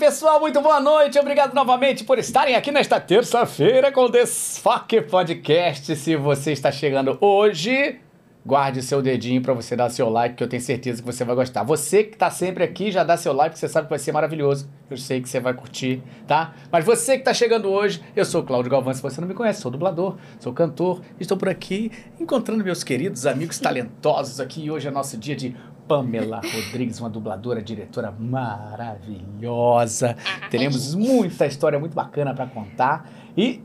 Pessoal, muito boa noite. Obrigado novamente por estarem aqui nesta terça-feira com o Desfoque Podcast. Se você está chegando hoje, guarde seu dedinho para você dar seu like, que eu tenho certeza que você vai gostar. Você que está sempre aqui, já dá seu like, você sabe que vai ser maravilhoso. Eu sei que você vai curtir, tá? Mas você que está chegando hoje, eu sou o Cláudio Galvão, se você não me conhece, sou dublador, sou cantor, estou por aqui encontrando meus queridos amigos talentosos aqui. Hoje é nosso dia de Pamela Rodrigues, uma dubladora, diretora maravilhosa. Teremos muita história muito bacana para contar e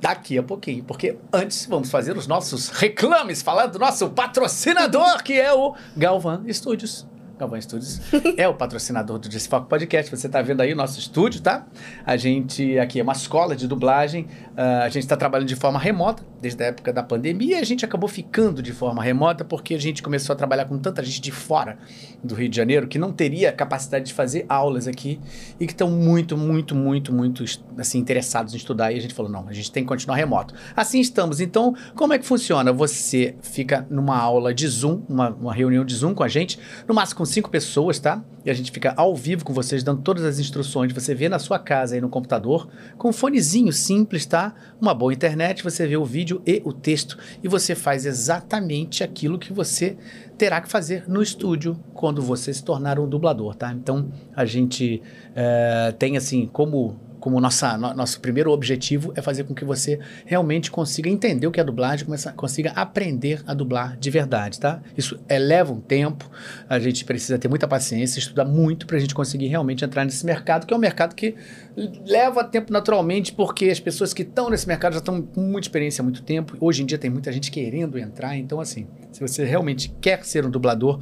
daqui a pouquinho, porque antes vamos fazer os nossos reclames falando do nosso patrocinador, que é o Galvan Studios. Galvão Studios é o patrocinador do Desfoque Podcast. Você está vendo aí o nosso estúdio, tá? A gente aqui é uma escola de dublagem. Uh, a gente está trabalhando de forma remota desde a época da pandemia. A gente acabou ficando de forma remota porque a gente começou a trabalhar com tanta gente de fora do Rio de Janeiro que não teria capacidade de fazer aulas aqui e que estão muito, muito, muito, muito assim interessados em estudar. E a gente falou não, a gente tem que continuar remoto. Assim estamos. Então, como é que funciona? Você fica numa aula de Zoom, uma, uma reunião de Zoom com a gente, no máximo com cinco pessoas, tá? E a gente fica ao vivo com vocês, dando todas as instruções. Você vê na sua casa aí no computador, com um fonezinho simples, tá? Uma boa internet, você vê o vídeo e o texto e você faz exatamente aquilo que você terá que fazer no estúdio quando você se tornar um dublador, tá? Então a gente é, tem assim como como nossa, no, nosso primeiro objetivo é fazer com que você realmente consiga entender o que é dublagem, começa, consiga aprender a dublar de verdade, tá? Isso eleva um tempo, a gente precisa ter muita paciência, estudar muito para a gente conseguir realmente entrar nesse mercado, que é um mercado que leva tempo naturalmente, porque as pessoas que estão nesse mercado já estão com muita experiência há muito tempo. Hoje em dia tem muita gente querendo entrar, então assim, se você realmente quer ser um dublador,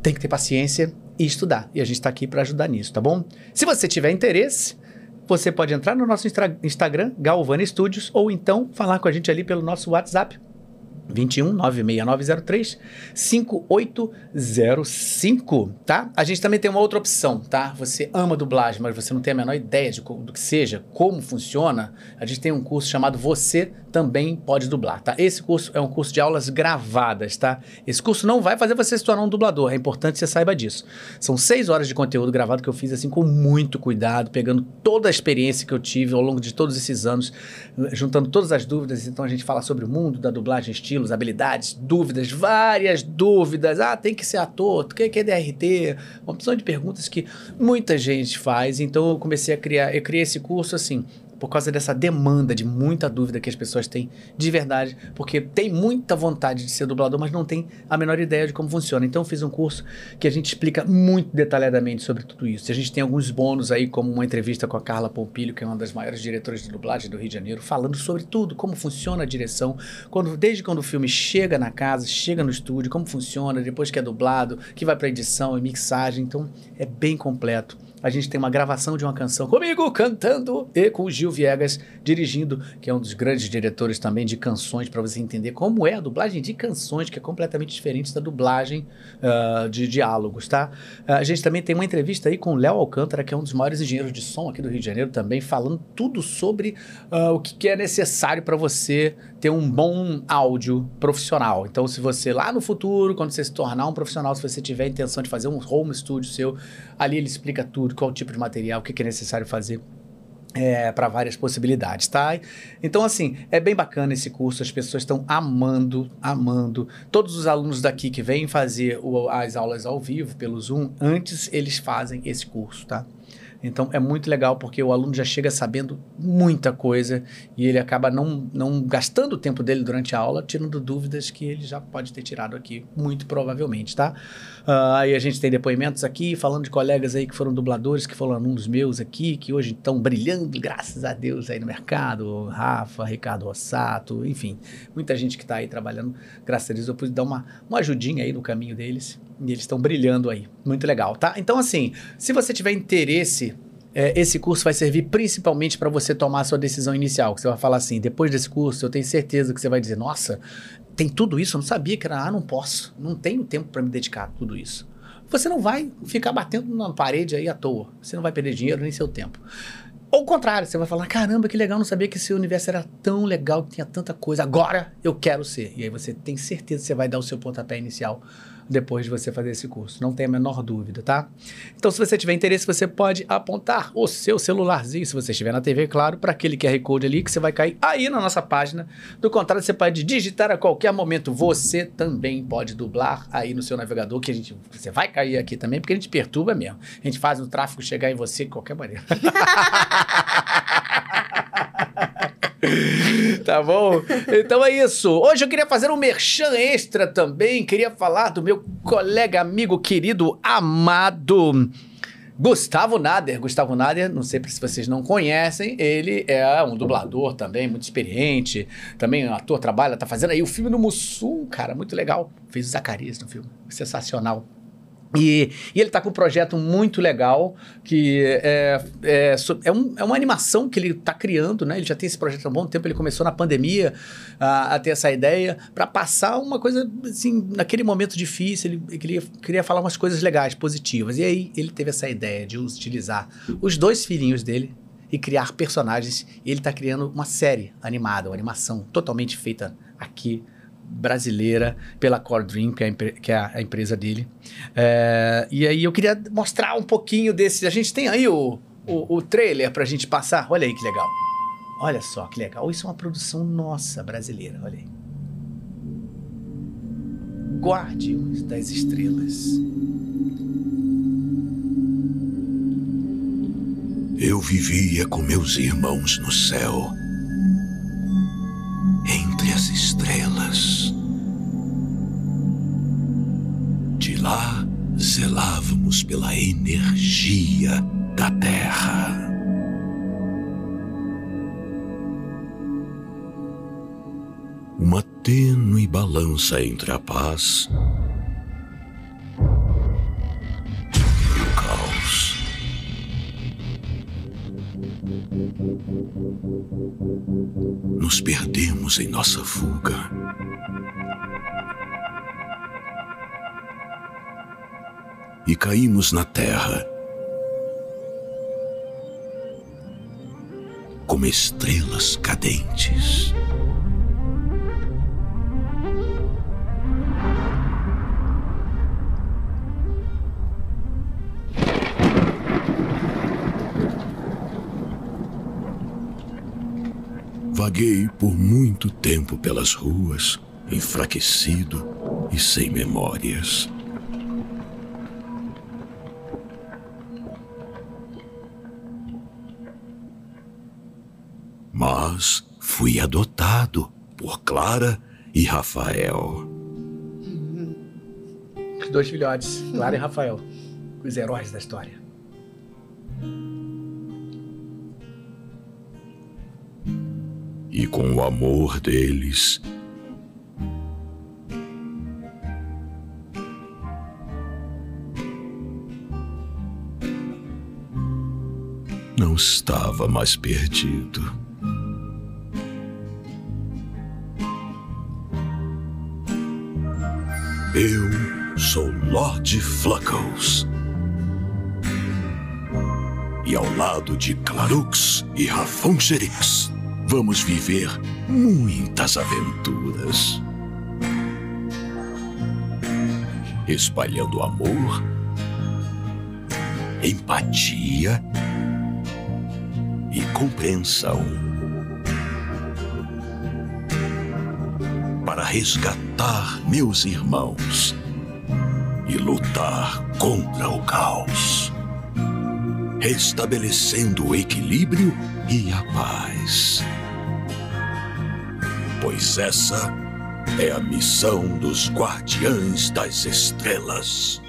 tem que ter paciência e estudar. E a gente está aqui para ajudar nisso, tá bom? Se você tiver interesse, você pode entrar no nosso Instagram, Galvani Studios, ou então falar com a gente ali pelo nosso WhatsApp, 21 96903 5805, tá? A gente também tem uma outra opção, tá? Você ama dublagem, mas você não tem a menor ideia de, do que seja, como funciona. A gente tem um curso chamado Você Também Pode Dublar, tá? Esse curso é um curso de aulas gravadas, tá? Esse curso não vai fazer você se tornar um dublador, é importante que você saiba disso. São seis horas de conteúdo gravado que eu fiz assim com muito cuidado, pegando toda a experiência que eu tive ao longo de todos esses anos, juntando todas as dúvidas. Então a gente fala sobre o mundo da dublagem, estilo estilos, habilidades, dúvidas, várias dúvidas. Ah, tem que ser ator, o que é DRT? Uma opção de perguntas que muita gente faz. Então eu comecei a criar, eu criei esse curso assim, por causa dessa demanda, de muita dúvida que as pessoas têm de verdade, porque tem muita vontade de ser dublador, mas não tem a menor ideia de como funciona. Então, fiz um curso que a gente explica muito detalhadamente sobre tudo isso. A gente tem alguns bônus aí, como uma entrevista com a Carla Pompilho, que é uma das maiores diretoras de dublagem do Rio de Janeiro, falando sobre tudo, como funciona a direção, quando, desde quando o filme chega na casa, chega no estúdio, como funciona, depois que é dublado, que vai para edição e mixagem. Então, é bem completo a gente tem uma gravação de uma canção comigo cantando e com o Gil Viegas dirigindo, que é um dos grandes diretores também de canções, para você entender como é a dublagem de canções, que é completamente diferente da dublagem uh, de diálogos, tá? Uh, a gente também tem uma entrevista aí com o Léo Alcântara, que é um dos maiores engenheiros de som aqui do Rio de Janeiro também, falando tudo sobre uh, o que, que é necessário para você ter um bom áudio profissional. Então, se você lá no futuro, quando você se tornar um profissional, se você tiver a intenção de fazer um home studio seu, ali ele explica tudo, qual tipo de material, o que, é necessário fazer. É, para várias possibilidades, tá? Então, assim, é bem bacana esse curso, as pessoas estão amando, amando. Todos os alunos daqui que vêm fazer o, as aulas ao vivo pelo Zoom, antes eles fazem esse curso, tá? Então é muito legal porque o aluno já chega sabendo muita coisa e ele acaba não, não gastando o tempo dele durante a aula, tirando dúvidas que ele já pode ter tirado aqui, muito provavelmente, tá? Uh, aí a gente tem depoimentos aqui, falando de colegas aí que foram dubladores, que foram alunos meus aqui, que hoje estão brilhando, graças a Deus, aí no mercado. Rafa, Ricardo Rossato, enfim, muita gente que está aí trabalhando, graças a Deus eu pude dar uma, uma ajudinha aí no caminho deles. E eles estão brilhando aí. Muito legal, tá? Então, assim, se você tiver interesse é, esse curso vai servir principalmente para você tomar a sua decisão inicial. Que você vai falar assim: depois desse curso, eu tenho certeza que você vai dizer, nossa, tem tudo isso? Eu não sabia que era, ah, não posso, não tenho tempo para me dedicar a tudo isso. Você não vai ficar batendo na parede aí à toa. Você não vai perder dinheiro nem seu tempo. Ou o contrário, você vai falar: caramba, que legal, não sabia que esse universo era tão legal, que tinha tanta coisa. Agora eu quero ser. E aí você tem certeza que você vai dar o seu pontapé inicial depois de você fazer esse curso. Não tem a menor dúvida, tá? Então, se você tiver interesse, você pode apontar o seu celularzinho, se você estiver na TV, claro, para aquele QR Code ali que você vai cair aí na nossa página. Do contrário, você pode digitar a qualquer momento. Você também pode dublar aí no seu navegador, que a gente você vai cair aqui também, porque a gente perturba mesmo. A gente faz o tráfego chegar em você de qualquer maneira. tá bom? Então é isso. Hoje eu queria fazer um merchan extra também. Queria falar do meu colega, amigo, querido, amado. Gustavo Nader. Gustavo Nader, não sei se vocês não conhecem, ele é um dublador também, muito experiente. Também um ator, trabalha, tá fazendo aí o filme no Mussum, cara, muito legal. Fez o Zacarias no filme, sensacional. E, e, ele está com um projeto muito legal, que é, é, é, um, é uma animação que ele está criando, né? Ele já tem esse projeto há um bom tempo, ele começou na pandemia a, a ter essa ideia, para passar uma coisa, assim, naquele momento difícil, ele, queria, queria falar umas coisas legais, positivas. E aí ele teve essa ideia de utilizar os dois filhinhos dele e criar personagens. Ele está criando uma série animada, uma animação totalmente feita aqui brasileira pela Core Dream, que é a, que é a empresa dele. É, e aí eu queria mostrar um pouquinho desse. A gente tem aí o, o, o trailer pra gente passar. Olha aí que legal. Olha só que legal. Isso é uma produção nossa brasileira. Olha aí. Guardiões das Estrelas. Eu vivia com meus irmãos no céu as estrelas. De lá zelávamos pela energia da Terra. Uma tênue balança entre a paz Nos perdemos em nossa fuga. E caímos na terra. Como estrelas cadentes. Vaguei por muito tempo pelas ruas, enfraquecido e sem memórias. Mas fui adotado por Clara e Rafael. Dois filhotes, Clara e Rafael, os heróis da história. E com o amor deles. Não estava mais perdido. Eu sou Lord Fluckles. E ao lado de Clarux e Rafongerix vamos viver muitas aventuras. Espalhando amor, empatia e compreensão. Para resgatar meus irmãos e lutar contra o caos, restabelecendo o equilíbrio e a paz pois essa é a missão dos Guardiães das Estrelas.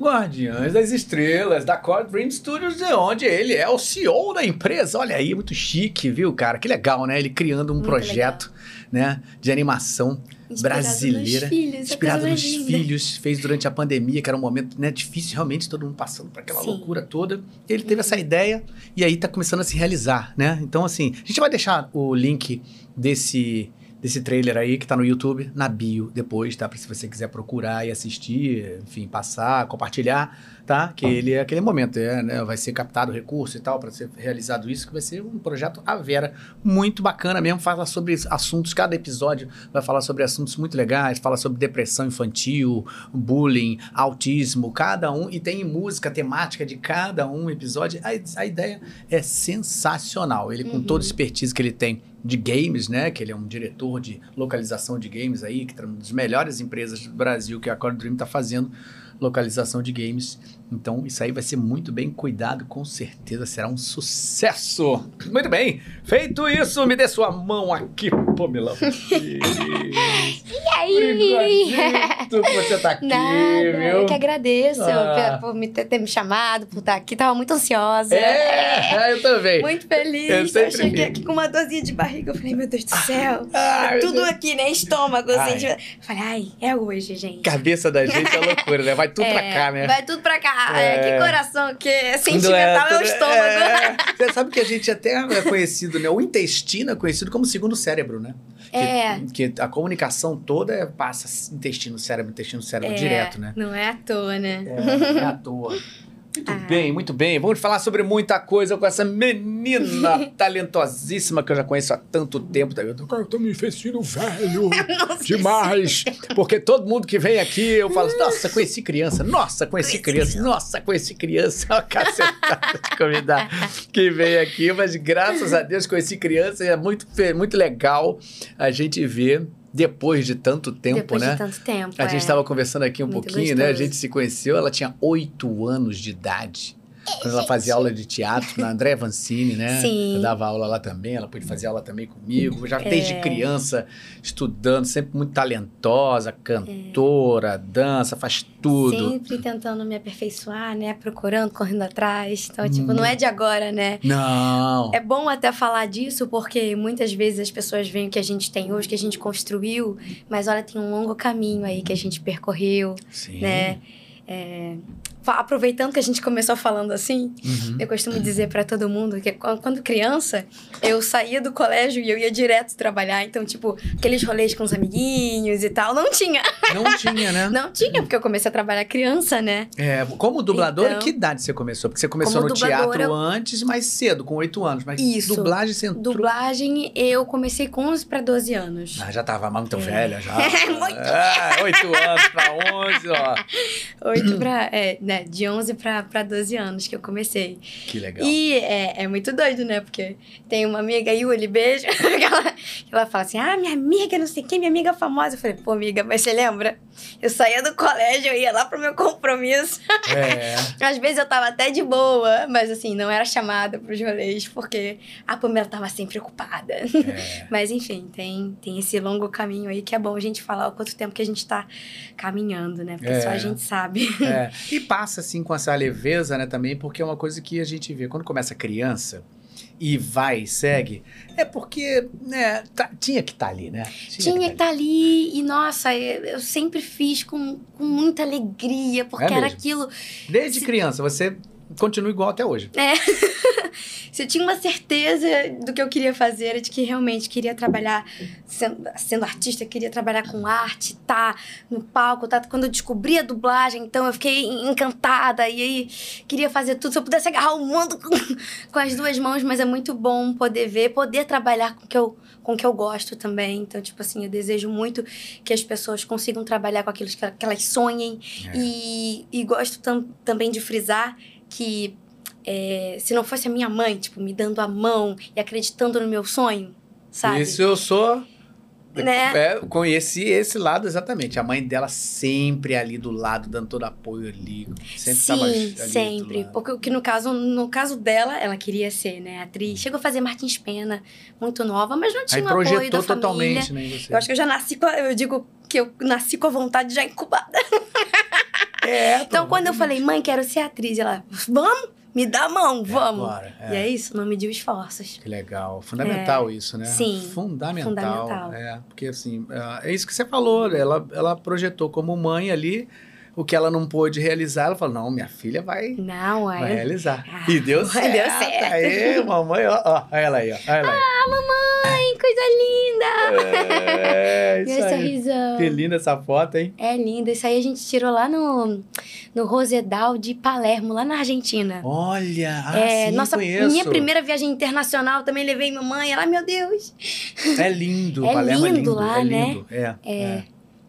Guardiães das Estrelas, da Core Dream Studios, de onde ele é o CEO da empresa. Olha aí, muito chique, viu, cara? Que legal, né? Ele criando um muito projeto né, de animação inspirado brasileira. Filhos, inspirado nos filhos. Fez durante a pandemia, que era um momento né, difícil, realmente, todo mundo passando por aquela Sim. loucura toda. Ele teve uhum. essa ideia e aí está começando a se realizar, né? Então, assim, a gente vai deixar o link desse desse trailer aí que tá no YouTube, na bio depois, tá? Pra se você quiser procurar e assistir, enfim, passar, compartilhar, tá? Que ele é aquele momento, é, né? Vai ser captado recurso e tal para ser realizado isso, que vai ser um projeto à vera, muito bacana mesmo, fala sobre assuntos, cada episódio vai falar sobre assuntos muito legais, fala sobre depressão infantil, bullying, autismo, cada um, e tem música temática de cada um episódio. A, a ideia é sensacional. Ele, com Uhum. toda a expertise que ele tem de games, né? Que ele é um diretor de localização de games aí, que é uma das melhores empresas do Brasil que a Core Dream está fazendo localização de games. Então, isso aí vai ser muito bem cuidado, com certeza será um sucesso. Muito bem, feito isso, me dê sua mão aqui, Pamela. E aí? Obrigado que você tá aqui, Nada, viu? eu que agradeço Ah. por, por me ter, ter me chamado, por estar aqui. Tava muito ansiosa. É, eu também. Muito feliz. Eu Eu, sempre cheguei fico. aqui com uma dorzinha de barriga. Eu falei, meu Deus do céu. Ai, meu Tudo Deus. aqui, né? Estômago, Ai. assim. tipo- Falei, ai, é hoje, gente. Cabeça da gente é loucura, né? Vai tudo pra É, cá, né? Vai tudo pra cá. É. É, que coração, que Não sentimental é, o estômago. é. Você sabe que a gente até é conhecido, né? O intestino é conhecido como segundo cérebro, né? É. Que, a comunicação toda é- passa intestino, cérebro, intestino, cérebro É, direto, né? Não é à toa, né? É, não é à toa. Muito Ah. bem, muito bem. Vamos falar sobre muita coisa com essa menina talentosíssima que eu já conheço há tanto tempo. Eu tô, eu tô me sentindo velho demais. Porque todo mundo que vem aqui, eu falo, nossa, conheci criança, nossa, conheci criança, nossa, conheci criança. Uma cacetada de convidado que vem aqui, mas graças a Deus conheci criança e é muito, muito legal a gente ver depois de tanto tempo, Depois né? de tanto tempo. A gente é. estava conversando aqui um Muito pouquinho, né? A gostoso. gente se conheceu, ela tinha oito anos de idade. Quando ela fazia aula de teatro na André Vancini, né? Sim. Eu dava aula lá também, ela pôde fazer aula também comigo. Já desde É. criança, estudando, sempre muito talentosa, cantora, dança, faz tudo. Sempre tentando me aperfeiçoar, né? Procurando, correndo atrás. Então, tipo, Hum. não é de agora, né? Não. É bom até falar disso, porque muitas vezes as pessoas veem o que a gente tem hoje, que a gente construiu, mas olha, tem um longo caminho aí que a gente percorreu, Sim. né? É, aproveitando que a gente começou falando assim, Uhum. eu costumo dizer pra todo mundo que quan- quando criança, eu saía do colégio e eu ia direto trabalhar. Então, tipo, aqueles rolês com os amiguinhos e tal, não tinha. Não tinha, né? Não tinha, porque eu comecei a trabalhar criança, né? É, como dubladora, Então- que idade você começou? Porque você começou no teatro eu- antes, mais cedo, com oito anos. Mas Isso. dublagem você entrou... Dublagem, eu comecei com 11 pra 12 anos. Ah, já tava muito É. velha, já. Muito. É, oito anos pra onze, ó. 8 pra. É, né, de 11 pra, pra 12 anos que eu comecei. Que legal. E é, é muito doido, né? Porque tem uma amiga, Yuli, beijo, que ela, que ela fala assim: ah, minha amiga, não sei quem, minha amiga famosa. Eu falei, pô, amiga, mas você lembra? Eu saía do colégio, eu ia lá pro meu compromisso. É. Às vezes eu tava até de boa, mas assim, não era chamada pros rolês, porque a Pamela tava sempre ocupada. é. Mas enfim, tem, tem esse longo caminho aí que é bom a gente falar o quanto tempo que a gente tá caminhando, né? Porque É. só a gente sabe. É, E passa assim com essa leveza, né, também, porque é uma coisa que a gente vê quando começa criança e vai e segue, é porque, né, tá- tinha que estar ali, né? Tinha que tá estar ali e, nossa, eu, eu sempre fiz com, com muita alegria, porque É era mesmo? aquilo. ali. Desde criança, você continua igual até hoje. Se eu tinha uma certeza do que eu queria fazer, era de que realmente queria trabalhar sendo, sendo artista, queria trabalhar com arte, tá no palco, tá. Quando eu descobri a dublagem, então eu fiquei encantada e aí queria fazer tudo. Se eu pudesse agarrar o mundo com, com as duas mãos, mas é muito bom poder ver, poder trabalhar com o que eu, com que eu gosto também. Então, tipo assim, eu desejo muito que as pessoas consigam trabalhar com aquilo que, que elas sonhem. É. E, e gosto tam- também de frisar que é, se não fosse a minha mãe, tipo, me dando a mão e acreditando no meu sonho, sabe? Isso eu sou. Né? É, conheci esse lado exatamente. A mãe dela sempre ali do lado, dando todo apoio ali. Sempre tava ali Sim, do sempre. Porque que no caso, no caso dela, ela queria ser, né, atriz. Chegou a fazer Martins Pena, muito nova, mas não tinha Aí o apoio da projetou família. totalmente, né, em você. Eu acho que eu já nasci com a, eu digo que eu nasci com a vontade já incubada. É, Então, quando eu falei, mãe, quero ser atriz, ela, vamos, me dá a mão, vamos. Agora, é. E é isso, não mediu esforços. Que legal. Fundamental isso, né? sim, Fundamental. fundamental. É, porque assim, é é isso que você falou, ela, ela projetou como mãe ali, o que ela não pôde realizar, ela falou: não, minha filha vai, Não, vai aí. realizar. Ah, e deu deu certo. certo. Aí, mamãe, ó, ó, olha ela aí, ó. Olha ela aí. Ah, mamãe, coisa linda! É, isso aí. sorrisão. Que linda essa foto, hein? É linda. Isso aí a gente tirou lá no, no Rosedal de Palermo, lá na Argentina. Olha, ah, é, sim, nossa, conheço. minha primeira viagem internacional também levei mamãe. Ela, meu Deus. É lindo, É Palermo é lindo lindo. lá, é né? lindo. É, É,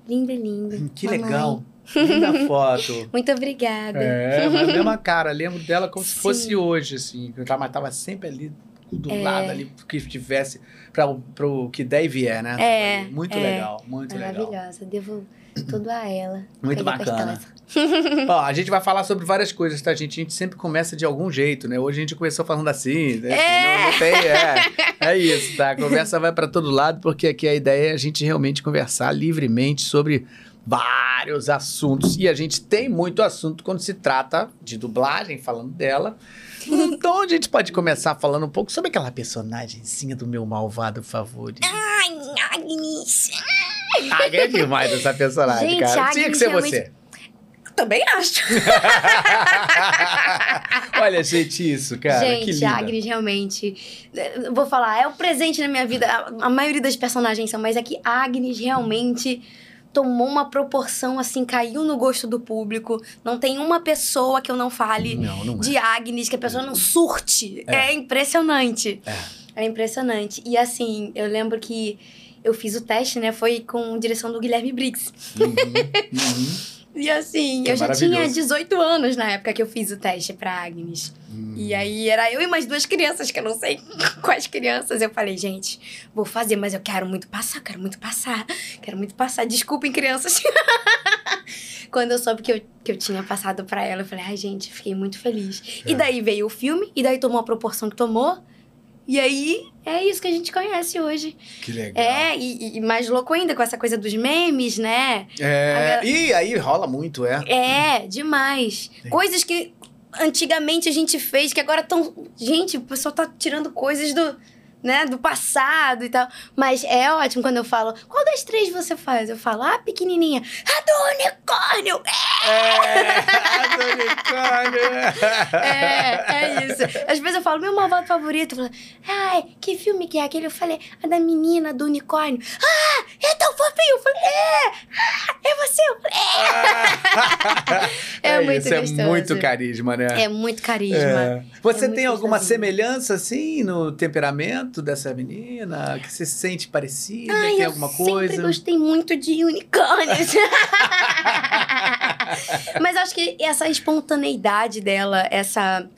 lindo, lindo. é. Que Mamãe, legal. Linda foto. Muito obrigada. É, mas a mesma cara. Lembro dela como se Sim. fosse hoje, assim. que Ela tava sempre ali do É. lado ali, que tivesse para o que der e vier, né? É, Muito é. legal, muito legal. Maravilhosa. Devo tudo a ela. Muito bacana. Ó, a gente vai falar sobre várias coisas, tá, gente? A gente sempre começa de algum jeito, né? Hoje a gente começou falando assim, né? É. Não, não tem, é. É isso, tá? A conversa vai para todo lado, porque aqui a ideia é a gente realmente conversar livremente sobre vários assuntos. E a gente tem muito assunto quando se trata de dublagem, falando dela. Então a gente pode começar falando um pouco sobre aquela personagemzinha do meu malvado favorito. Ai, Agnes. Ah, é demais essa personagem, Gente, cara. a Tinha que Agnes ser realmente- você. Também acho. Olha, gente, isso, cara. que Gente, linda. a Agnes realmente. Vou falar, é o presente na minha vida. A, a maioria das personagens são, mas é que Agnes realmente tomou uma proporção assim, caiu no gosto do público. Não tem uma pessoa que eu não fale Não, não é. de Agnes, que a pessoa não surte. É. É, impressionante. É. É impressionante. E assim, eu lembro que eu fiz o teste, né? Foi com direção do Guilherme Briggs. Uhum, uhum. E assim, Que eu já tinha maravilhoso. 18 anos na época que eu fiz o teste pra Agnes. Hum. E aí era eu e mais duas crianças, que eu não sei quais crianças. Eu falei, gente, vou fazer, mas eu quero muito passar, quero muito passar, quero muito passar. Desculpem, crianças. Quando eu soube que eu, que eu tinha passado pra ela, eu falei, ai, gente, fiquei muito feliz. É. E daí veio o filme, e daí tomou a proporção que tomou. E aí, é isso que a gente conhece hoje. Que legal. É, e, e mais louco ainda com essa coisa dos memes, né? É, Agora- E aí rola muito, é. É, demais. Sim. Coisas que antigamente a gente fez, que agora estão. Gente, o pessoal tá tirando coisas do. Né, do passado e tal. Mas é ótimo quando eu falo, qual das três você faz? Eu falo, ah, pequenininha. A do unicórnio! É, do É, é isso. Às vezes eu falo, meu malvado favorito. Falo, ai, que filme que é aquele? Eu falei, a da menina, do unicórnio. Ah, é tão fofinho. Eu falei, é, ah, é você. Eu falei, é. É muito isso, gostoso. é muito carisma, né? É muito carisma. É. Você É tem alguma semelhança, assim, no temperamento dessa menina? Que você se sente parecida? Ai, tem eu alguma sempre coisa? gostei muito de unicórnios. Mas acho que essa espontaneidade dela, essa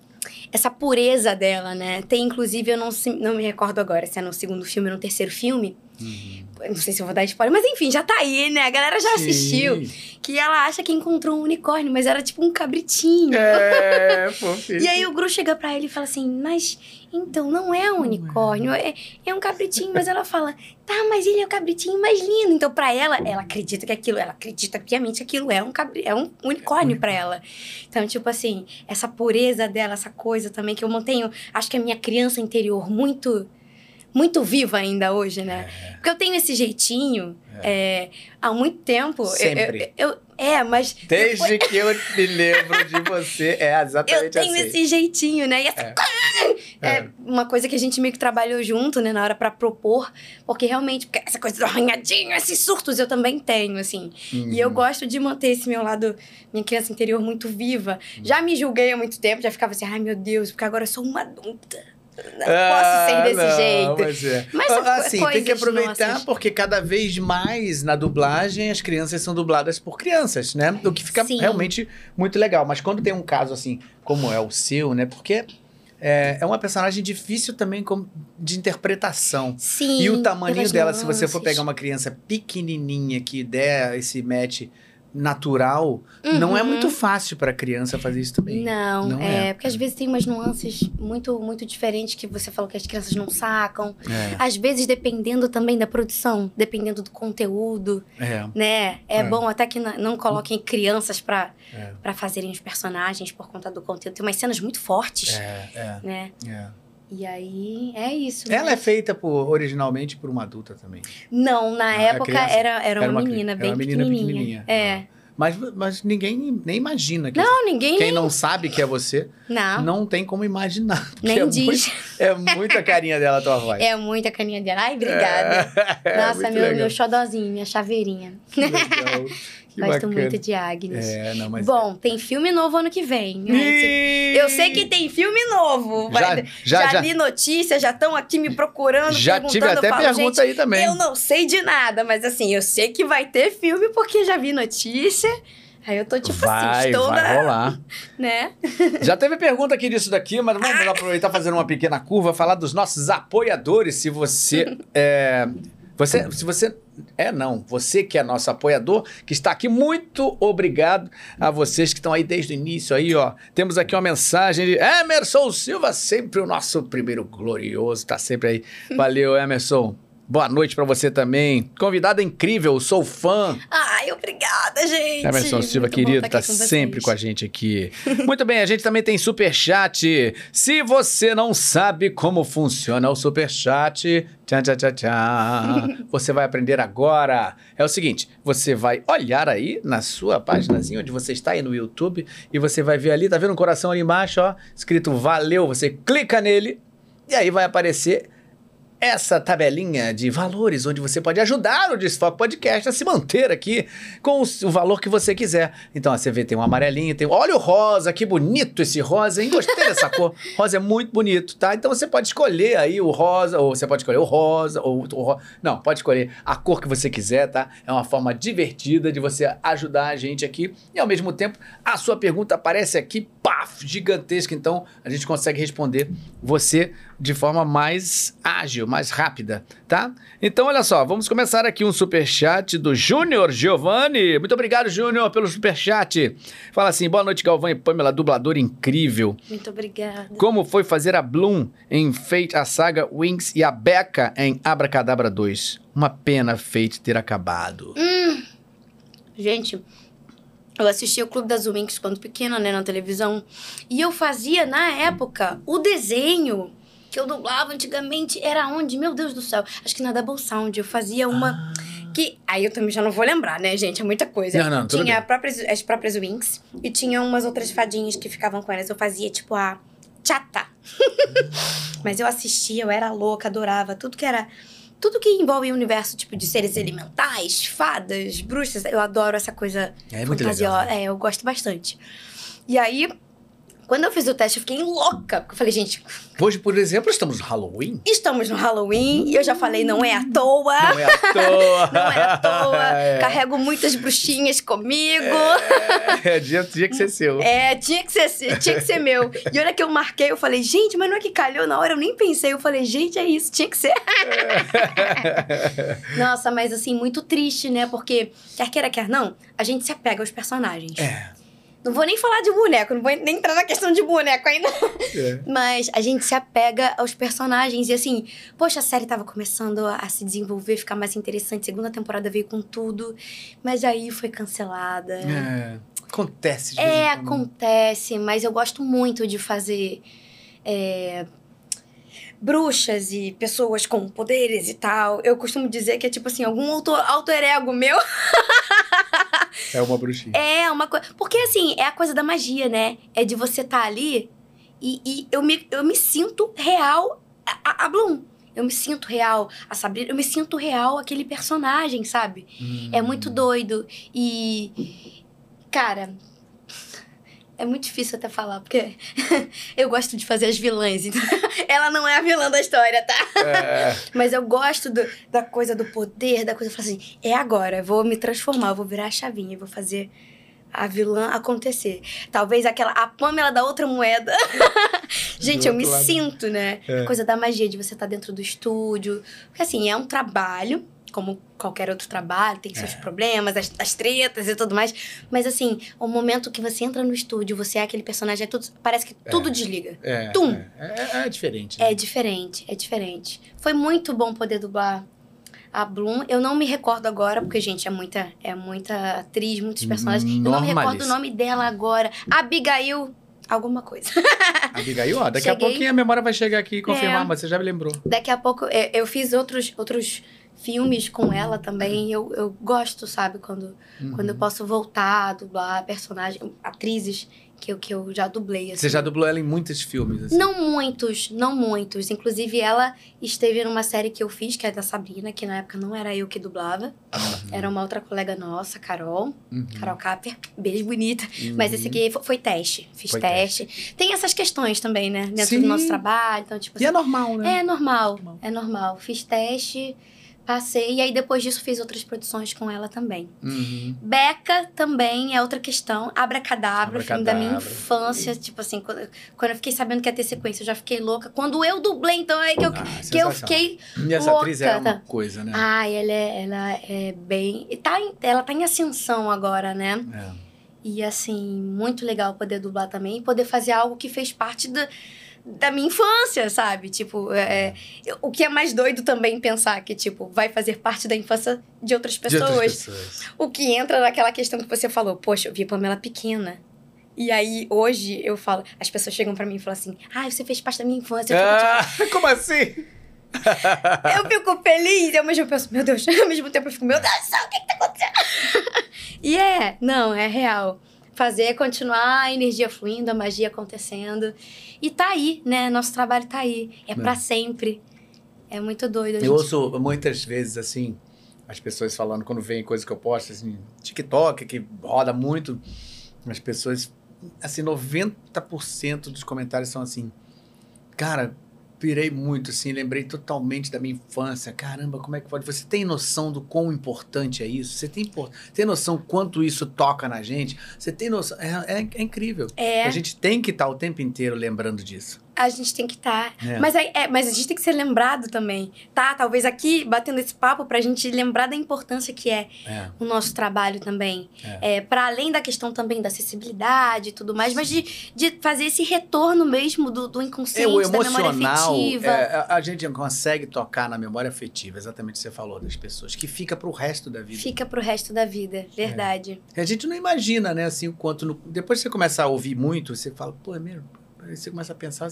essa pureza dela, né? Tem, inclusive, eu não, não me recordo agora se é no segundo filme ou no terceiro filme. Uhum. Não sei se eu vou dar spoiler, mas enfim, já tá aí, né? A galera já Sim. assistiu. Que ela acha que encontrou um unicórnio, mas era tipo um cabritinho. É, fofinho. E aí o Gru chega pra ele e fala assim, mas então não é um unicórnio, é, é um cabritinho, mas ela fala, tá, mas ele é o cabritinho mais lindo. Então pra ela, ela acredita que aquilo, ela acredita piamente que aquilo é um cabri, é um unicórnio pra ela. Então tipo assim, essa pureza dela, essa coisa também que eu mantenho, acho que a minha criança interior muito muito viva ainda hoje, né? Porque eu tenho esse jeitinho é, há muito tempo. Eu- eu- Sempre. Eu, é, mas Desde que eu me lembro de você, é eu exatamente tenho assim. esse jeitinho, né? E essa É. é. É. uma coisa que a gente meio que trabalhou junto, né, na hora pra propor, porque realmente, porque essa coisa do arranhadinho, esses surtos eu também tenho, assim. E eu Uhum. gosto de manter esse meu lado, minha criança interior muito viva. Uhum. Já me julguei há muito tempo, já ficava assim, ai meu Deus, porque agora eu sou uma adulta. Não Ah, posso ser desse não, jeito. Mas, é. Mas Ah, assim, tem que aproveitar nossas. porque cada vez mais na dublagem as crianças são dubladas por crianças, né? O que fica Sim. realmente muito legal. Mas quando tem um caso assim, como é o seu, né? Porque é, é uma personagem difícil também de interpretação. Sim. e o tamanho dela, se você for pegar uma criança pequenininha que der esse match natural, não é Uhum. muito fácil para criança fazer isso também. Não, Não é, é. porque às vezes tem umas nuances muito, muito diferentes que você falou que as crianças não sacam. É, Às vezes, dependendo também da produção, dependendo do conteúdo, é, né? É, É. bom até que não coloquem crianças pra, é, pra fazerem os personagens por conta do conteúdo. Tem umas cenas muito fortes, é, né? é, é. E aí, é isso. Ela é feita por, originalmente por uma adulta também. Não, na Não, é época criança? era, era, uma menina era bem uma menina pequenininha. É. Mas, mas ninguém nem imagina. Que Não, ninguém Quem nem... não sabe que é você, Não, não tem como imaginar. nem é diz. muito- é muita carinha dela a tua voz. É muita carinha dela. Ai, obrigada. É, Nossa, muito meu, legal. meu xodózinho, minha chaveirinha. Que legal. Que Gosto bacana. muito de Agnes. É, não, mas... Bom, tem filme novo ano que vem. né? Eu sei que tem filme novo. Vai- Já- já- já- li notícias, já estão aqui me procurando, Já perguntando. tive até falo, pergunta aí também. Eu não sei de nada, mas assim, eu sei que vai ter filme porque já vi notícia. Aí eu tô tipo vai, assim, estou vai rolar. né? Já teve pergunta aqui disso daqui, mas vamos aproveitar fazer uma pequena curva, falar dos nossos apoiadores. Se você é, você, se você é não, você que é nosso apoiador, que está aqui, muito obrigado a vocês que estão aí desde o início aí, ó. Temos aqui uma mensagem de Emerson Silva, sempre o nosso primeiro glorioso, tá sempre aí. Valeu, Emerson. Boa noite pra você também. Convidada incrível, sou fã. Ai, obrigada, gente. Emerson Silva, Muito querido, tá aqui com sempre vocês. com a gente aqui. Muito bem, a gente também tem Superchat. Se você não sabe como funciona o Superchat, tchan, tchan, tchan, tchan, você vai aprender agora. É o seguinte, você vai olhar aí na sua paginazinha onde você está aí no YouTube e você vai ver ali, tá vendo um coração ali embaixo, ó, escrito valeu, você clica nele e aí vai aparecer essa tabelinha de valores onde você pode ajudar o Desfoque Podcast a se manter aqui com o valor que você quiser. Então, ó, você vê, tem um amarelinho, tem. Olha o rosa, que bonito esse rosa, hein? Gostei dessa cor. Rosa é muito bonito, tá? Então você pode escolher aí o rosa, ou você pode escolher o rosa, ou o ro... Não, pode escolher a cor que você quiser, tá? É uma forma divertida de você ajudar a gente aqui. E ao mesmo tempo, a sua pergunta aparece aqui, paf, gigantesca. Então, a gente consegue responder você de forma mais ágil, mais rápida, tá? Então, olha só, vamos começar aqui um superchat do Júnior Giovanni. Muito obrigado, Júnior, pelo superchat. Fala assim, boa noite, Galvão e Pamela, dublador incrível. Muito obrigada. Como foi fazer a Bloom em Fate, a saga Wings e a Becca em Abracadabra 2? Uma pena Fate ter acabado. Gente, eu assistia o Clube das Winx quando pequena, né, na televisão. E eu fazia, na época, o desenho que eu dublava antigamente. Era onde? Meu Deus do céu. Acho que na Double Sound. Eu fazia uma... Que, aí eu também já não vou lembrar, né, gente? É muita coisa. Não, não, tinha próprias, as próprias Winx e tinha umas outras fadinhas que ficavam com elas. Eu fazia, tipo, a chata. Mas eu assistia, eu era louca, adorava. Tudo que era... Tudo que envolve o universo, tipo, de seres elementais, fadas, bruxas. Eu adoro essa coisa É muito fantasiosa. legal. né? É, eu gosto bastante. E aí, quando eu fiz o teste, eu fiquei louca. Porque eu falei, gente, Hoje, por exemplo, estamos no Halloween. estamos no Halloween. E eu já falei, não é à toa. Não é à toa. Não é à toa. É. Carrego muitas bruxinhas comigo. É, dia, dia que ser seu. É, tinha que ser, tinha que ser meu. E olha que eu marquei, eu falei, gente, mas não é que calhou na hora, eu nem pensei. Eu falei, gente, é isso, tinha que ser. Nossa, mas assim, muito triste, né? Porque, quer queira, quer não, a gente se apega aos personagens. É. Não vou nem falar de boneco, não vou nem entrar na questão de boneco ainda. É. Mas a gente se apega aos personagens. E assim, poxa, a série tava começando a se desenvolver, ficar mais interessante. Segunda temporada veio com tudo. Mas aí foi cancelada. É, Acontece de É, quando. acontece, mas eu gosto muito de fazer é, bruxas e pessoas com poderes e tal. Eu costumo dizer que é tipo assim, algum auto- alter ego meu. É uma bruxinha. É uma coisa. Porque assim, é a coisa da magia, né? É de você estar ali e, e eu, me, eu me sinto real a, a- Bloom. Eu me sinto real a Sabrina, eu me sinto real aquele personagem, sabe? É muito Hum. doido. E. Cara. É muito difícil até falar, porque eu gosto de fazer as vilãs. Então, ela não é a vilã da história, tá? É, Mas eu gosto do- da coisa do poder, da coisa. Eu falo assim: é agora, eu vou me transformar, eu vou virar a chavinha, eu vou fazer a vilã acontecer. Talvez aquela. A Pamela da outra moeda. Gente, eu me lado. sinto, né? É. A coisa da magia de você estar dentro do estúdio. Porque assim, é um trabalho, como qualquer outro trabalho, tem seus É. problemas, as, as tretas e tudo mais. Mas assim, o momento que você entra no estúdio, você é aquele personagem, é tudo, parece que tudo desliga. é, Tum. É, é, é diferente. né? É diferente, é diferente. Foi muito bom poder dublar a Bloom. Eu não me recordo agora, porque, gente, é muita, é muita atriz, muitos personagens. Eu não me recordo o nome dela agora. Abigail. Alguma coisa. Abigail, ó, daqui Cheguei. a pouquinho a memória vai chegar aqui e confirmar, É. mas você já me lembrou. Daqui a pouco eu, eu fiz outros, outros filmes com ela também. Eu, eu gosto, sabe, quando, quando eu posso voltar a dublar personagens, atrizes que eu, que eu já dublei. Assim. Você já dublou ela em muitos filmes, assim. Não muitos, não muitos. Inclusive, ela esteve numa série que eu fiz, que é da Sabrina, que na época não era eu que dublava. Era uma outra colega nossa, Carol. Uhum. Carol Capper. Beijo bonita. Uhum. Mas esse aqui fo- foi teste. Fiz Foi teste. Tem essas questões também, né? Dentro Sim. do nosso trabalho. Então, tipo E é assim, normal, né? é normal. Normal. É normal. Fiz teste, passei. E aí, depois disso, fiz outras produções com ela também. Uhum. Beca também é outra questão. Abracadabra, filme da minha Abracadabra. infância. Tipo assim, quando, quando eu fiquei sabendo que ia ter sequência, eu já fiquei louca. Quando eu dublei, então é que eu, Ah, que eu fiquei. E essa atriz é louca, uma coisa, né? Ai, ela é, ela é bem. Tá em- ela tá em ascensão agora, né? É. E assim, muito legal poder dublar também e poder fazer algo que fez parte da, da minha infância, sabe? Tipo, é, é, o que é mais doido também pensar que, tipo, vai fazer parte da infância de outras De pessoas. outras pessoas. O que entra naquela questão que você falou, poxa, eu vi a Pamela pequena. E aí, hoje, eu falo, as pessoas chegam pra mim e falam assim, ah, você fez parte da minha infância. Eu fico, Ah, como assim? tipo, eu fico feliz, e ao mesmo tempo penso, meu Deus, ao mesmo tempo eu fico, meu Deus do céu, o que que tá acontecendo? e é, não, é real. Fazer é continuar a energia fluindo, a magia acontecendo. E tá aí, né? Nosso trabalho tá aí. É, pra sempre. É muito doido. a Eu gente- ouço muitas vezes, assim, as pessoas falando, quando vem coisa que eu posto, assim, TikTok, que roda muito, as pessoas, assim, 90% dos comentários são assim, cara, pirei muito, assim, lembrei totalmente da minha infância, caramba, como é que pode? Você tem noção do quão importante é isso? Você tem, tem noção quanto isso toca na gente? Você tem noção? É, é- é incrível. É. A gente tem que estar o tempo inteiro lembrando disso. A gente tem que estar. É. Mas, é, mas a gente tem que ser lembrado também, tá? Talvez aqui, batendo esse papo, pra gente lembrar da importância que é É. o nosso trabalho também. É. para além da questão também da acessibilidade e tudo mais, mas de, de fazer esse retorno mesmo do, do É, inconsciente, o da memória emocional, afetiva. é, a, a gente consegue tocar na memória afetiva, exatamente o que você falou das pessoas, que fica pro resto da vida. Fica pro resto da vida, verdade. A gente não imagina, né, assim, o quanto... no- depois que você começa a ouvir muito, você fala, pô, é mesmo? Aí você começa a pensar,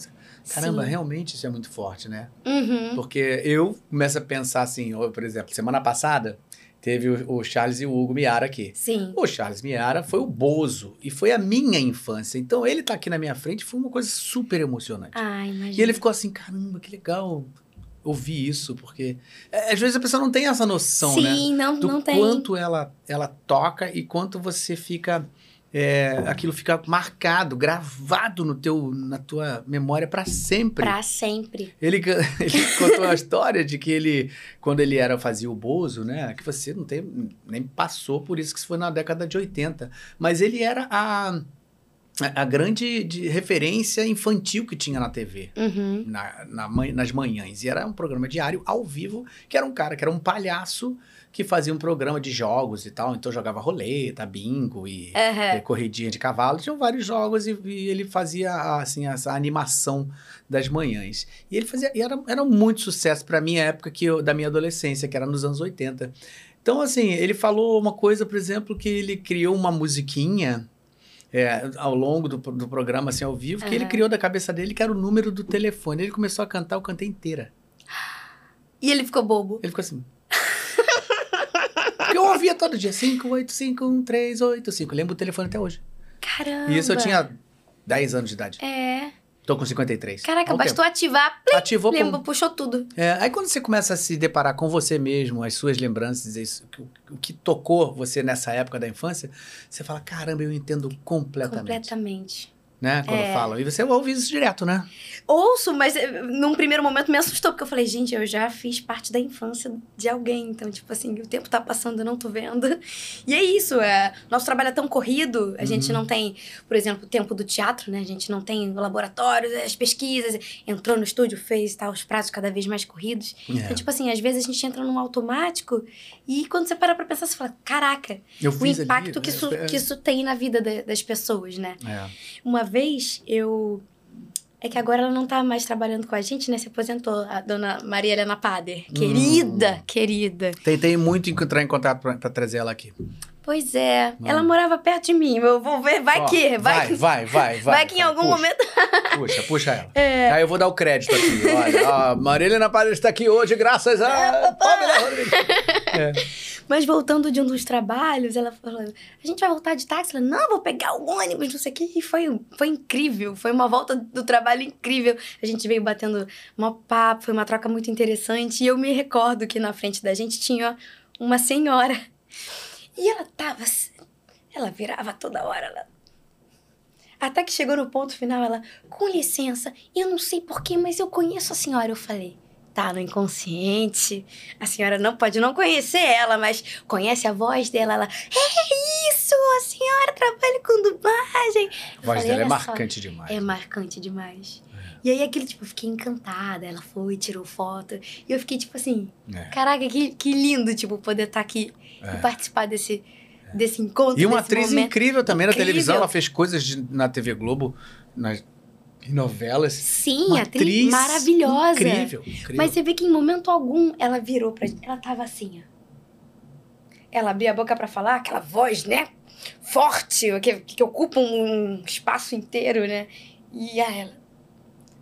caramba, Sim. realmente isso é muito forte, né? Uhum. Porque eu começo a pensar assim, por exemplo, semana passada teve o, o Charles e o Hugo Miara aqui. Sim. O Charles Miara foi o Bozo e foi a minha infância. Então ele tá aqui na minha frente foi uma coisa super emocionante. Ai, imagina. E ele ficou assim, caramba, que legal ouvir isso, porque é, às vezes a pessoa não tem essa noção, né? Sim, não, Do não tem. quanto ela, ela toca e quanto você fica. É, aquilo fica marcado, gravado no teu, na tua memória para sempre. Pra sempre. Ele, ele contou uma história de que ele, quando ele era fazia o Bozo, né? Que você não tem, nem passou por isso, que isso foi na década de 80. Mas ele era a, a, a grande de referência infantil que tinha na TV. Uhum. Na, na nas manhãs. E era um programa diário, ao vivo, que era um cara, que era um palhaço que fazia um programa de jogos e tal. Então jogava roleta, bingo e Aham. é, corridinha de cavalo. Tinham vários jogos e, e ele fazia assim essa animação das manhãs. E ele fazia e era, era muito sucesso para minha época que eu, da minha adolescência, que era nos anos 80. Então assim, ele falou uma coisa, por exemplo, que ele criou uma musiquinha é, ao longo do, do programa, assim, ao vivo, que ele criou da cabeça dele, que era o número do telefone. Ele começou a cantar, eu cantei inteira. E ele ficou bobo. Ele ficou assim. Ouvia todo dia, 5851385. Lembro o telefone até hoje. Caramba. E isso eu tinha 10 anos de idade. É. Tô com 53. Caraca, bastou ativar, plim, tempo. Ativou lembra, com... puxou tudo. É, aí quando você começa a se deparar com você mesmo, as suas lembranças, isso, o, o que tocou você nessa época da infância, você fala, caramba, eu entendo completamente. Completamente. Né? Quando É. falam. E você ouve isso direto, né? Ouço, mas eh, num primeiro momento me assustou, porque eu falei, gente, eu já fiz parte da infância de alguém. Então, tipo assim, o tempo tá passando, eu não tô vendo. E é isso, é, nosso trabalho é tão corrido, a gente Uhum. não tem, por exemplo, o tempo do teatro, né? A gente não tem laboratórios, as pesquisas, entrou no estúdio, fez tá, os prazos cada vez mais corridos. Então, É. tipo assim, às vezes a gente entra num automático e quando você para pra pensar, você fala, caraca, o fiz ali, impacto que, né? isso, É. que isso tem na vida da- das pessoas, né? É. Uma vez eu. É que agora ela não tá mais trabalhando com a gente, né? Se aposentou, a dona Maria Helena Pader. Hum. Querida, querida. Tentei muito entrar em contato pra, pra trazer ela aqui. Pois é. Ela morava perto de mim. Eu vou ver. Vai Ó, que. Vai, que. vai, vai, vai. Vai que em algum puxa, momento. Puxa, puxa ela. Aí eu vou dar o crédito aqui. Olha, ó, Marília Paredes está aqui hoje graças a Pamela Rodrigues. É. Mas voltando de um dos trabalhos, ela falou: a gente vai voltar de táxi? Ela, não, vou pegar o ônibus, não sei o quê. E foi, foi incrível. Foi uma volta do trabalho incrível. A gente veio batendo uma papo, foi uma troca muito interessante. E eu me recordo que na frente da gente tinha uma senhora. E ela tava. assim, Ela virava toda hora. Ela... Até que chegou no ponto final, ela, com licença, eu não sei porquê, mas eu conheço a senhora. Eu falei, tá no inconsciente. A senhora não pode não conhecer ela, mas conhece a voz dela. Ela, é isso, a senhora trabalha com dublagem. A voz falei, dela é "Olha só, marcante demais. É marcante demais. E aí, aquele, tipo, eu fiquei encantada. Ela foi, tirou foto. E eu fiquei, tipo assim, É. caraca, que, que lindo, tipo, poder estar aqui É. e participar desse, desse encontro. E uma atriz momento. incrível também na Incrível. televisão. Ela fez coisas de- na TV Globo, nas em novelas. Sim, Uma atriz, maravilhosa. Incrível, incrível. Mas você vê que em momento algum ela virou pra gente. Ela tava assim, ó. Ela abria a boca pra falar, aquela voz, né? Forte, que, que ocupa um espaço inteiro, né? E a ela.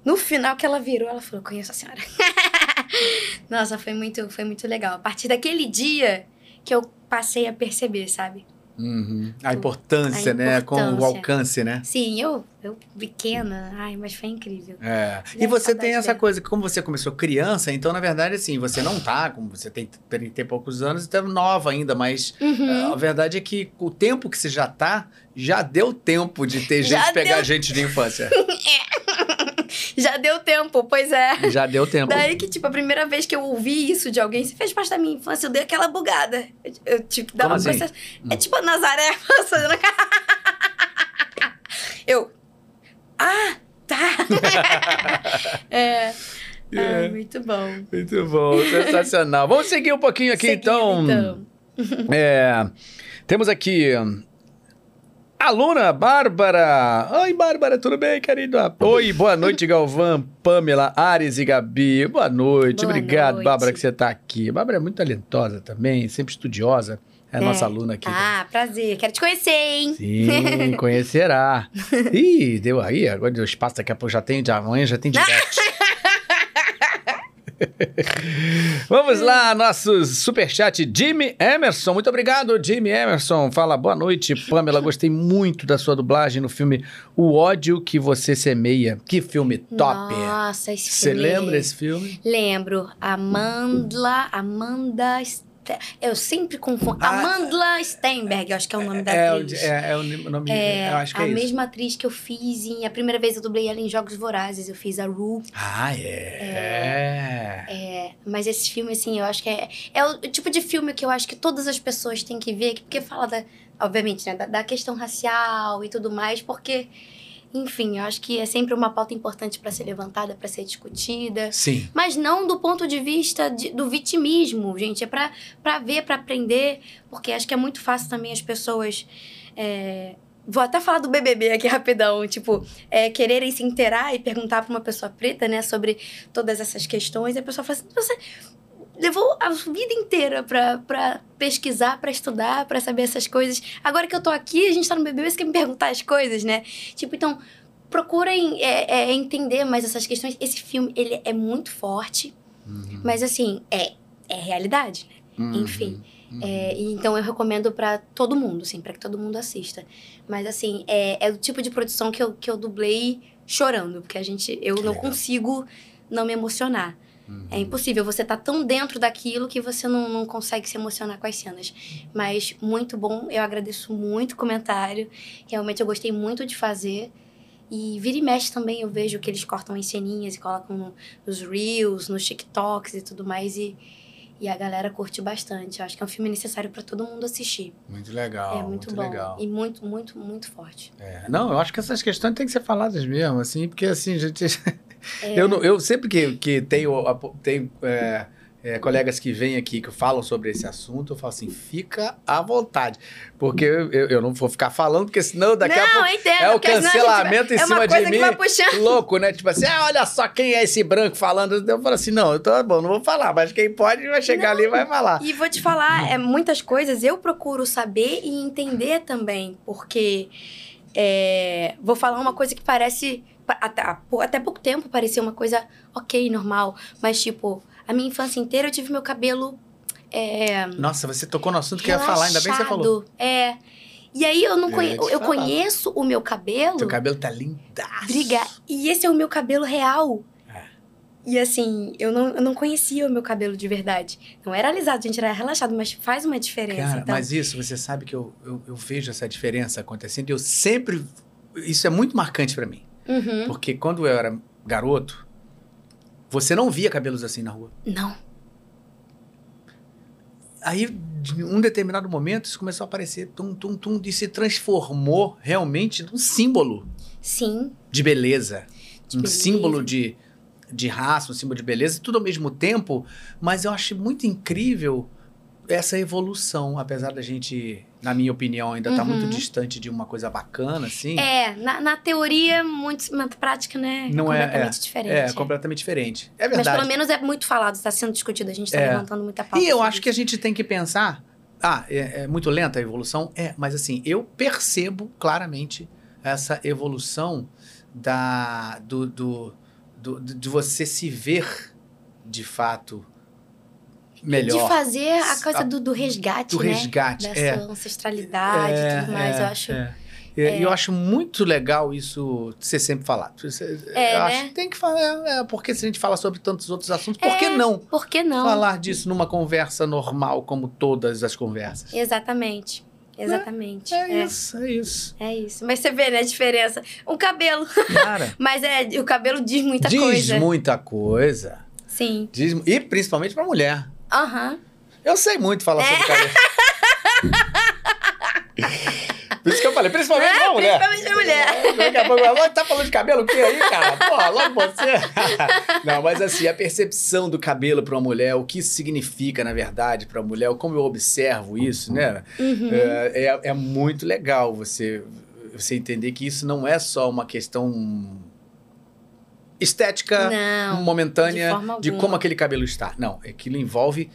No final que ela virou, ela falou: Conheço a senhora. Nossa, foi muito, foi muito legal. A partir daquele dia que eu passei a perceber, sabe? Uhum. A importância, A né? Com o alcance, né? Sim, eu, eu pequena, ai, mas foi incrível. É. E você tem essa dela. coisa que, como você começou criança, então, na verdade, assim, você não tá, como você tem, tem, tem poucos anos, é nova ainda, mas Uhum. a verdade é que o tempo que você já tá, já deu tempo de ter Já gente pegar deu. gente de infância. Já deu tempo, pois é. já deu tempo. Daí que, tipo, a primeira vez que eu ouvi isso de alguém, você fez parte da minha infância, eu dei aquela bugada. Eu, eu, tipo, dava Como uma assim? coisa. É tipo a Nazaré fazendo. eu. Ah, tá. é. É. Ah, muito bom. Muito bom, sensacional. Vamos seguir um pouquinho aqui, então. então. É, temos aqui. Aluna Bárbara. Oi, Bárbara, tudo bem, querida? Oi, boa noite, Galvão, Pamela, Ares e Gabi. Boa noite. Boa Obrigado, noite. Bárbara, que você está aqui. Bárbara é muito talentosa também, sempre estudiosa. É a nossa É. aluna aqui. Ah, prazer. Quero te conhecer, hein? Sim, conhecerá. Ih, deu aí, agora deu espaço, daqui a pouco já tem, já amanhã já tem direct. Vamos lá, nosso superchat, Jimmy Emerson. Muito obrigado, Jimmy Emerson. Fala, boa noite, Pamela. Gostei muito da sua dublagem no filme O Ódio que Você Semeia. Que filme top. Nossa, esse Você filme. lembra esse filme? Lembro. Amanda. Ste- Eu sempre confundo. Ah, Amandla Steinberg, eu acho que é o nome da É, o- atriz. é, é o nome, É, eu acho que a é isso. mesma atriz que eu fiz em. A primeira vez eu dublei ela em Jogos Vorazes, eu fiz a Rue. Ah, é. É, mas esse filme, assim, eu acho que é. É o tipo de filme que eu acho que todas as pessoas têm que ver, porque fala da. Obviamente, né? Da, da questão racial e tudo mais, porque. Enfim, eu acho que é sempre uma pauta importante para ser levantada, para ser discutida. Sim. Mas não do ponto de vista de- do vitimismo, gente. É pra, pra ver, pra aprender. Porque acho que é muito fácil também as pessoas. é, Vou até falar do BBB aqui rapidão. Tipo, é, quererem se inteirar e perguntar pra uma pessoa preta, né, sobre todas essas questões. E a pessoa fala assim: você levou a vida inteira pra, pra pesquisar, pra estudar, pra saber essas coisas. Agora que eu tô aqui, a gente tá no BBB, você quer me perguntar as coisas, né? Tipo, então, procurem é, é, entender mais essas questões. Esse filme, ele é muito forte, Uhum. mas assim, é, é realidade, né? Enfim. É, e então eu recomendo pra todo mundo, assim, pra que todo mundo assista. Mas assim, é, é o tipo de produção que eu, que eu dublei chorando, porque a gente, eu não consigo não me emocionar. Uhum. É impossível, você tá tão dentro daquilo que você não, não consegue se emocionar com as cenas. Mas muito bom, eu agradeço muito o comentário. Realmente eu gostei muito de fazer. E vira e mexe também, eu vejo que eles cortam as ceninhas e colocam no- nos Reels, nos TikToks e tudo mais. E, e a galera curte bastante. Eu acho que é um filme necessário pra todo mundo assistir. Muito legal. é muito, bom. legal. E muito, muito, muito forte. É, não, eu acho que essas questões têm que ser faladas mesmo, assim, porque assim, gente. É. Eu, não- eu sempre que, que tenho, tenho é, é, colegas que vêm aqui que falam sobre esse assunto, eu falo assim, fica à vontade. Porque eu, eu, eu não vou ficar falando, porque senão daqui não, a pouco entendo, é o cancelamento vai- em é cima de mim. Louco, né? Tipo assim, ah, olha só quem é esse branco falando. Eu falo assim, não, eu tô bom, não vou falar, mas quem pode vai chegar ali e vai falar. E vou te falar, é, muitas coisas eu procuro saber e entender também, porque é, vou falar uma coisa que parece. Até, até pouco tempo parecia uma coisa ok, normal, mas tipo, a minha infância inteira eu tive meu cabelo. É, Nossa, você tocou no assunto que eu ia falar, ainda bem que você falou. relaxado. É. E aí eu não Eu conhe... eu falar. conheço o meu cabelo. Teu cabelo tá lindaço. Briga. E esse é o meu cabelo real. É. E assim, eu não, eu não conhecia o meu cabelo de verdade. Não era alisado, gente, era relaxado, mas faz uma diferença. Cara, então. mas isso, você sabe que eu, eu, eu vejo essa diferença acontecendo e eu sempre. Isso é muito marcante pra mim. Uhum. Porque quando eu era garoto, você não via cabelos assim na rua. Não. Aí, de um determinado momento, isso começou a aparecer, tum, tum, tum, e se transformou realmente num símbolo Sim. de beleza. De um beleza. símbolo de, de raça, um símbolo de beleza, tudo ao mesmo tempo. Mas eu acho muito incrível essa evolução, apesar da gente, na minha opinião, ainda tá Uhum. muito distante de uma coisa bacana, assim. É, na, na teoria, muito, na prática, né? Não é- completamente diferente. É, completamente diferente. É Mas verdade. pelo menos é muito falado, está sendo discutido, a gente está É. levantando muita pauta. E eu acho que a gente tem que pensar. Ah, é, é muito lenta a evolução? É, mas assim, eu percebo claramente essa evolução da, do, do, do- de você se ver de fato melhor. De fazer a coisa A- do, do resgate, do né? resgate, Dessa é. ancestralidade e tudo mais. é, eu acho. é. E e eu acho muito legal isso ser sempre falado. É, eu né? acho que tem que falar, é, porque se a gente fala sobre tantos outros assuntos, por que É, não Por que não? falar disso numa conversa normal, como todas as conversas? Exatamente. Exatamente. É, isso, é isso. É isso. Mas você vê, né, a diferença. Um cabelo. Cara, Mas é, o cabelo diz muita diz coisa. muita coisa. Sim. Diz, e principalmente pra mulher. Aham. Eu sei muito falar É. sobre cabelo. Por isso que eu falei, principalmente É, mulher. principalmente mulher. Daqui a pouco, tá falando de cabelo o quê aí, cara? Porra, logo você. Não, mas assim, a percepção do cabelo pra uma mulher, o que isso significa, na verdade, pra mulher, como eu observo isso, né? Uhum. É, é, é muito legal você, você entender que isso não é só uma questão estética Não. momentânea de de, como aquele cabelo está. Não, aquilo envolve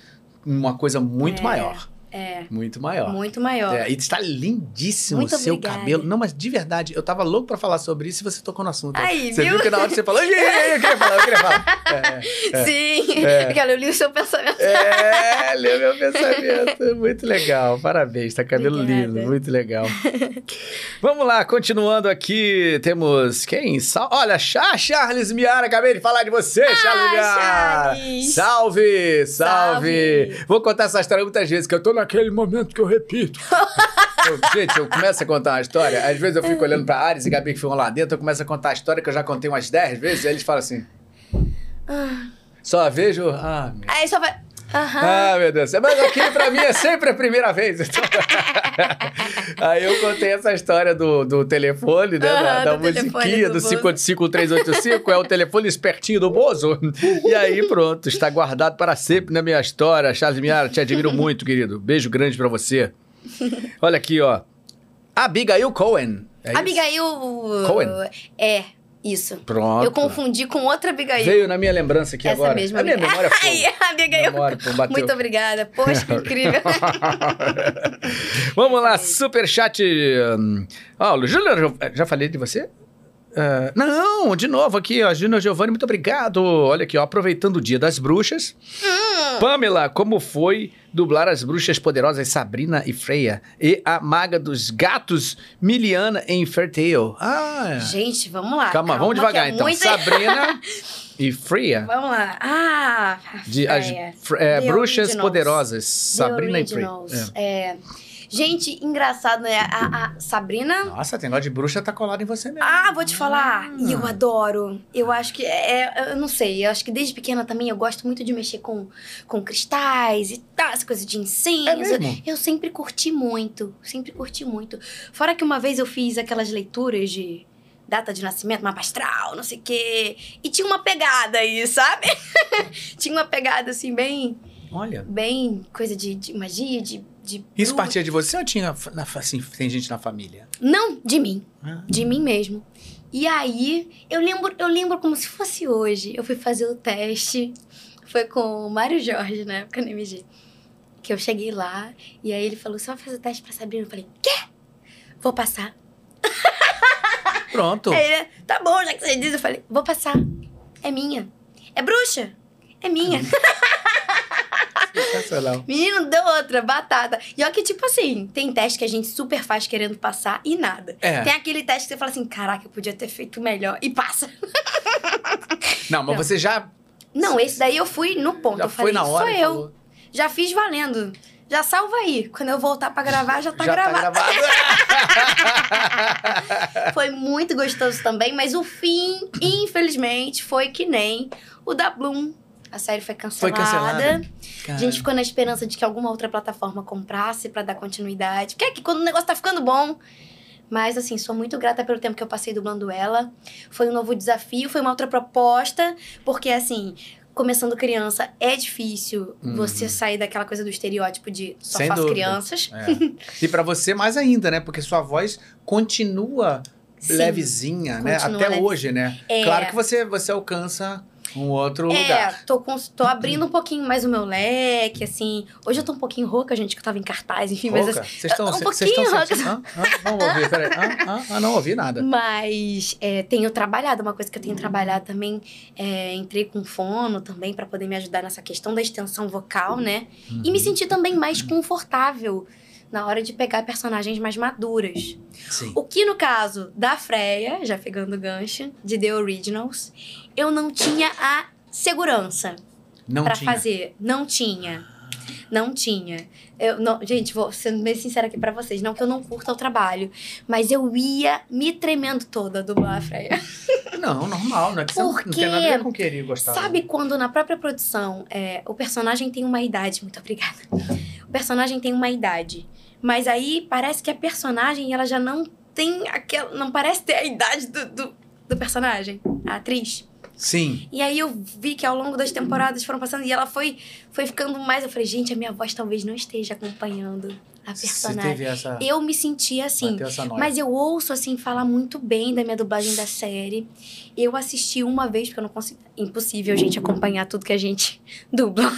uma coisa muito É, maior. É. Muito maior. Muito maior. É, e está lindíssimo o seu obrigada. cabelo. Não, mas de verdade, eu tava louco pra falar sobre isso e você tocou no assunto. Aí, você viu? viu que na hora você falou, "Ih, eu queria falar, eu queria falar. É, Sim. É. Aquela, eu li o seu pensamento. É, leu meu pensamento. Muito legal. Parabéns, tá cabelo Obrigada. lindo. Muito legal. Vamos lá, continuando aqui, temos quem? Sal- Olha, Charles Miara, acabei de falar de você, Charles Miara. Charles. Salve, salve, Salve. Vou contar essa história muitas vezes, que eu tô naquele momento que eu repito. Eu- gente, eu começo a contar uma história, às vezes eu fico olhando pra Ares e Gabi que ficam lá dentro, eu começo a contar a história que eu já contei umas 10 vezes, aí eles falam assim, Ah. só vejo... Ah, meu Aí só vai. Aham. ah, meu Deus. Mas aqui pra mim é sempre a primeira vez. Então... Aí eu contei essa história do, do telefone, né? da Aham, da do musiquinha, do do Bozo. 585-385, é o telefone espertinho do Bozo. E aí, pronto, está guardado para sempre na minha história. Charles Miara, te admiro muito, querido. Beijo grande pra você. Olha aqui, ó. Abigail Cohen. É? Abigail. Cohen? É, isso. Pronto. Eu confundi com outra Abigail. Veio na minha lembrança aqui Essa agora. mesma a minha memória foi. Ai, Abigail. Memória, pô, bateu. Muito obrigada. Poxa, que incrível. Vamos lá, superchat. hum, Ó, o Júnior, Gio- já falei de você? Ah, não, de novo aqui, ó. Júnior Giovanni, muito obrigado. Olha aqui, ó, aproveitando o dia das bruxas. Hum. Pamela, como foi dublar as bruxas poderosas Sabrina e Freya e a maga dos gatos Miliana em Fairtale? Ah, Gente, vamos lá. calma, vamos devagar que é então. muito- Sabrina e Freya. Vamos lá. Ah, De, as é, bruxas poderosas Sabrina e Freya. Originals. É. Gente, engraçado, né? A, a Sabrina. Nossa, tem negócio de bruxa tá colado em você mesmo. Ah, vou te falar. Ah. E eu adoro. Eu acho que é, é- Eu não sei. Eu acho que desde pequena também eu gosto muito de mexer com, com cristais e tal, essa coisa de incenso. É mesmo? Eu sempre curti muito. Sempre curti muito. Fora que uma vez eu fiz aquelas leituras de. data de nascimento, mapa astral, não sei o quê. E tinha uma pegada aí, sabe? tinha uma pegada, assim, bem... Olha. Bem coisa de, de magia, de... de Isso partia de você ou tinha, na- assim, tem gente na família? Não, de mim. Ah. De mim mesmo. E aí, eu lembro, eu lembro como se fosse hoje. Eu fui fazer o teste. Foi com o Mário Jorge, na época no MG. Que eu cheguei lá, e aí ele falou, vai fazer o teste pra Sabrina? Eu falei, quê? Vou passar. Pronto. Aí ele, tá bom, já que você diz. Eu falei, vou passar. É minha. É bruxa? É minha. Sensacional. Menino, deu outra, batata. E olha que, tipo assim, tem teste que a gente super faz querendo passar e nada. É. Tem aquele teste que você fala assim, caraca, eu podia ter feito melhor. E passa. Não, mas você já, Não, esse daí eu fui no ponto. já eu foi falei, na hora sou eu. falou, Já fiz valendo. Já salva aí. Quando eu voltar pra gravar, já tá já gravado. tá gravado. Foi muito gostoso também, mas o fim, infelizmente, foi que nem o da Bloom. A série foi Foi cancelada. cancelada. A gente ficou na esperança de que alguma outra plataforma comprasse pra dar continuidade. Porque é que quando o negócio tá ficando bom. Mas, assim, sou muito grata pelo tempo que eu passei dublando ela. Foi um novo desafio, foi uma outra proposta. Porque, assim, começando criança, é difícil Uhum. você sair daquela coisa do estereótipo de só Sem faço dúvida. crianças. É. E pra você mais ainda, né? Porque sua voz continua Sim, levezinha, né? continua Até leve. hoje, né? É. Claro que você, você alcança um outro É, lugar. tô, com- tô abrindo um pouquinho mais o meu leque, assim. Hoje eu tô um pouquinho rouca, gente, que eu tava em cartaz, enfim, mas Rouca? assim, Vocês estão um vocês pouquinho rouca. sentindo? Hã? Hã? Vamos ouvir, peraí. Hã? Ah, não ouvi nada. Mas é, tenho trabalhado, uma coisa que eu tenho trabalhado também, é, entrei com fono também pra poder me ajudar nessa questão da extensão vocal, né? E Uhum. me sentir também mais confortável na hora de pegar personagens mais maduras. Sim. O que no caso da Freya, já pegando o gancho, de The Originals, eu não tinha a segurança tinha. fazer. Não tinha. Não tinha. Eu, não, gente, vou sendo bem sincera aqui pra vocês. Não que eu não curta o trabalho, mas eu ia me tremendo toda dublar a Freya. Não, normal. Não é que você não, não Porque, tem nada a ver com querer gostar. Sabe quando na própria produção é, o personagem tem uma idade? Muito obrigada. O personagem tem uma idade. Mas aí parece que a personagem ela já não tem aquela. Não parece ter a idade do, do, do personagem, a atriz. Sim. E aí eu vi que ao longo das temporadas foram passando e ela foi, foi ficando mais. Eu falei, gente, a minha voz talvez não esteja acompanhando a Você personagem. teve essa. Eu me sentia assim. Mas eu ouço, assim, falar muito bem da minha dublagem da série. Eu assisti uma vez, porque eu não consigo. Impossível, gente, acompanhar tudo que a gente dubla.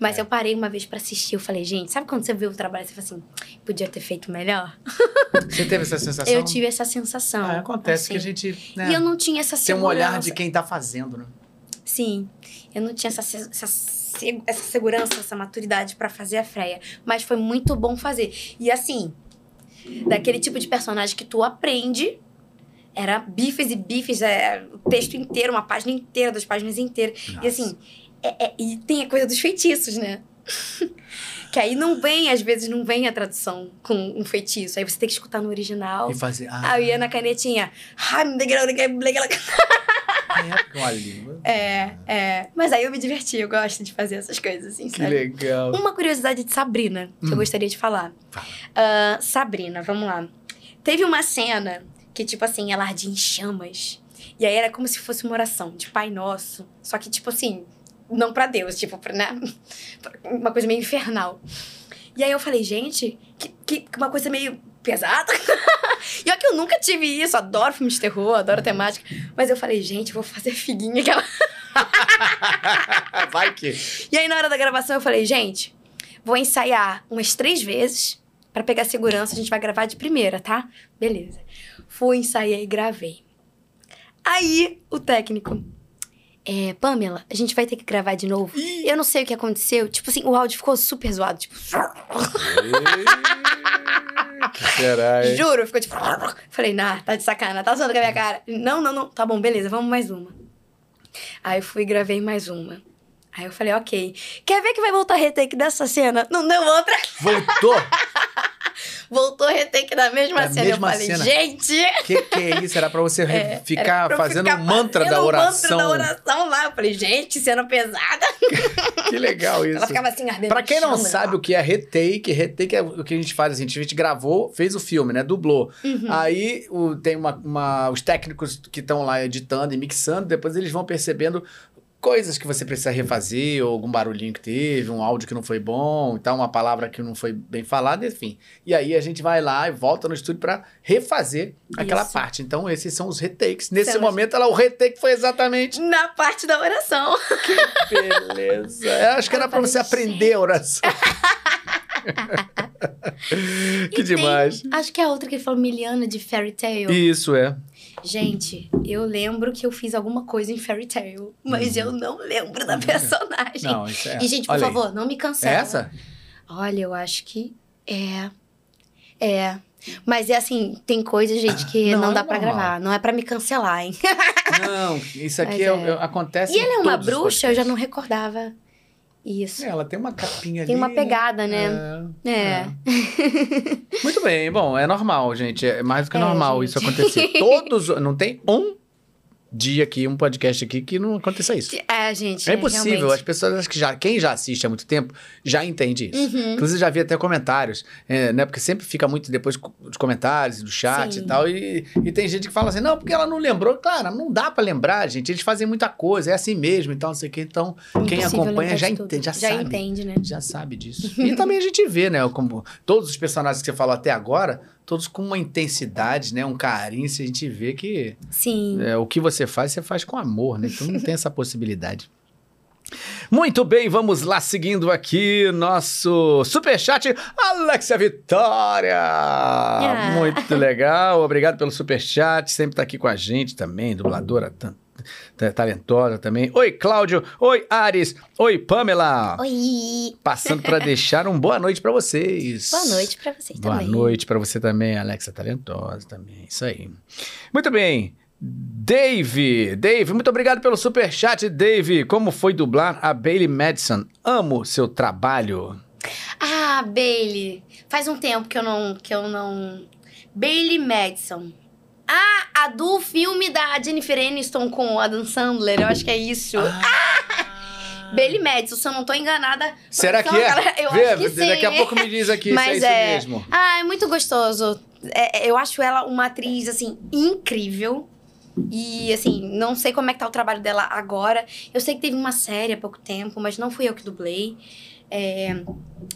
Mas É. eu parei uma vez pra assistir. Eu falei, gente, sabe quando você vê o trabalho e você fala assim, podia ter feito melhor? Você teve essa sensação? Eu tive essa sensação. Ah, acontece assim. que a gente. Né, E eu não tinha essa tem segurança. um olhar de quem tá fazendo, né? Sim, eu não tinha essa, essa, essa segurança, essa maturidade pra fazer a Freya. Mas foi muito bom fazer. E assim, daquele tipo de personagem que tu aprende. Era bifes e bifes, é, o texto inteiro, uma página inteira, duas páginas inteiras. Nossa. E assim, é- é- e tem a coisa dos feitiços, né? Que aí não vem, às vezes não vem a tradução com um feitiço. Aí você tem que escutar no original. E fazer. Ah, Aí eu ia na canetinha. é uma língua. É, é. Mas aí eu me diverti, eu gosto de fazer essas coisas, assim, Que sabe? legal. Uma curiosidade de Sabrina, que eu Hum. gostaria de falar. Fala. Ah, Sabrina, vamos lá. Teve uma cena que, tipo assim, ela ardia em chamas. E aí era como se fosse uma oração de Pai Nosso. Só que, tipo assim, não pra Deus, tipo, pra, né? Uma coisa meio infernal. E aí eu falei, gente, que, que uma coisa meio pesada. e olha que eu nunca tive isso, adoro filmes de terror, adoro temática. Mas eu falei, gente, vou fazer figuinha que ela Vai que. E aí, na hora da gravação, eu falei, gente, vou ensaiar umas três vezes pra pegar segurança. A gente vai gravar de primeira, tá? Beleza. Fui, ensaiei e gravei. Aí, o técnico. É, Pamela, a gente vai ter que gravar de novo. Eu não sei o que aconteceu. Tipo assim, o áudio ficou super zoado. Tipo, que será, hein? juro, ficou tipo. Falei, nah, tá de sacana, tá zoando com a minha cara. Não, não, não. Tá bom, beleza, vamos mais uma. Aí eu fui e gravei mais uma. Aí eu falei, ok. Quer ver que vai voltar retake dessa cena? Não deu outra. Voltou? voltou a retake da mesma Da cena. mesma eu falei, cena. gente. Que que é isso? Era pra você É, ficar pra fazendo ficar um mantra fazendo da o oração. mantra da oração lá. Eu falei, gente, cena pesada. Que legal isso. Ela ficava assim ardendo. Pra quem não chama, sabe o que é retake, retake é o que a gente faz assim, a gente gravou, fez o filme, né? Dublou. Uhum. Aí o- tem uma, uma- os técnicos que estão lá editando e mixando, depois eles vão percebendo coisas que você precisa refazer, ou algum barulhinho que teve, um áudio que não foi bom, então uma palavra que não foi bem falada, enfim. E aí a gente vai lá e volta no estúdio pra refazer aquela Isso. parte. Então esses são os retakes. Nesse momento, ela, o retake foi exatamente Na parte da oração. Beleza. Eu acho que era falei, você aprender a oração. que E tem- demais. acho que é a outra que ele falou, Miliana de Fairy Tail. Isso é. Gente, eu lembro que eu fiz alguma coisa em Fairy Tail, mas eu não lembro da personagem. Uhum. Não, isso é. E, gente, por Olha aí. favor, não me É cancela. essa? Olha, eu acho que é. É. Mas é assim, tem coisa, gente, que Não, não, é dá pra normal. gravar. Não é pra me cancelar, hein? Não, isso aqui é- é. é- acontece. E ela é uma bruxa, eu já não recordava isso. É, ela tem uma capinha Tem ali. uma pegada, né? É. É. Muito bem, bom, é normal, gente. É mais do que É, normal gente. isso acontecer. Todos. Não tem um dia aqui, um podcast aqui que não aconteça isso. É, gente. É impossível. As realmente. pessoas, acho que já, quem já assiste há muito tempo, já entende isso. Uhum. Inclusive, já vi até comentários, é, né? Porque sempre fica muito depois dos comentários, do chat Sim. e tal. E, e tem gente que fala assim, não, porque ela não lembrou. Claro, não dá pra lembrar, gente. Eles fazem muita coisa, é assim mesmo e tal, não sei o quê. Então, quem Impossível acompanha já entende, já, Já sabe. entende, né? Já sabe disso. E também a gente vê, né? Como todos os personagens que você falou até agora, todos com uma intensidade, né? Um carinho, se a gente vê que Sim. é, o que você faz, você faz com amor, né? Então não tem essa possibilidade. Muito bem, vamos lá, seguindo aqui nosso superchat, Alexia Vitória! Muito legal, obrigado pelo superchat, sempre tá aqui com a gente também, dubladora tan- ta- talentosa também. Oi, Cláudio, oi, Ares, oi, Pamela! Oi! Passando para deixar um boa noite para vocês. Boa noite pra vocês Boa também. noite para você também, Alexa Talentosa também. Isso aí. Muito bem. Dave, Dave, muito obrigado pelo superchat, Dave. Como foi dublar a Bailey Madison? Amo seu trabalho. Ah, Bailey. Faz um tempo que eu não. Que eu não... Bailey Madison. Ah, a do filme da Jennifer Aniston com o Adam Sandler. Eu acho que é isso. Bailey Madison, se eu não tô enganada. Será que é? galera, Eu Vê, acho que sim. daqui a pouco me diz aqui se é Mas isso é- mesmo. Ah, é muito gostoso. É, é, eu acho ela uma atriz, assim, incrível. E, assim, não sei como é que tá o trabalho dela agora. Eu sei que teve uma série há pouco tempo, mas não fui eu que dublei. É,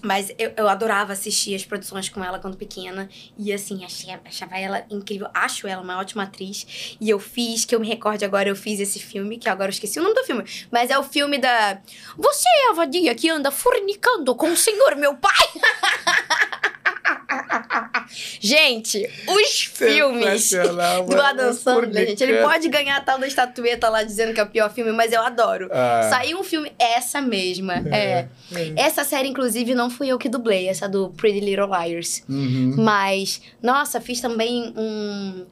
mas eu, eu adorava assistir as produções com ela quando pequena. E, assim, achei, achava ela incrível. Acho ela uma ótima atriz. E eu fiz, que eu me recorde agora, eu fiz esse filme, que agora eu esqueci o nome do filme. Mas é o filme da... Você é a vadia que anda fornicando com o senhor, meu pai? Gente, os filmes do. Adam Sandler, gente, ele pode ganhar a tal da estatueta lá dizendo que é o pior filme, mas eu adoro. Ah. Saiu um filme, essa mesma, é. Essa série, inclusive, não fui eu que dublei, essa do Pretty Little Liars. Uhum. Mas, nossa, fiz também um,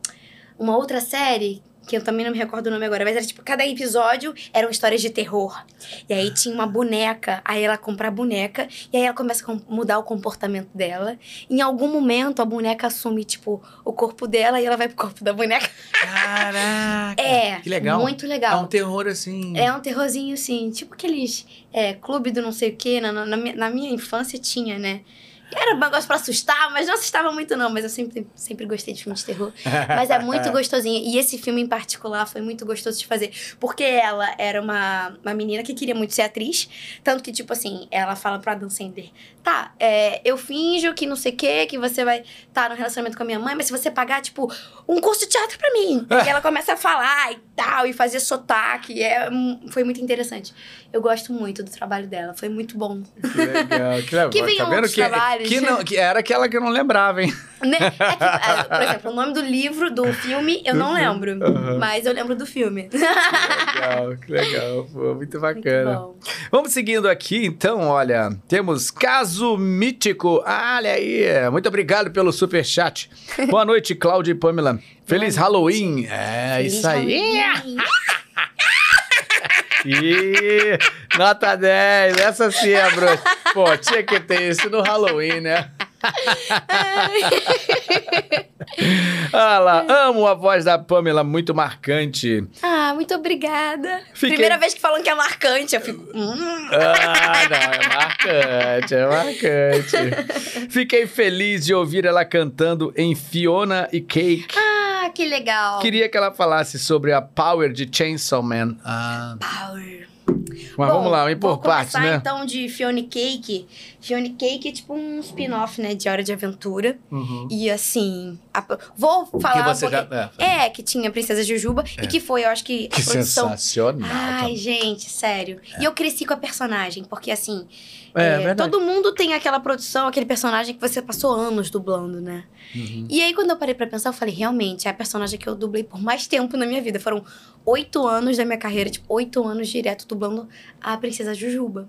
uma outra série, que eu também não me recordo o nome agora, mas era tipo, cada episódio eram histórias de terror. E aí tinha uma boneca, aí ela compra a boneca, e aí ela começa a com- mudar o comportamento dela. Em algum momento, a boneca assume, tipo, o corpo dela e ela vai pro corpo da boneca. Caraca! É, Que legal. muito É legal. um terror assim. É um terrorzinho, assim, tipo aqueles é, clube do não sei o quê. Na, na, minha- na minha infância tinha, né? Era um negócio pra assustar, mas não assustava muito, não. Mas eu sempre, sempre gostei de filme de terror. Mas é muito gostosinho. E esse filme em particular foi muito gostoso de fazer. Porque ela era uma, uma menina que queria muito ser atriz. Tanto que, tipo assim, ela fala pra Adam Sandler: Tá, é, eu finjo que não sei o quê, que você vai estar no relacionamento com a minha mãe, mas se você pagar, tipo, um curso de teatro pra mim. E ela começa a falar e tal, e fazer sotaque. É, foi muito interessante. Eu gosto muito do trabalho dela. Foi muito bom. Que legal, que legal. Que venham tá outros que, que, não, que era aquela que eu não lembrava, hein? Né? É que, ah, por exemplo, o nome do livro, do filme, eu não lembro. Aham. Mas eu lembro do filme. Legal, que legal. Pô, muito Muito bacana. bom. Vamos seguindo aqui, então, olha, temos Caso Mítico. Ah, olha aí, muito obrigado pelo superchat. Boa noite, Cláudia e Pamela. Feliz Halloween. É, Feliz isso aí. Halloween. Nota 10, essa sim é bruxa. Pô, tinha que ter isso no Halloween, né? ah lá, amo a voz da Pamela, muito marcante. Ah, muito obrigada. Fiquei- Primeira vez que falam que é marcante, eu fico. Hum. Ah, não, é marcante, é marcante. Fiquei feliz de ouvir ela cantando em Fiona e Cake. Ah, que legal. Queria que ela falasse sobre a Power de Chainsaw Man. Ah, Power. Mas Bom, vamos lá, vamos por partes, né? então de Fiona Cake. Fiona Cake é tipo um spin-off, né, de Hora de Aventura. Uhum. E assim, a- vou falar Que um você já... É, É, que tinha a Princesa Jujuba e que foi, eu acho que, que produção... sensacional. Ai, gente, sério. E eu cresci com a personagem, porque assim, É, é, verdade. todo mundo tem aquela produção, aquele personagem que você passou anos dublando, né? Uhum. E aí, quando eu parei pra pensar, eu falei, realmente, é a personagem que eu dublei por mais tempo na minha vida. Foram oito anos da minha carreira, tipo, oito anos direto dublando a Princesa Jujuba.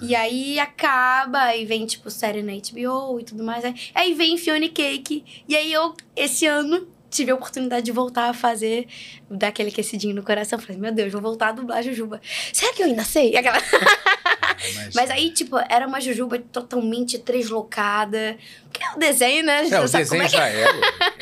E aí acaba, e vem, tipo, série na HBO e tudo mais. Aí, aí vem Fiona Cake. E aí eu, esse ano, tive a oportunidade de voltar a fazer, dar aquele aquecidinho no coração. Falei, meu Deus, vou voltar a dublar a Jujuba. Será que eu ainda sei? Aquela... Mas, Mas aí, tipo, era uma Jujuba totalmente translocada. Porque é o desenho, né? É, o como desenho é já era.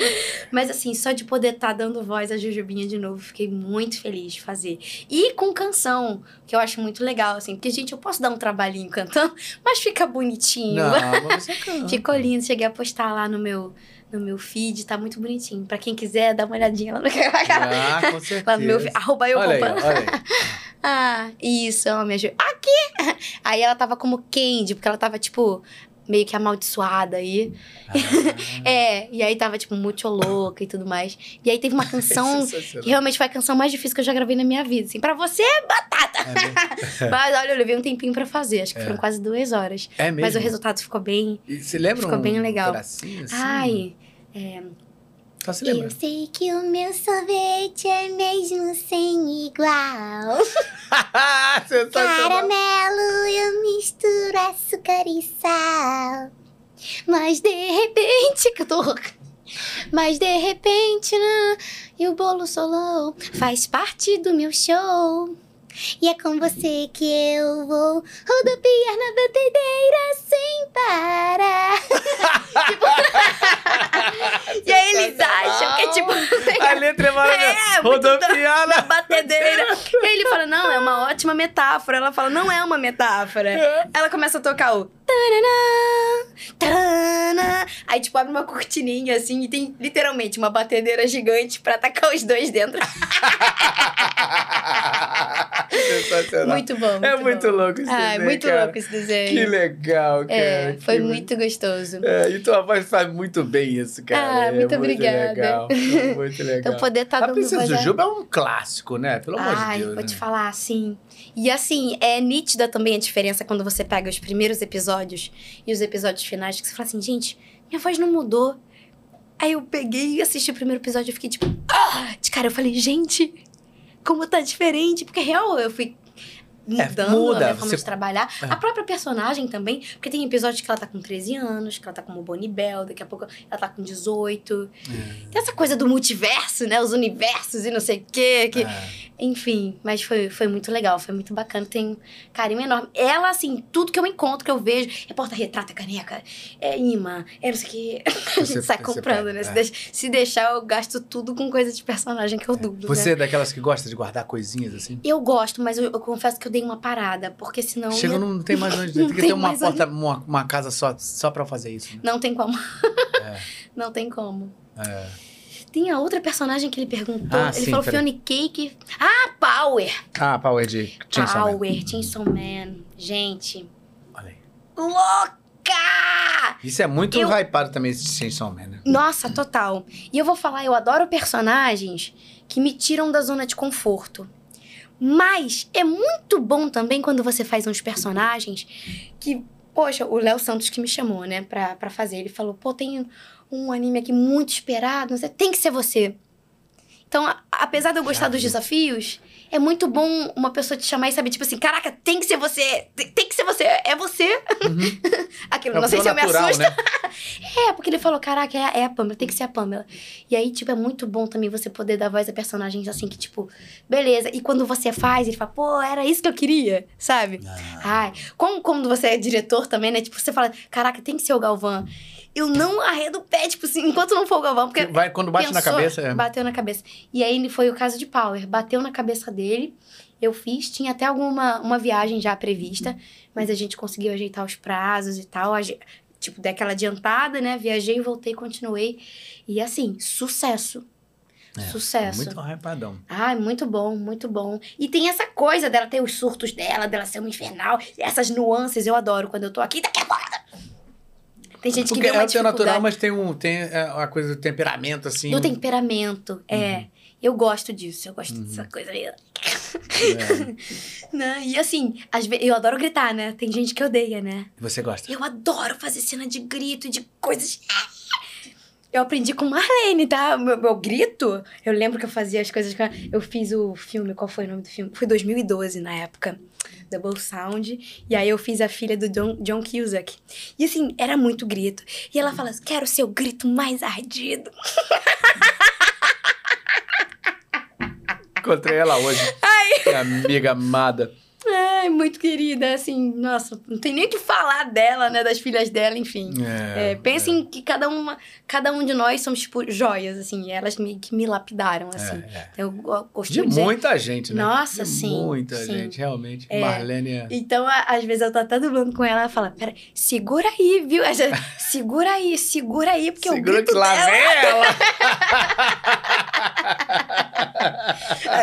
Mas assim, só de poder estar dando voz à Jujubinha de novo, fiquei muito feliz de fazer. E com canção, que eu acho muito legal, assim. Porque, gente, eu posso dar um trabalhinho cantando, mas fica bonitinho. Não, mas você canta. Ficou lindo. Cheguei a postar lá no meu, no meu feed, tá muito bonitinho. Pra quem quiser, dá uma olhadinha lá no, Ah, com certeza. lá no meu... Arroba eu Olha aí, olha. Ah, isso, ela me ajuda. Aqui! Aí ela tava como Candy, porque ela tava, tipo, meio que amaldiçoada aí. Ah. É, e aí tava, tipo, muito louca e tudo mais. E aí teve uma canção Sensacional. que realmente foi a canção mais difícil que eu já gravei na minha vida. Assim, pra você, batata! É? Mas olha, eu levei um tempinho pra fazer, acho que É. foram quase duas horas. É mesmo? Mas o resultado ficou bem. E você lembra ficou um bem legal. assim? Ai, Só se lembra. eu sei que o meu sorvete é mesmo sem igual. Caramelo eu misturo açúcar e sal. Mas de repente, que eu tô louca. Mas de repente, né? E o bolo solão faz parte do meu show. E é com você que eu vou rodopiar na batedeira sem parar. tipo... e aí eles acham que é tipo. A letra é maravilhosa. É, da- Rodopiar na na- batedeira. E aí ele fala, não, é uma ótima metáfora. Ela fala, não é uma metáfora. Ela começa a tocar o... taranã, taranã. Aí, tipo, abre uma cortininha, assim, e tem literalmente uma batedeira gigante pra atacar os dois dentro. Sensacional. Muito bom, muito É muito bom. louco esse Ai, desenho, muito cara. louco esse desenho. Que legal, cara. É, que foi le- muito gostoso. É, e tua voz faz muito bem isso, cara. Ah, É muito obrigada. Legal, é muito legal. Então, poder estar a dando Princesa a- Jujuba é um clássico, né? Pelo amor Ai, de Deus. vou né? te falar, assim. E assim, é nítida também a diferença quando você pega os primeiros episódios e os episódios finais, que você fala assim, gente, minha voz não mudou. Aí eu peguei e assisti o primeiro episódio e fiquei tipo, ah! De cara, eu falei, gente, como tá diferente. Porque real, eu fui mudando É, muda, a minha forma você- de trabalhar. É. A própria personagem também, porque tem episódios que ela tá com 13 anos, que ela tá como Bonnie Bell, daqui a pouco ela tá com 18. É. Tem essa coisa do multiverso, né? Os universos e não sei o quê. Que... É. Enfim, mas foi, foi muito legal, foi muito bacana. Tem um carinho enorme. Ela, assim, tudo que eu encontro, que eu vejo, é porta-retrato, é caneca, é imã, é não sei o que. A gente sai comprando, né? é. Se, deixa- se deixar, eu gasto tudo com coisa de personagem que eu dublo, Você né? é daquelas que gosta de guardar coisinhas assim? Eu gosto, mas eu, eu confesso que eu dei uma parada, porque senão. Chega, ia- não tem mais onde. Tem que ter uma porta, uma, uma casa só, só pra fazer isso. Né? Não tem como. É. Não tem como. É. Tem a outra personagem que ele perguntou. Ah, ele sim, falou. Fiona Cake. Ah, Power! Ah, Power de Chainsaw Man. Power, Chainsaw Man. Gente, Olha aí. louca! Isso é muito Eu- hypado também, esse Chainsaw Man, né? Nossa, total. E eu vou falar, eu adoro personagens que me tiram da zona de conforto. Mas é muito bom também quando você faz uns personagens que. Poxa, o Léo Santos que me chamou, né, pra, pra fazer. Ele falou: pô, tem um anime aqui muito esperado, não sei, tem que ser você. Então a- apesar de eu gostar dos desafios, é muito bom uma pessoa te chamar e saber, tipo assim, caraca, tem que ser você, tem, tem que ser você, é você. Aquilo, É não sei se eu me natural, assusta. né? É, porque ele falou, caraca, é, a- é a Pamela, tem que ser a Pamela. E aí, tipo, é muito bom também você poder dar voz a personagens assim que, tipo, beleza. E quando você faz, ele fala, pô, era isso que eu queria, sabe? Ai, como quando você é diretor também, né? Tipo, você fala, caraca, tem que ser o Galvão. Eu não arredo o pé, tipo assim, enquanto não for o Galvão, porque Vai, quando bate na pensou, cabeça. É. Bateu na cabeça. E aí foi o caso de Power. Bateu na cabeça dele. Eu fiz, tinha até alguma uma viagem já prevista, mas a gente conseguiu ajeitar os prazos e tal. Tipo, dei aquela adiantada, né? Viajei, voltei, continuei. E assim, sucesso. sucesso. Muito hypadão. Ai, muito bom, muito bom. E tem essa coisa dela ter os surtos dela, dela ser uma infernal, essas nuances eu adoro quando eu tô aqui. Daqui a pouco. Tem gente que Porque vê uma é natural, mas tem, um, tem é, uma coisa do temperamento, assim. do temperamento. É. Uhum. Eu gosto disso, eu gosto dessa coisa aí. É. Né? E assim, às vezes, eu adoro gritar, né? Tem gente que odeia, né? Você gosta? Eu adoro fazer cena de grito, de coisas. Eu aprendi com Marlene, tá? Meu, meu grito. Eu lembro que eu fazia as coisas. Eu fiz o filme, qual foi o nome do filme? Foi 2012 na época. Double Sound. E aí eu fiz a filha do John, John Cusack. E assim, era muito grito. E ela fala: quero ser o grito mais ardido. Encontrei ela hoje. Minha amiga amada. Ai, muito querida, assim, nossa, não tem nem o que falar dela, né? Das filhas dela, enfim. É, É, pensem que cada, uma, cada um de nós somos, tipo, joias, assim, elas meio que me lapidaram, assim. É, é. Eu De costumo dizer. muita gente, né? Nossa, De sim, Muita sim. gente, realmente. É. Marlene é... Então, às vezes eu tô até dublando com ela, ela fala, pera, segura aí, viu? Você, segura aí, segura aí, porque Segura o grito que lá dela... vem ela!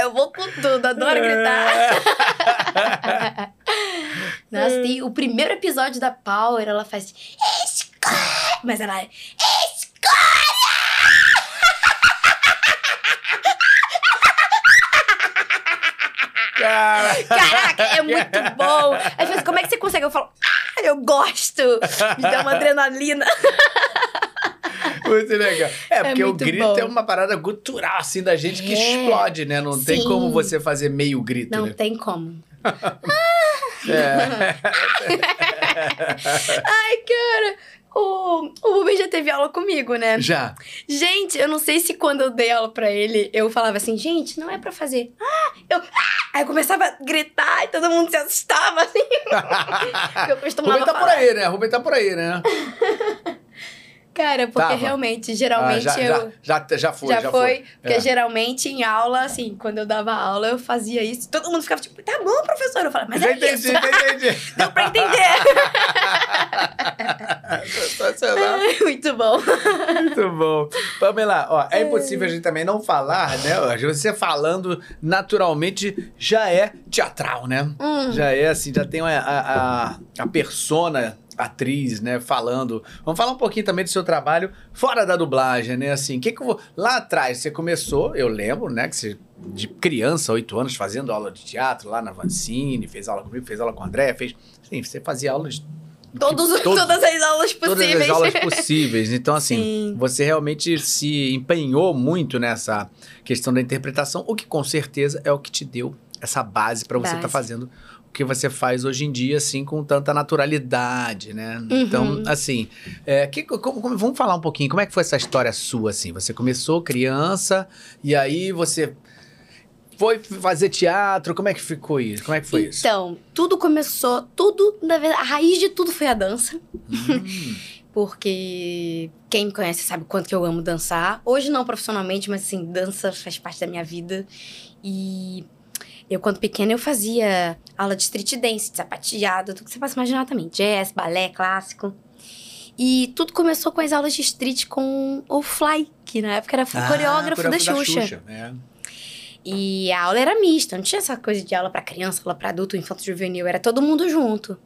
Eu vou com tudo, adoro gritar. Nossa, tem o primeiro episódio da Power, ela faz escolha, mas ela é Cara, Caraca, é muito bom. Às vezes, como é que você consegue? Eu falo, ah, eu gosto. Me dá uma adrenalina. muito legal. É, porque o grito bom. é uma parada gutural, assim, da gente que É. explode, né? Não tem Sim. como você fazer meio grito, Não né? tem como. É. Ai, cara. O, o Rubem já teve aula comigo, né? Já. Gente, eu não sei se quando eu dei aula pra ele, eu falava assim, gente, não é pra fazer. Ah, eu. Ah! Aí eu começava a gritar e todo mundo se assustava, assim. Eu costumava Rubem tá por falar. aí, né? Rubem tá por aí, né? Cara, porque Tava. realmente, geralmente Ah, já, eu. já, já, já foi, Já, já, foi, porque É. geralmente em aula, assim, quando eu dava aula, eu fazia isso. Todo mundo ficava tipo, tá bom, professor. Eu falava, mas já é entendi, isso. já entendi. Deu pra entender. Sensacional. Muito bom. Muito bom. Pamela, ó, é impossível a gente também não falar, né? Você falando naturalmente já é teatral, né? Hum. Já é assim, já tem a, a, a, a persona atriz, né, falando. Vamos falar um pouquinho também do seu trabalho fora da dublagem, né? Assim, que que eu vou... lá atrás você começou, eu lembro, né, que você de criança, oito anos, fazendo aula de teatro lá na Vancini, fez aula comigo, fez aula com o André, fez, sim, você fazia aula de Todos, Todos- todas as aulas possíveis. Todas as aulas possíveis. Então, assim, Sim. você realmente se empenhou muito nessa questão da interpretação, o que com certeza é o que te deu essa base para você estar Base. fazendo que você faz hoje em dia, assim, com tanta naturalidade, né? Uhum. Então, assim, é, que- como- como- vamos falar um pouquinho, como é que foi essa história sua, assim? Você começou criança e aí você foi fazer teatro, como é que ficou isso? Como é que foi isso? Então, tudo começou, tudo, na verdade, a raiz de tudo foi a dança. Hum, Porque quem me conhece sabe o quanto que eu amo dançar. Hoje não profissionalmente, mas assim, dança faz parte da minha vida. E eu, quando pequena, eu fazia aula de street dance, de sapateado, tudo que você possa imaginar também. Jazz, balé, clássico. E tudo começou com as aulas de street com o Fly, que na época era ah, coreógrafo da coreógrafo Xuxa. é. E a aula era mista, não tinha essa coisa de aula pra criança, aula pra adulto, infanto juvenil, era todo mundo junto.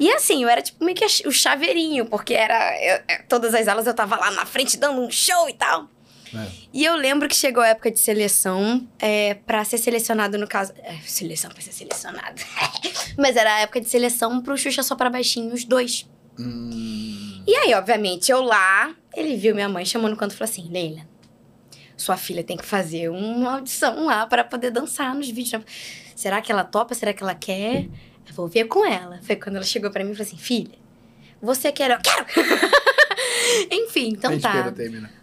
E assim, eu era tipo meio que o chaveirinho, porque era. eu- é, todas as aulas eu tava lá na frente dando um show e tal. É. E eu lembro que chegou a época de seleção, é, para ser selecionado, no caso. É, seleção pra ser selecionado. Mas era a época de seleção pro Xuxa só pra baixinhos, dois. Hum. E aí, obviamente, eu lá, ele viu minha mãe chamando no canto e falou assim: Leila, sua filha tem que fazer uma audição lá para poder dançar nos vídeos. Será que ela topa? Será que ela quer? Eu vou ver com ela. Foi quando ela chegou para mim e falou assim: filha, você quer? Eu quero! Enfim, então tá.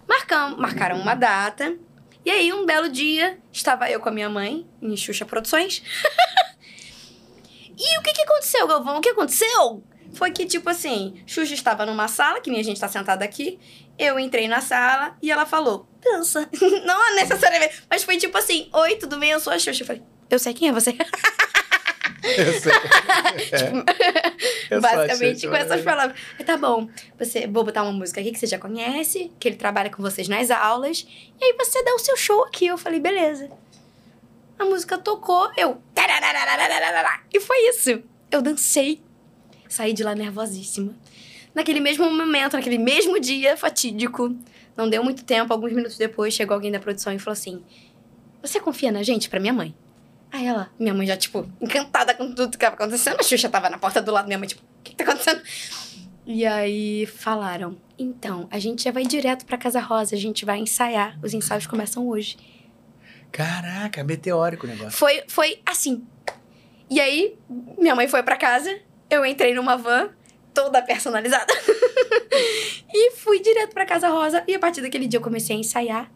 Marcam, marcaram uma data. E aí, um belo dia, estava eu com a minha mãe, em Xuxa Produções. e o que, que aconteceu, Galvão? O que aconteceu? Foi que, tipo assim, Xuxa estava numa sala, que nem a gente tá sentada aqui. Eu entrei na sala e ela falou, dança. Não necessariamente, mas foi tipo assim, oi, tudo bem? Eu sou a Xuxa. Eu falei, eu sei quem é você. Eu sei. é. Basicamente, com essas palavras. Tá bom, você, vou botar uma música aqui que você já conhece, que ele trabalha com vocês nas aulas, e aí você dá o seu show aqui. Eu falei, beleza. A música tocou, eu. E foi isso. Eu dancei. Saí de lá nervosíssima. Naquele mesmo momento, naquele mesmo dia fatídico, não deu muito tempo, alguns minutos depois, chegou alguém da produção e falou assim: Você confia na gente? Pra minha mãe. Aí ela, minha mãe já, tipo, encantada com tudo que estava acontecendo. A Xuxa tava na porta do lado, minha mãe, tipo, o que, que tá acontecendo? E aí falaram: então, a gente já vai direto pra Casa Rosa, a gente vai ensaiar. Os ensaios começam hoje. Caraca, meteórico o negócio. Foi, foi assim. E aí, minha mãe foi para casa, eu entrei numa van, toda personalizada. e fui direto pra Casa Rosa. E a partir daquele dia eu comecei a ensaiar.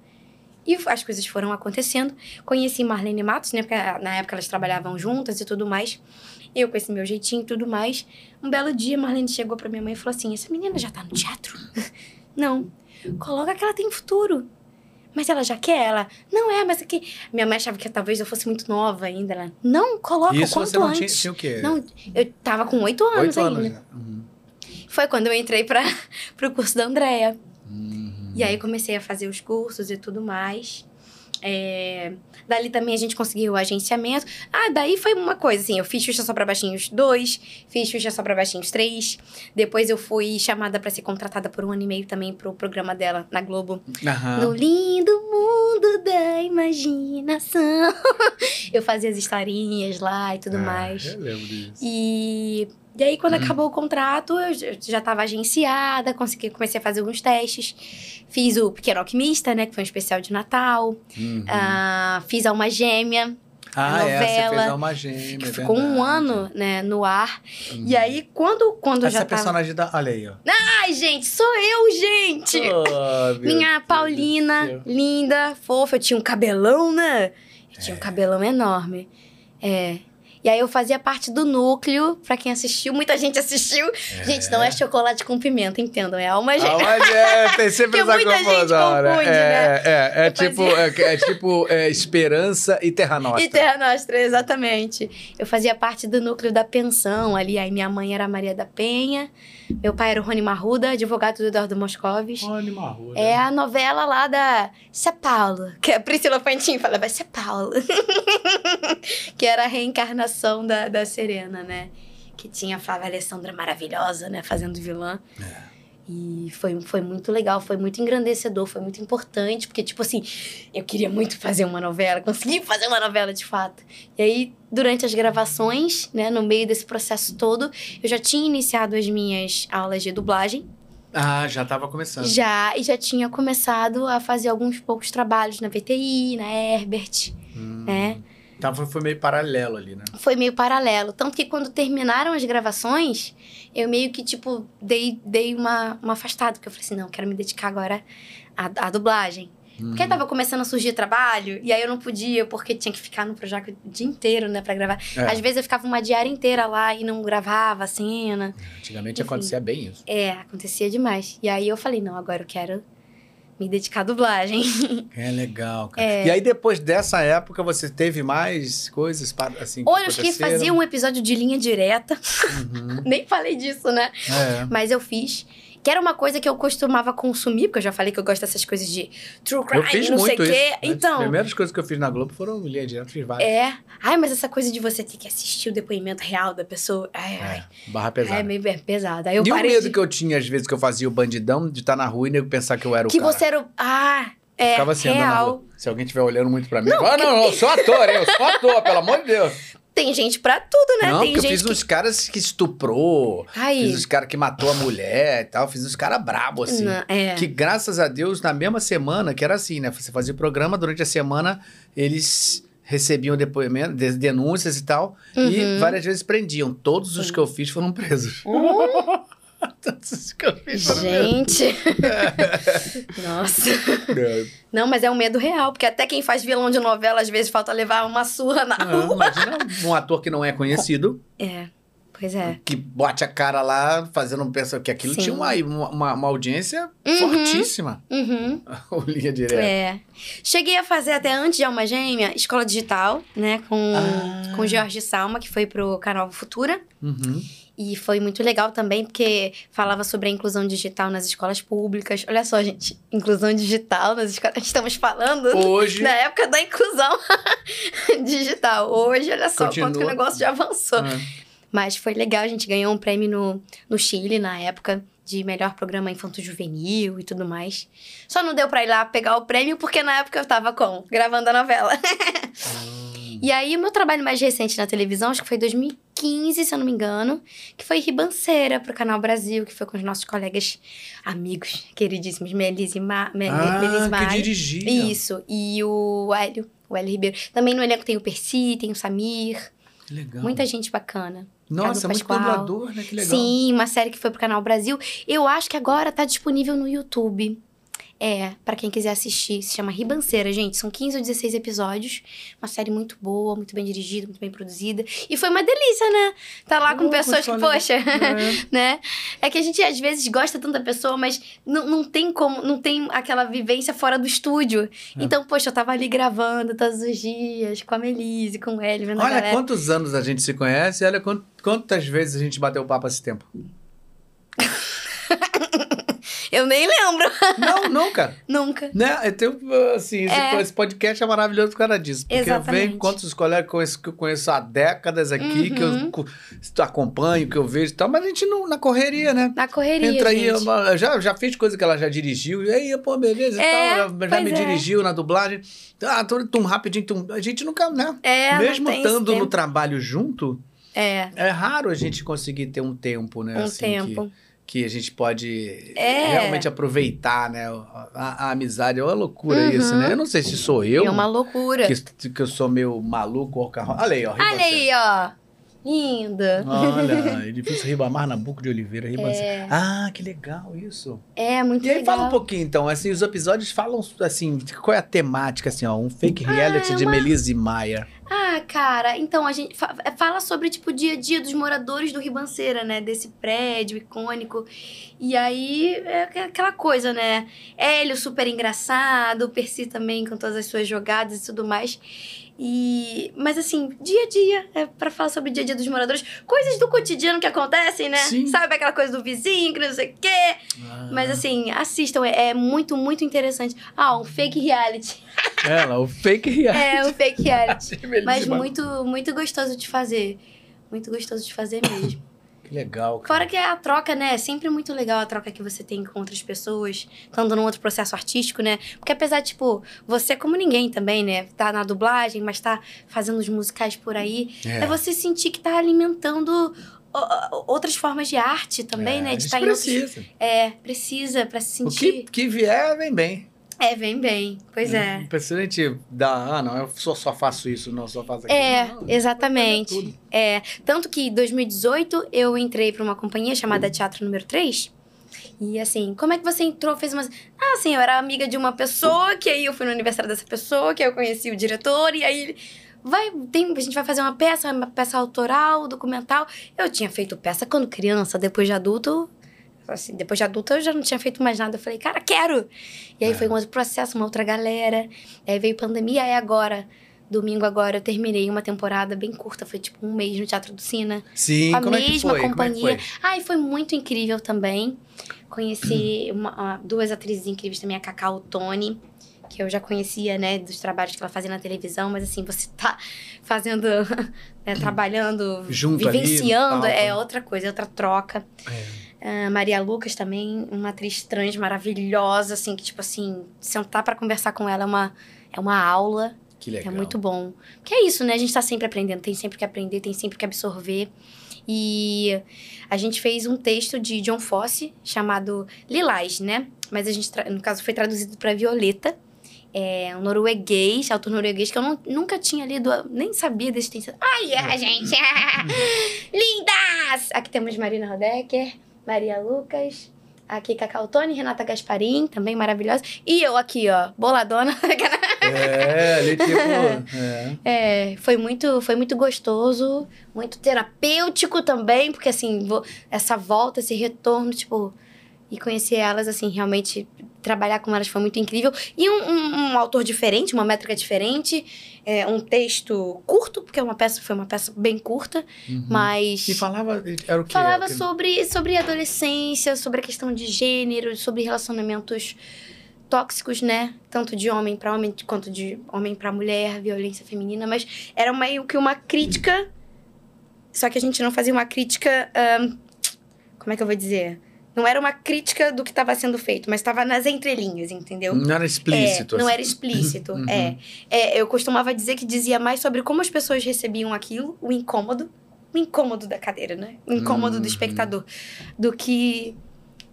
E as coisas foram acontecendo. Conheci Marlene Matos, né? Porque na época elas trabalhavam juntas e tudo mais. Eu com esse meu jeitinho e tudo mais. Um belo dia, Marlene chegou pra minha mãe e falou assim: Essa menina já tá no teatro? Não. Coloca que ela tem futuro. Mas ela já quer? Ela, não é, mas aqui. Minha mãe achava que talvez eu fosse muito nova ainda. Ela, não, coloca Isso o quanto você não antes. tinha, tinha o quê? Não, eu tava com oito anos Oito ainda. anos. né? Uhum. Foi quando eu entrei para pro curso da Andrea. Uhum. E aí comecei a fazer os cursos e tudo mais. É, Dali também a gente conseguiu o agenciamento. Ah, daí foi uma coisa, assim, eu fiz Xuxa Só Pra Baixinhos 2, fiz Xuxa Só Pra Baixinhos 3. Depois eu fui chamada para ser contratada por um ano e meio também pro programa dela na Globo. Aham. No lindo mundo da imaginação. eu fazia as historinhas lá e tudo Ah, mais. Eu lembro disso. E, e aí, quando acabou o contrato, eu já- estava agenciada, consegui, comecei a fazer alguns testes. Fiz o Pequeno Alquimista, né? Que foi um especial de Natal. Uhum. Ah, fiz Alma Gêmea, ah, é, você novela, fez Alma Gêmea, que é ficou um verdade. ano né, no ar. Uhum. E aí, quando, quando Essa já tava... personagem da... Olha aí, ó. Ai, gente, sou eu, gente! Oh, Minha Paulina, linda, fofa. Eu tinha um cabelão, né? Eu tinha um cabelão enorme. É. E aí eu fazia parte do núcleo, pra quem assistiu, muita gente assistiu. Gente, não é chocolate com pimenta, entendam, é alma gêmea. Alma Gêmea, tem sempre essa muita gente confusão, né? confunde, é, né? É, é, Eu tipo, fazia- é, é tipo é, Esperança e Terra Nostra. E Terra Nostra, exatamente. Eu fazia parte do núcleo da pensão ali. Aí minha mãe era Maria da Penha, meu pai era o Rony Marruda, advogado do Eduardo Moscovis. Rony Marruda. É a novela lá da São Paulo, que a Priscila Fantin falava São Paulo. que era a reencarnação da, da Serena, né? Que tinha a Flávia Alessandra maravilhosa, né? Fazendo vilã. E foi, foi muito legal, foi muito engrandecedor, foi muito importante, porque, tipo assim, eu queria muito fazer uma novela, consegui fazer uma novela de fato. E aí, durante as gravações, né, no meio desse processo todo, eu já tinha iniciado as minhas aulas de dublagem. Ah, já tava começando. Já, e já tinha começado a fazer alguns poucos trabalhos na VTI, na Herbert, Hum. né? Então foi, foi meio paralelo ali, né? Foi meio paralelo. Tanto que quando terminaram as gravações, eu meio que, tipo, dei, dei uma, uma afastada. Porque eu falei assim, não, eu quero me dedicar agora à, à dublagem. Porque Uhum. tava começando a surgir trabalho, e aí eu não podia, porque tinha que ficar no projeto o dia inteiro, né, pra gravar. É. Às vezes eu ficava uma diária inteira lá e não gravava a cena. Antigamente Enfim. acontecia bem isso. É, acontecia demais. E aí eu falei, não, agora eu quero me dedicar à dublagem. É legal, cara. É. E aí, depois dessa época, você teve mais coisas para, assim, Olha, eu cheguei a aconteceram? fazer um episódio de linha direta. Uhum. Nem falei disso, né? É. Mas eu fiz. Que era uma coisa que eu costumava consumir, porque eu já falei que eu gosto dessas coisas de true crime, Eu fiz não sei muito o isso. quê. As Então, primeiras coisas que eu fiz na Globo foram linha direta, fiz várias. é. Ai, mas essa coisa de você ter que assistir o depoimento real da pessoa. Ai, ai. É, barra pesada. É meio é pesada. Aí eu e o medo de... que eu tinha, às vezes, que eu fazia o bandidão, de estar na rua e nego pensar que eu era o Que cara. você era o. Ah, é. Ficava assim, real. Se alguém estiver olhando muito pra mim, eu falo, ah, não, eu sou ator, eu sou ator, pelo amor de Deus. Tem gente pra tudo, né? Não, tem porque eu gente fiz que. uns caras que estuprou, Aí. fiz uns caras que matou a mulher e tal, fiz uns caras brabos, assim. Não, é. Que graças a Deus, na mesma semana, que era assim, né? Você fazia programa, durante a semana eles recebiam depoimento, de- denúncias e tal, e Uhum. várias vezes prendiam. Todos os que eu fiz foram presos. Todos os que eu fiz foram Gente. Nossa. presos. Não, mas é um medo real, porque até quem faz vilão de novela, às vezes, falta levar uma surra na Não, rua. imagina um ator que não é conhecido, É, pois é. que bote a cara lá fazendo um pensa que aquilo Sim. tinha uma, uma, uma audiência Uhum. fortíssima. Uhum. O linha direta. É. Cheguei a fazer até antes de Alma Gêmea, escola digital, né? Com, Ah. com o Jorge Salma, que foi pro canal Futura. Uhum. E foi muito legal também, porque falava sobre a inclusão digital nas escolas públicas. Olha só, gente, inclusão digital nas escolas. Estamos falando Hoje. na época da inclusão digital. Hoje, olha só quanto que o Continua. negócio já avançou. É. Mas foi legal, a gente ganhou um prêmio no, no Chile na época de melhor programa infanto-juvenil e tudo mais. Só não deu pra ir lá pegar o prêmio porque na época eu tava com gravando a novela. e aí o meu trabalho mais recente na televisão, acho que foi 2015, se eu não me engano, que foi Ribanceira pro Canal Brasil, que foi com os nossos colegas amigos queridíssimos, Melise e Ma Mel Ah, Melis que Mai. dirigia. Isso, e o Hélio, o Hélio Ribeiro. Também no elenco tem o Percy, tem o Samir, Que legal. muita gente bacana. Nossa, muito dublador, né? Que legal. Sim, uma série que foi pro Canal Brasil. Eu acho que agora tá disponível no YouTube. É, pra quem quiser assistir. Se chama Ribanceira, gente. São 15 ou 16 episódios. Uma série muito boa, muito bem dirigida, muito bem produzida. E foi uma delícia, né? Tá lá com pessoas que, poxa, É. né? É que a gente às vezes gosta tanto da pessoa, mas não, não tem como, não tem aquela vivência fora do estúdio. É. Então, poxa, eu tava ali gravando todos os dias com a Melise, com o a Olha galera. quantos anos a gente se conhece e olha quant- quantas vezes a gente bateu papo esse tempo. Eu nem lembro. Não, cara. Nunca. Né? Eu tenho, assim, esse, É. esse podcast é maravilhoso por causa disso. Porque Exatamente. vem quantos colegas que eu conheço, eu há décadas aqui, que eu Uhum. co- acompanho, que eu vejo e tal, mas a gente não, na correria, né? Na correria, Entra aí, gente. uma- já, já fiz coisa que ela já dirigiu, e aí, pô, beleza e É, tal, já, já me é. dirigiu na dublagem. Ah, tum, tum, rapidinho, tum. A gente nunca, né? É, Mesmo estando no trabalho junto, É, é raro a gente conseguir ter um tempo, né? um assim, tempo. Que, que a gente pode É. realmente aproveitar, né? A, a amizade é uma loucura Uhum. isso, né? Eu não sei se sou eu é uma loucura. que, que eu sou meio maluco ou carro. Olha aí, ó. Olha aí, ó. Linda. Olha, edifício Ribamar Nabuco de Oliveira, Ribanceira. É. Ah, que legal isso. É, muito E aí, legal. fala um pouquinho, então. Assim, os episódios falam, assim, de qual é a temática, assim, ó. Um fake reality é de uma- Melise Maia. Ah, cara, então a gente fa- fala sobre, tipo, o dia a dia dos moradores do Ribanceira, né? Desse prédio icônico. E aí é aqu- aquela coisa, né? Hélio super engraçado, Percy também com todas as suas jogadas e tudo mais. E... Mas assim, dia a dia, é pra falar sobre o dia a dia dos moradores. Coisas do cotidiano que acontecem, né? Sim. Sabe aquela coisa do vizinho, que não sei o quê. Mas assim, assistam, é, é muito, muito interessante. Ah, um fake reality. Ela, o fake reality. É, um fake reality. Mas muito, muito gostoso de fazer. Muito gostoso de fazer mesmo. Que legal, cara. Fora que a troca, né? É sempre muito legal a troca que você tem com outras pessoas, estando num outro processo artístico, né? Porque apesar, tipo, você como ninguém também, né? Tá na dublagem, mas tá fazendo os musicais por aí. É, É. você sentir que tá alimentando outras formas de arte também, É, né? De gente estar em outros... precisa. É, precisa, pra se O sentir... que, que vier, vem bem. É, vem bem. Pois é. Não precisa a gente dar, ah, não, eu só, só faço isso, não, só faço aquilo. É, Não, exatamente. É, tanto que em 2018 eu entrei para uma companhia chamada Teatro Número 3. E assim, como é que você entrou? Fez uma. Ah, assim, eu era amiga de uma pessoa, que aí eu fui no aniversário dessa pessoa, que aí eu conheci o diretor, e aí. Vai, tem, a gente vai fazer uma peça, uma peça autoral, documental. Eu tinha feito peça quando criança, depois de adulto. Assim, depois de adulta eu já não tinha feito mais nada. Eu falei, cara, quero! E aí É. foi um outro processo, uma outra galera. Aí veio pandemia, aí agora, domingo agora, eu terminei uma temporada bem curta, foi tipo um mês no Teatro do Sina. Sim, Com a é mesma foi? É companhia. foi? Ai, foi muito incrível também. Conheci uma- duas atrizes incríveis também, a Cacau Tony, que eu já conhecia, né, dos trabalhos que ela fazia na televisão, mas assim, você tá fazendo, né, trabalhando, Junto ali vivenciando, palco, é outra coisa, é outra troca. É. Ah, Maria Lucas também, uma atriz trans maravilhosa, assim, que tipo assim, sentar pra conversar com ela é uma, é uma aula. Que legal. É muito bom. Que é isso, né? A gente tá sempre aprendendo, tem sempre que aprender, tem sempre que absorver. E a gente fez um texto de John Fosse chamado Lilás, né? Mas a gente, no caso, foi traduzido para Violeta. É um norueguês, autor norueguês, que eu não- nunca tinha lido, nem sabia da existência. Ai, é, gente! Lindas! Aqui temos Marina Rodecker, Maria Lucas, aqui Cacau Tony, Renata Gasparim, também maravilhosa. E eu aqui, ó, boladona. É, ali tipo. é. É, foi muito, foi muito gostoso, muito terapêutico também, porque assim, essa volta, esse retorno, tipo, e conhecer elas, assim, realmente trabalhar com elas foi muito incrível. E um, um- um autor diferente, uma métrica diferente, é, um texto curto, porque uma peça, foi uma peça bem curta, Uhum. mas E falava. Era o quê? falava quê? sobre, sobre adolescência, sobre a questão de gênero, sobre relacionamentos tóxicos, né? Tanto de homem para homem quanto de homem para mulher, violência feminina, mas era meio que uma crítica. Só que a gente não fazia uma crítica. ahn, como é que eu vou dizer? Não era uma crítica do que estava sendo feito, mas estava nas entrelinhas, entendeu? Não era explícito. É, não assim. era explícito. Uhum. é. É, Eu costumava dizer que dizia mais sobre como as pessoas recebiam aquilo, o incômodo, o incômodo da cadeira, né? O incômodo Uhum. do espectador, do que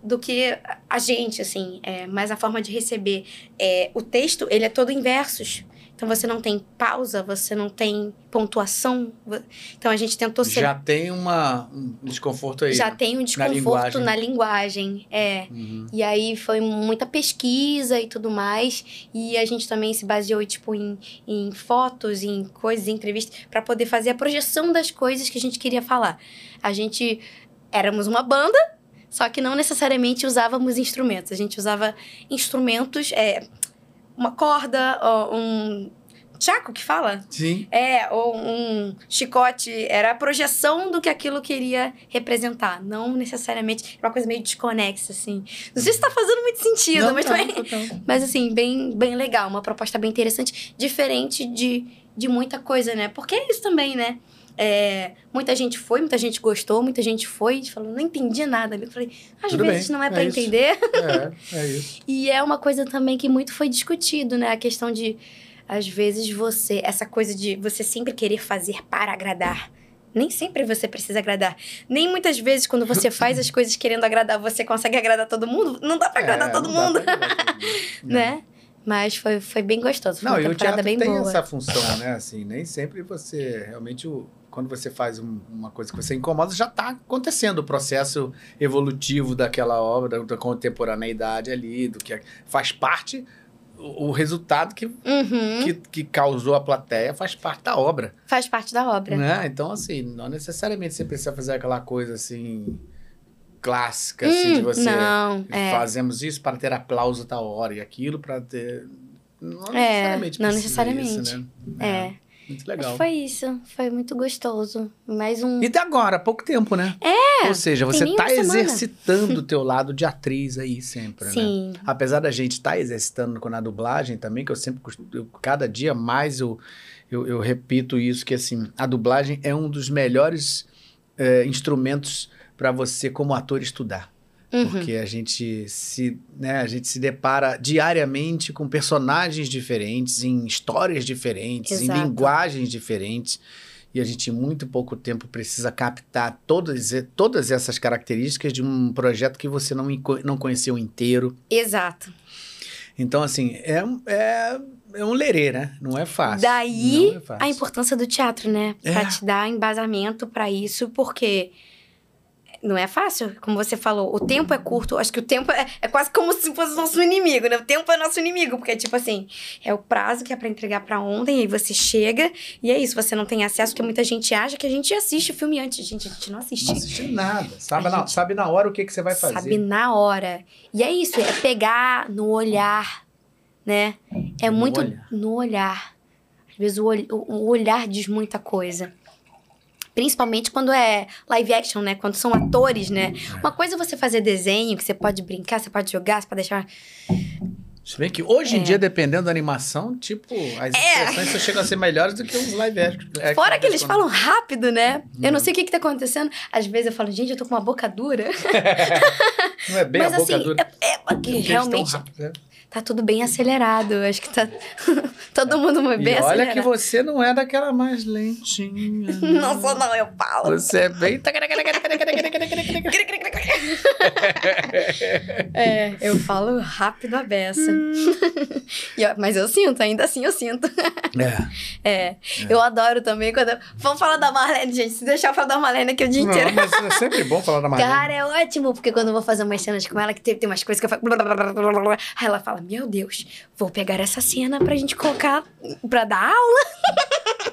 do que a gente, assim, é, mas a forma de receber. É, o texto, ele é todo em versos. Então você não tem pausa, você não tem pontuação. Então a gente tentou ser. Já tem uma, um desconforto aí. já tem um desconforto linguagem. na linguagem. É. Uhum. E aí foi muita pesquisa e tudo mais. E a gente também se baseou, tipo, em, em fotos, em coisas, em entrevistas, para poder fazer a projeção das coisas que a gente queria falar. A gente éramos uma banda, só que não necessariamente usávamos instrumentos. A gente usava instrumentos, é, uma corda, um. Chaco que fala? Sim. É, ou um chicote, era a projeção do que aquilo queria representar, não necessariamente uma coisa meio desconexa, assim. Não sei se tá fazendo muito sentido, Não, mas tá, também. total. Mas assim, bem, bem legal, uma proposta bem interessante, diferente de, de muita coisa, né? Porque é isso também, né? É, muita gente foi, muita gente gostou, muita gente foi e falou, não entendi nada. Eu falei, às Tudo vezes bem, não é é pra isso. entender. É, é isso. E é uma coisa também que muito foi discutido, né? A questão de, às vezes, você. Essa coisa de você sempre querer fazer para agradar. Nem sempre você precisa agradar. Nem muitas vezes, quando você faz as coisas querendo agradar, você consegue agradar todo mundo. Não dá pra agradar É, todo mundo, pra agradar todo mundo. né? Mas foi, foi bem gostoso. Foi Não, uma e o temporada bem tem boa. essa função, né? Assim, nem sempre você realmente o- quando você faz um- uma coisa que você incomoda, já está acontecendo o processo evolutivo daquela obra, da contemporaneidade ali, do que é- faz parte o, o resultado que, Uhum, que, que causou a plateia faz parte da obra, Faz parte da obra. né? Então assim, não necessariamente você precisa fazer aquela coisa assim clássica assim de Hum, você Não, é. fazemos isso para ter aplauso da hora e aquilo para ter não É, necessariamente não necessariamente. isso, né? É. Muito Mas legal. foi isso. Foi muito gostoso. Mais um. E de agora, há pouco tempo, né? É. Ou seja, você tá semana. exercitando o teu lado de atriz aí sempre, né? Sim. Apesar da gente estar exercitando com a dublagem também, que eu sempre, eu- cada dia mais eu, eu, eu repito isso, que assim, a dublagem é um dos melhores eh, instrumentos para você como ator estudar. Uhum. Porque a gente se, né, a gente se depara diariamente com personagens diferentes, em histórias diferentes, Exato. em linguagens diferentes. E a gente, em muito pouco tempo, precisa captar todas, todas essas características de um projeto que você não, não conheceu inteiro. Exato. Então, assim, é, um- é, é um lerê, né? Não é fácil. Daí é fácil. a importância do teatro, né? É. Pra te dar embasamento pra isso, porque não é fácil, como você falou, o tempo é curto. Acho que o tempo é, é quase como se fosse nosso inimigo, né? O tempo é nosso inimigo, porque tipo assim, é o prazo que é pra entregar pra ontem, aí você chega e é isso, você não tem acesso, porque muita gente acha que a gente assiste o filme antes. Gente, a gente não assiste. Não assisti nada. Sabe, A na, gente- sabe na hora o que, que você vai fazer. Sabe na hora. E é isso, é pegar no olhar, né? É No muito olhar. no olhar. Às vezes o, ol- o olhar diz muita coisa. Principalmente quando é live action, né? Quando são atores, né? Uma coisa é você fazer desenho, que você pode brincar, você pode jogar, você pode deixar. Se bem que hoje em É. dia, dependendo da animação, tipo, as expressões só chegam a ser melhores do que os live action. É Fora que eles quando- falam rápido, né? Eu Hum. não sei o que, que tá acontecendo. Às vezes eu falo, gente, eu tô com uma boca dura. Não é bem Mas a boca assim, dura. é, é porque realmente rápidos, né? Tá tudo bem acelerado. Acho que tá todo mundo bem e acelerado. olha que você não é daquela mais lentinha. Não sou não, eu falo. Você é bem... É, eu falo rápido a beça. E, mas eu sinto, ainda assim eu sinto. É. É. Eu adoro também quando. eu- Vamos falar da Marlene, gente. Se deixar eu falar da Marlene aqui o dia inteiro. Não, mas é sempre bom falar da Marlene. Cara, é ótimo, porque quando eu vou fazer umas cenas com ela, que tem, tem umas coisas que eu falo. Aí ela fala: Meu Deus, vou pegar essa cena pra gente colocar pra dar aula.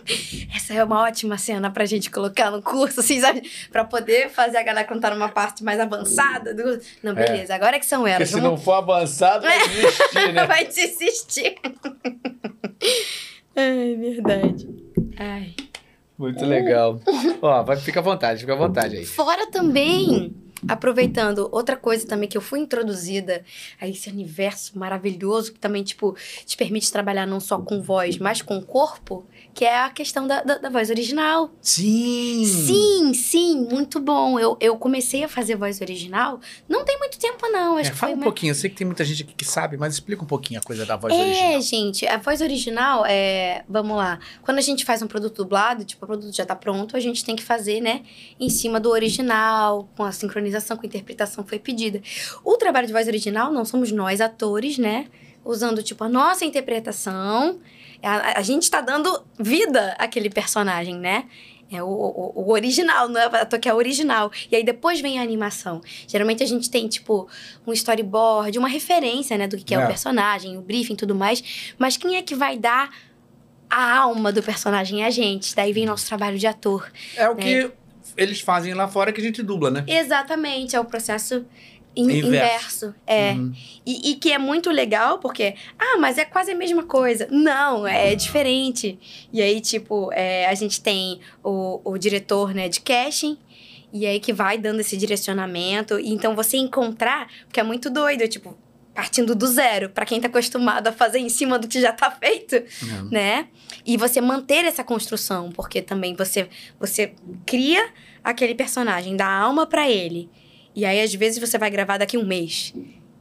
Essa é uma ótima cena pra gente colocar no curso, assim, sabe? Pra poder fazer a galera cantar numa parte mais avançada. Do... Não, beleza, agora é que são Porque elas. se não for avançado, vai desistir, né? Vai desistir. Ai, verdade. Ai. Muito legal. Ó, vai, fica à vontade, fica à vontade aí. Fora também, aproveitando, outra coisa também que eu fui introduzida a esse universo maravilhoso que também, tipo, te permite trabalhar não só com voz, mas com corpo, que é a questão da, da, da voz original. Sim! Sim, sim, muito bom. Eu, eu comecei a fazer voz original não tem muito tempo, não. Acho É, fala um mais- pouquinho, eu sei que tem muita gente aqui que sabe, mas explica um pouquinho a coisa da voz É, original. gente, a voz original é. Vamos lá. Quando a gente faz um produto dublado, tipo, o produto já tá pronto, a gente tem que fazer, né, em cima do original, com a sincronização, com a interpretação que foi pedida. O trabalho de voz original não somos nós, atores, né? Usando, tipo, a nossa interpretação. A, a gente tá dando vida àquele personagem, né? É o, o, o original, não é o ator que é original. E aí depois vem a animação. Geralmente a gente tem, tipo, um storyboard, uma referência, né, do que é, É. o personagem, o briefing e tudo mais. Mas quem é que vai dar a alma do personagem? É a gente. Daí vem nosso trabalho de ator. É o que eles fazem lá fora que a gente dubla, né? Exatamente, é o processo in- Inverso. inverso. É. Uhum. E, e que é muito legal porque, ah, mas é quase a mesma coisa. Não, é diferente. E aí, tipo, é, a gente tem o, o diretor, né, de casting. E aí que vai dando esse direcionamento. E então você encontrar, porque é muito doido, tipo, partindo do zero, pra quem tá acostumado a fazer em cima do que já tá feito Uhum. né? E você manter essa construção, porque também você você cria aquele personagem, dá alma pra ele. E aí às vezes você vai gravar daqui um mês.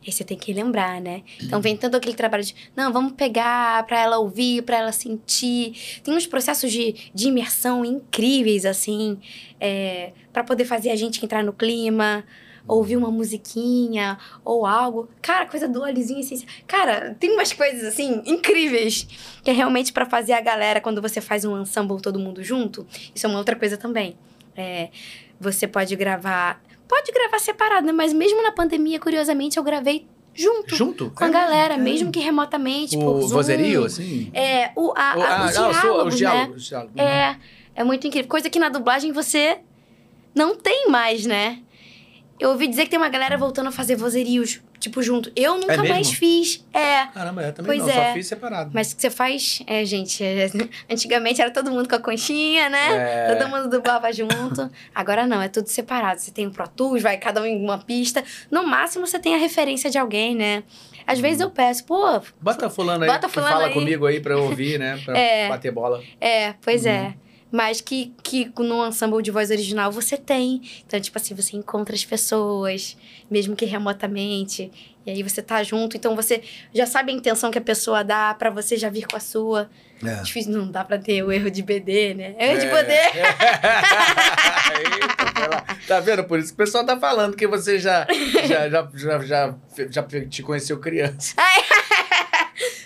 Aí você tem que lembrar, né? Então vem todo aquele trabalho de, não, vamos pegar pra ela ouvir, pra ela sentir. Tem uns processos de, de imersão incríveis, assim, é, para poder fazer a gente entrar no clima, ouvir uma musiquinha ou algo. Cara, coisa do olhozinho assim. Cara, tem umas coisas assim incríveis que é realmente pra fazer a galera quando você faz um ensemble todo mundo junto. Isso é uma outra coisa também. É, você pode gravar, pode gravar separado, né? Mas mesmo na pandemia, curiosamente, eu gravei junto Junto? com a galera, mesmo que remotamente, O Zoom. vozerio, assim? É, o, a, O- a- ah, os ah, o seu- diálogos, os né? diálogos, os diálogos. É, é muito incrível. Coisa que na dublagem você não tem mais, né? Eu ouvi dizer que tem uma galera voltando a fazer vozerios, tipo, junto. Eu nunca mesmo? mais fiz. É. Caramba, eu também Pois não, é. só fiz separado. Mas que você faz, é, gente, é, antigamente era todo mundo com a conchinha, né? É. Todo mundo dublava junto. Agora não, é tudo separado. Você tem o Pro Tools, vai cada um em uma pista. No máximo você tem a referência de alguém, né? Às vezes eu peço, pô, Bota fulano aí, Bota fulano fala aí. comigo aí pra eu ouvir, né? Pra É. bater bola. É, pois Uhum. é. Mas que, que no ensemble de voz original você tem. Então, tipo assim, você encontra as pessoas, mesmo que remotamente. E aí você tá junto, então você já sabe a intenção que a pessoa dá pra você já vir com a sua. É. Difícil, não dá pra ter o erro de BD, né? Erro de É. BD. Eita, tá vendo? Por isso que o pessoal tá falando que você já, já, já, já, já, já te conheceu criança.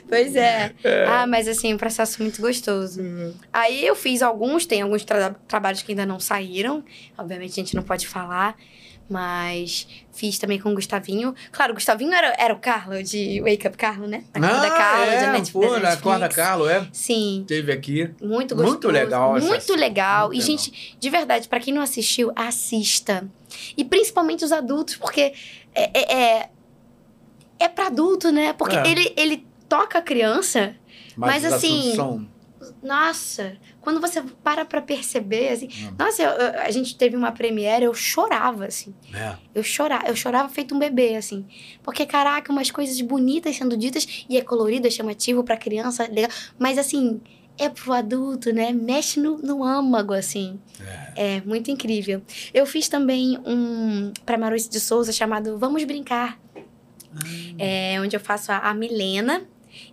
Pois é. Ah, mas assim, um processo muito gostoso. Aí eu fiz alguns, tem alguns tra- trabalhos que ainda não saíram. Obviamente a gente não pode falar. Mas fiz também com o Gustavinho. Claro, o Gustavinho era, era o Carlo de Wake Up Carlo, né? A Corda Carlo, de é, Netflix. pô, na Corda Carlo, é. Sim, Teve aqui. muito gostoso. Muito legal Muito legal. muito e, gente, de verdade, pra quem não assistiu, assista. E principalmente os adultos, porque é, é, é, é pra adulto, né? Porque É. ele, ele toca a criança. Mas, os assim. Nossa, quando você para pra perceber, assim. Hum. Nossa, eu- eu- a gente teve uma premiere, eu chorava, assim. É. Eu chorava, eu chorava feito um bebê, assim. Porque, caraca, umas coisas bonitas sendo ditas, e é colorido, é chamativo pra criança, legal. Mas, assim, é pro adulto, né? Mexe no, no âmago, assim. É. muito incrível. Eu fiz também um pra Maruíce de Souza chamado Vamos Brincar. é, onde eu faço a, a Milena.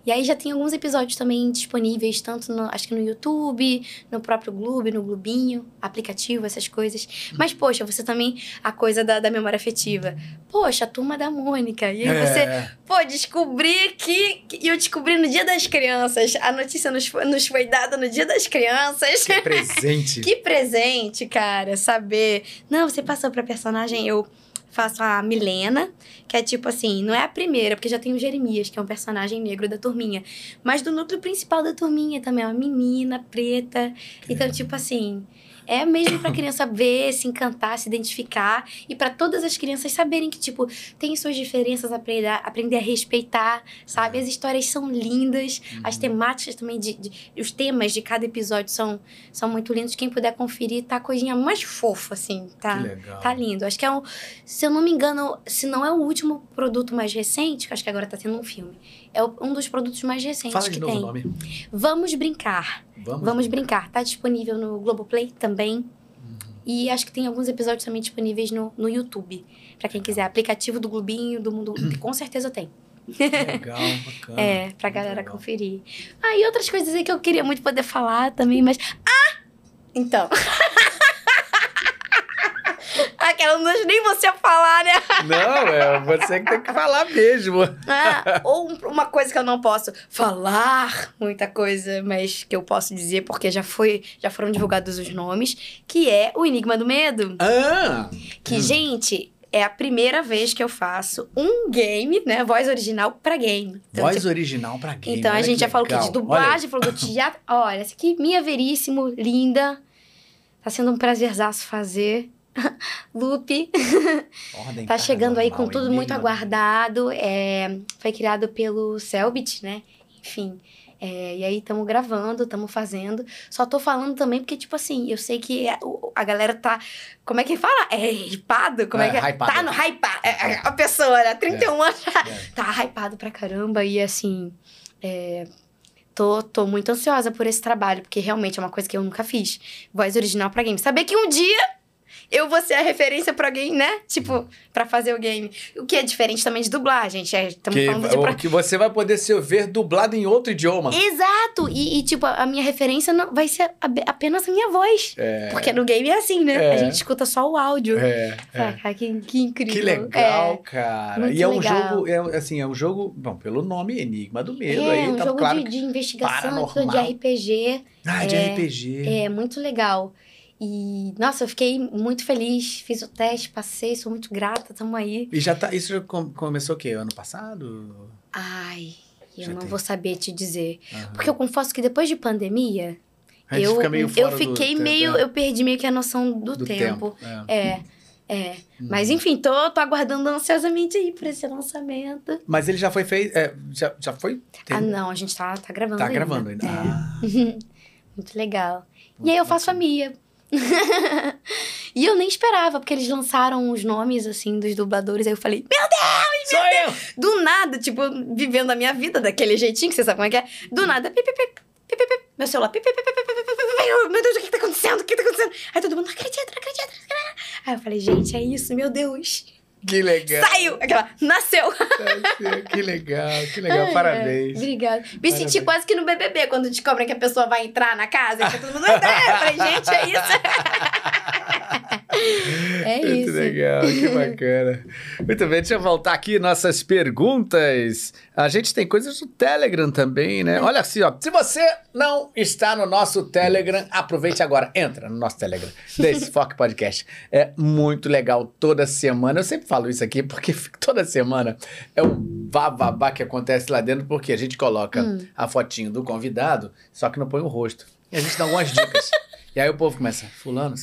E aí já tem alguns episódios também disponíveis, tanto no, acho que no YouTube, no próprio Gloob, no Glubinho, aplicativo, essas coisas. Mas, poxa, você também, a coisa da, da memória afetiva. Poxa, a turma da Mônica. E aí É. você, pô, descobri que. E eu descobri no Dia das Crianças. A notícia nos, nos foi dada no Dia das Crianças. Que presente. Que presente, cara, saber. Não, você passou pra personagem, eu faço a Milena, que é tipo assim, não é a primeira, porque já tem o Jeremias, que é um personagem negro da turminha, mas do núcleo principal da turminha também, é uma menina preta. Então, tipo assim, é mesmo pra criança ver, se encantar, se identificar e pra todas as crianças saberem que tipo tem suas diferenças, aprender, a- aprender a respeitar, sabe? As histórias são lindas, as temáticas também de, de- os temas de cada episódio são são muito lindos. Quem puder conferir, tá a coisinha mais fofa, assim, tá? Que legal. Tá lindo. Acho que é um. Se eu não me engano, se não é o último produto mais recente, acho que agora tá tendo um filme. É um dos produtos mais recentes Fala que de novo tem. o nome. Vamos Brincar. Vamos. Vamos Brincar. Tá disponível no Globoplay também. Uhum. E acho que tem alguns episódios também disponíveis no, no YouTube. Pra quem quiser. Aplicativo do Globinho, do Mundo. Com certeza tem. Legal, bacana. É, pra Muito galera legal. conferir. Ah, e outras coisas aí que eu queria muito poder falar também, mas. Ah! Então. Aquela não deixa nem você falar, né? Não, é você que tem que falar mesmo. Ah, ou um- uma coisa que eu não posso falar, muita coisa, mas que eu posso dizer porque já foi, já foram divulgados os nomes, que é o Enigma do Medo. Ah! Que, gente, é a primeira vez que eu faço um game, né, voz original pra game. Então, Voz tipo, original pra game. então a olha gente que já falou que de dublagem, falou do teatro. Olha, essa aqui, minha veríssimo, linda. Tá sendo um prazerzaço fazer. Lupe. Ordem Tá chegando aí com tudo muito Enigma. aguardado. É, foi criado pelo Selbit, né? Enfim. é, e aí estamos gravando, estamos fazendo. Só tô falando também porque, tipo assim, eu sei que a, o- a galera tá. Como é que fala? É hypado? Como é, É, que é? hypado. Tá no hypado. É, a pessoa, né? 31 anos É. tá hypado pra caramba. E assim. é, Tô, tô muito ansiosa por esse trabalho, porque realmente é uma coisa que eu nunca fiz. Voz original pra game. Saber que um dia eu vou ser a referência pra alguém, né? Tipo, pra fazer o game. O que é diferente também de dublagem, gente. Estamos Que, falando de. Pra... que você vai poder se ver dublado em outro idioma. Exato! E, e, tipo, a minha referência não vai ser ab- apenas a minha voz. É. Porque no game é assim, né? É. A gente escuta só o áudio. É, Ah, é. que, que incrível. Que legal, É. cara. muito E é um legal. jogo, é, assim, é um jogo, bom, pelo nome, Enigma do Medo. É, aí um tá jogo claro. de, de investigação, de RPG. Ah, de é, RPG. É muito legal. E, nossa, eu fiquei muito feliz. Fiz o teste, passei, sou muito grata, tamo aí. E já tá. Isso já com- começou o quê? Ano passado? Ai, eu Já não tem. vou saber te dizer. Aham. Porque eu confesso que depois de pandemia, eu, eu fiquei tempo, meio. né? Eu perdi meio que a noção do, Do tempo. É. É, é. Mas Uhum. enfim, tô, tô aguardando ansiosamente aí por esse lançamento. Mas ele já foi feito. é, já, já foi? Tem- Ah, não, a gente tá, tá gravando tá ainda. gravando ainda. É. Ah, Muito legal. E aí eu faço a Mia e eu nem esperava, porque eles lançaram os nomes, assim, dos dubladores. Aí eu falei, meu Deus, meu Sou Deus! Eu. Do nada, tipo, vivendo a minha vida daquele jeitinho, que você sabe como é que é. Do nada, meu celular, meu Deus, o que tá acontecendo? O que tá acontecendo? Aí todo mundo, não acredita, não acredita. Aí eu falei, gente, é isso, meu Deus. Que legal. Saiu! Aquela, nasceu! Que legal, que legal. Ai, Parabéns. ai, Obrigada. Me Parabéns. senti quase que no BBB, quando descobrem que a pessoa vai entrar na casa, que todo mundo. Eu falei, gente, é isso. é Muito isso. legal, que bacana. Muito bem, deixa eu voltar aqui nossas perguntas. A gente tem coisas do Telegram também, né? Olha assim, ó. Se você não está no nosso Telegram, aproveite agora. Entra no nosso Telegram, desse Foque Podcast. É muito legal toda semana. Eu sempre falo isso aqui porque toda semana é um bababá que acontece lá dentro, porque a gente coloca Hum. a fotinho do convidado, só que não põe o rosto. E a gente dá algumas dicas. E aí o povo começa, fulano,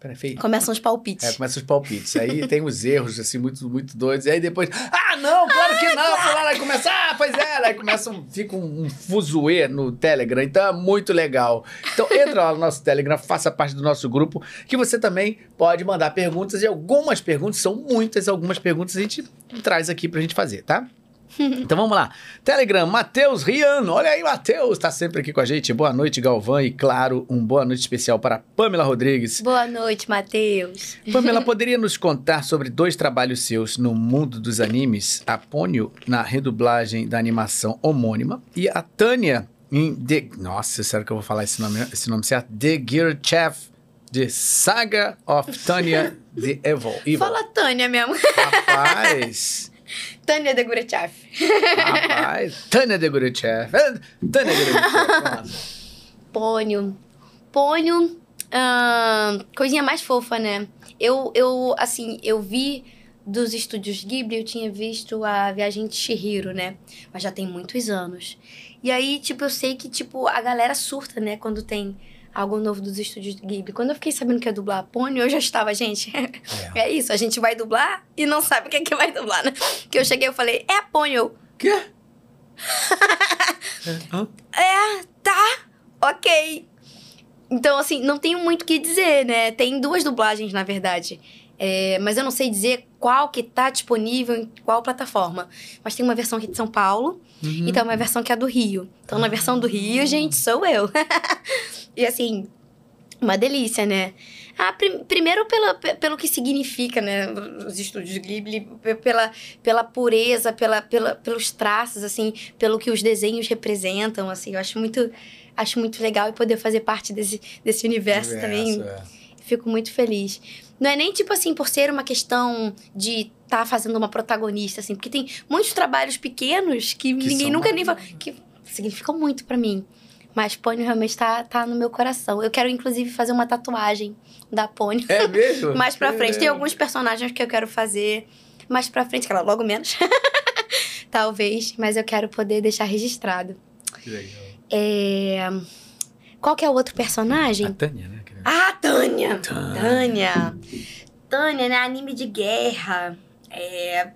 peraí, feio. Começam os palpites. É, começa os palpites. Aí tem os erros, assim, muito, muito doidos. E aí depois, ah, não, claro que não. Fulano, aí começa, ah, pois é. Aí começa, um, fica um, um fuzuê no Telegram. Então é muito legal. Então entra lá no nosso Telegram, faça parte do nosso grupo, que você também pode mandar perguntas. E algumas perguntas, são muitas, algumas perguntas a gente traz aqui pra gente fazer, tá? Então vamos lá. Telegram, Matheus Riano. Olha aí, Matheus, tá sempre aqui com a gente. Boa noite, Galvão. E claro, um boa noite especial para Pamela Rodrigues. Boa noite, Matheus. Pamela, poderia nos contar sobre dois trabalhos seus no mundo dos animes? A Pônio, na redublagem da animação homônima, e a Tânia em The... Nossa, será que eu vou falar esse nome, esse nome certo? The Gear Chef, The Saga of Tânia The Evil. Evil. Fala Tânia mesmo. Rapaz... Tânia de Gurechav. Rapaz, Tânia de Gurechev. Tânia de Gurechev. Pônio. Pônio, coisinha mais fofa, né? Eu, eu, assim, eu vi dos estúdios Ghibli, eu tinha visto a Viagem de Chihiro, né? Mas já tem muitos anos. E aí, tipo, eu sei que, tipo, a galera surta, né? Quando tem algo novo dos estúdios Ghibli. Quando eu fiquei sabendo que ia dublar a Pônio, eu já estava, gente... É. isso, a gente vai dublar e não sabe o que é que vai dublar, né? Que eu cheguei e falei, é a Pônio. Quê? Hã? É, tá, ok. Então, assim, não tenho muito o que dizer, né? Tem duas dublagens, na verdade. É, mas eu não sei dizer qual que tá disponível em qual plataforma. Mas tem uma versão aqui de São Paulo e tem uma versão que é do Rio. Então, na versão do Rio, gente, sou eu. e assim, uma delícia, né? Ah, prim- primeiro pela, pe- pelo que significa, né? Os estúdios Ghibli, pe- pela, pela pureza, pela, pela, pelos traços, assim, pelo que os desenhos representam, assim. Eu acho muito, acho muito legal e poder fazer parte desse, desse universo, também. é. Fico muito feliz. Não é nem tipo assim, por ser uma questão de estar fazendo uma protagonista, assim, porque tem muitos trabalhos pequenos que, ninguém são nunca nem fala. maravilhosos. que significam muito pra mim. Mas Pônio realmente tá, tá no meu coração. Eu quero, inclusive, fazer uma tatuagem da Pônio. É mesmo? mais pra frente. Tem É. alguns personagens que eu quero fazer mais pra frente, claro, logo menos. Talvez, mas eu quero poder deixar registrado. Que legal. É... Qual que é o outro personagem? A Tânia, né? Ah, Tânia! Tânia. Tânia! Tânia, né? Anime de guerra. É...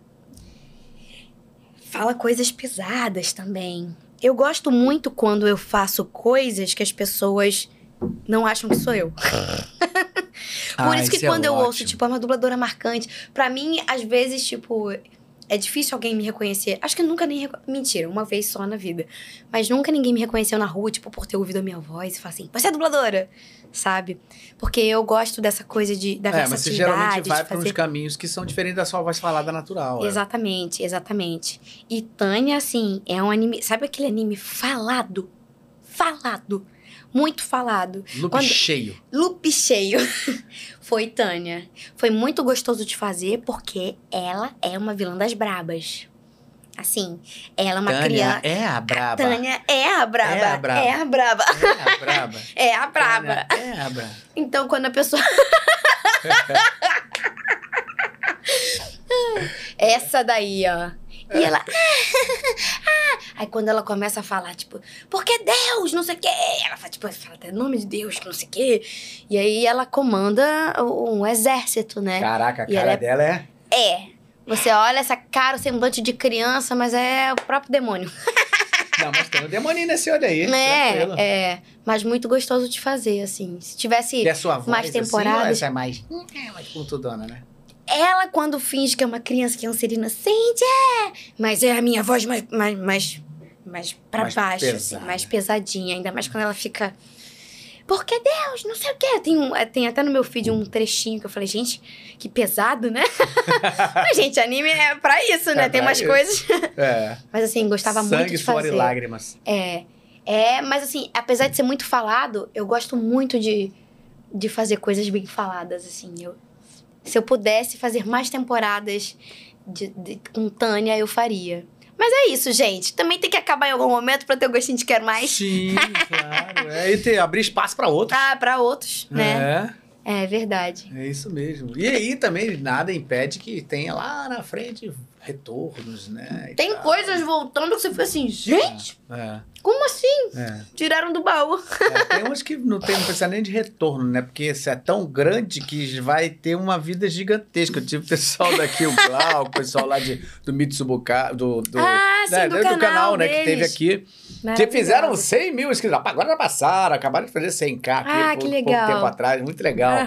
Fala coisas pesadas também. Eu gosto muito quando eu faço coisas que as pessoas não acham que sou eu. Por Ah, isso que é quando eu ouço, ótimo. tipo, é uma dubladora marcante, pra mim, às vezes, tipo, é difícil alguém me reconhecer. Acho que eu nunca nem. Mentira, uma vez só na vida. Mas nunca ninguém me reconheceu na rua, tipo, por ter ouvido a minha voz e falar assim, você é dubladora, sabe? Porque eu gosto dessa coisa de, da É, mas você versatilidade, geralmente vai de para uns fazer. caminhos que são diferentes da sua voz falada natural. é. Exatamente, exatamente. E Tânia, assim, é um anime. Sabe aquele anime falado? Falado. Muito falado. Loop Quando- cheio. Loop cheio. Foi Tânia. Foi muito gostoso de fazer porque ela é uma vilã das brabas. Assim, ela é uma Tânia criança. é a braba. Tânia é a braba. É a braba. É a braba. É a braba. É a braba. É a braba. Então, quando a pessoa. Essa daí, ó. E ela. "Ah, Aí quando ela começa a falar, tipo, porque Deus, não sei o quê. Ela fala, tipo, fala até nome de Deus, que não sei o quê. E aí ela comanda um exército, né? Caraca, a E cara é- dela é. É. Você olha essa cara, o semblante de criança, mas é o próprio demônio. Não, mas tem um demoninho nesse olho aí. É, tranquilo. é. Mas muito gostoso de fazer, assim. Se tivesse. E a sua voz mais assim, ou temporadas. essa é mais... É mais pontudona, né? Ela, quando finge que é uma criança que é um serina, sente, é! Mas é a minha voz mais, mais, mais, mais pra Mais baixo, pesada. assim, mais pesadinha. Ainda mais quando ela fica. Porque Deus, não sei o quê. Tem, um, é, tem até no meu feed um trechinho que eu falei, gente, que pesado, né? Mas, gente, anime é pra isso, né? É tem umas isso. coisas. É. Mas assim, gostava Sangue, muito de suor fazer. e lágrimas. É. É, mas assim, apesar de ser muito falado, eu gosto muito de, de fazer coisas bem faladas, assim. Eu, se eu pudesse fazer mais temporadas de, de- com Tânia, eu faria. Mas é isso, gente. Também tem que acabar em algum momento pra ter o gostinho de quero mais. Sim, claro. É, e ter, abrir espaço pra outros. Ah, pra outros, né? É. É, verdade. É isso mesmo. E aí também nada impede que tenha lá na frente retornos, né? e Tem tal. coisas voltando que você fica assim, gente, É, como assim? é. Tiraram do baú. É, tem uns que não, tem, não precisa nem de retorno, né? Porque isso é tão grande que vai ter uma vida gigantesca. Eu tive o pessoal daqui, o Glauco, o pessoal lá de, do Mitsubuka, do, do, Ah, sim, né, do canal né? Que teve aqui. Que fizeram 100 mil inscritos. Agora já passaram, acabaram de fazer 100k aqui Ah, que pouco legal. tempo atrás. Muito legal.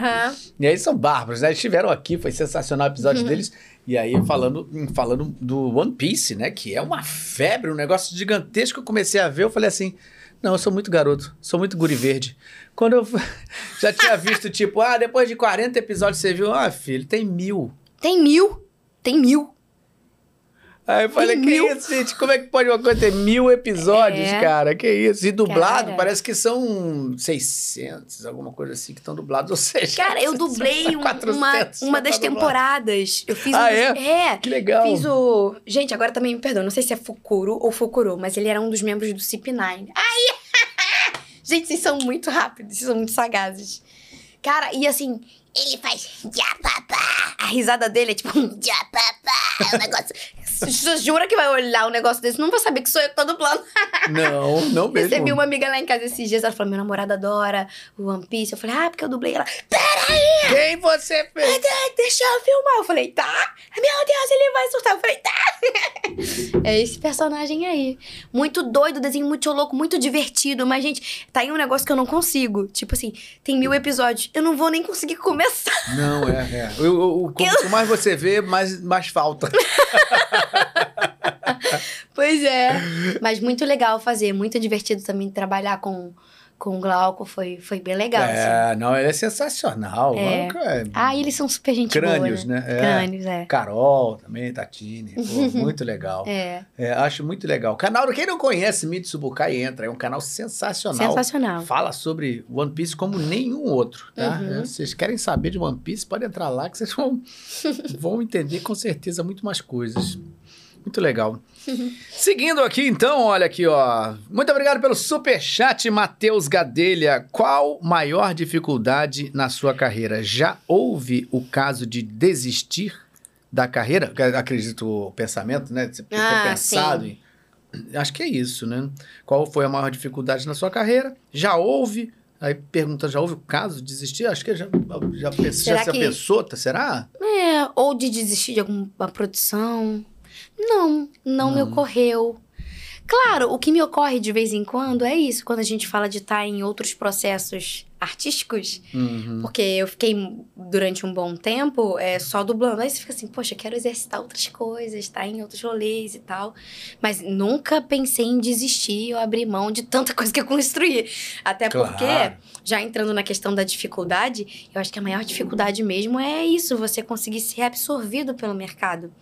E aí são bárbaros, né? Eles estiveram aqui, foi sensacional o episódio deles. E aí falando, falando do One Piece, né? Que é uma febre, um negócio gigantesco. Eu comecei a ver, eu falei assim... Não, eu sou muito garoto, sou muito guri verde. Quando eu já tinha visto, tipo, ah, depois de 40 episódios você viu, ah, filho, tem mil. Tem mil. Tem mil. Aí eu falei, que mil? isso, gente? Como é que pode uma coisa ter mil episódios, É. cara? Que isso? E dublado, Cara. parece que são 600, alguma coisa assim, que estão dublados. Ou seja, Cara, eu dublei um- uma, 400 uma das tá temporadas. Eu fiz Ah, um. é? É. Que legal. Fiz o. Gente, agora também me perdoa. Não sei se é Fukuro ou Fukuro, mas ele era um dos membros do CP9. Ai! Gente, vocês são muito rápidos, vocês são muito sagazes. Cara, e assim, ele faz. A risada dele é tipo. um. É um negócio. Você jura que vai olhar um negócio desse? Não vai saber que sou eu que tô dublando. Não, não mesmo. Recebi uma amiga lá em casa esses dias, ela falou: meu namorado adora o One Piece. Eu falei, ah, porque eu dublei ela. Quem você fez? "Ah, Deixa eu filmar. Eu falei, tá. Meu Deus, ele vai surtar. Eu falei, tá. é esse personagem aí. Muito doido, desenho muito louco, muito divertido. Mas, gente, tá aí um negócio que eu não consigo. Tipo assim, tem mil episódios. Eu não vou nem conseguir começar. Não, é, é. O, o, o- quanto mais você vê, mais, mais falta. Pois é. Mas muito legal fazer. Muito divertido também trabalhar com, com o Glauco. Foi, foi bem legal. assim. é, não, ele é sensacional. É. É- Ah, e eles são super gente Crânios, boa, né? É. Crânios, é. Carol também, Tatine. Pô, muito legal. É, É, acho muito legal. Canal, quem não conhece Mitsubukai entra, é um canal sensacional. sensacional. Fala sobre One Piece como nenhum outro, tá? Uhum. É, Vocês querem saber de One Piece, pode entrar lá que vocês vão, vão entender com certeza muito mais coisas. Muito legal. Seguindo aqui, então, olha aqui, ó. Muito obrigado pelo super chat, Matheus Gadelha. Qual maior dificuldade na sua carreira? Já houve o caso de desistir da carreira? Acredito o pensamento, né? Você ter Ah, pensado em... Acho que é isso, né? Qual foi a maior dificuldade na sua carreira? Já houve? Aí pergunta, já houve o caso de desistir? Acho que já, já, já, já se que- pensou, tá? será? É, ou de desistir de alguma produção. Não, não me ocorreu. Claro, o que me ocorre de vez em quando é isso, quando a gente fala de estar em outros processos artísticos, Uhum. porque eu fiquei durante um bom tempo é, só dublando. Aí você fica assim, poxa, quero exercitar outras coisas, estar em outros rolês e tal. Mas nunca pensei em desistir ou abrir mão de tanta coisa que eu construí. Até porque, Claro. já entrando na questão da dificuldade, eu acho que a maior dificuldade mesmo é isso, você conseguir ser absorvido pelo mercado.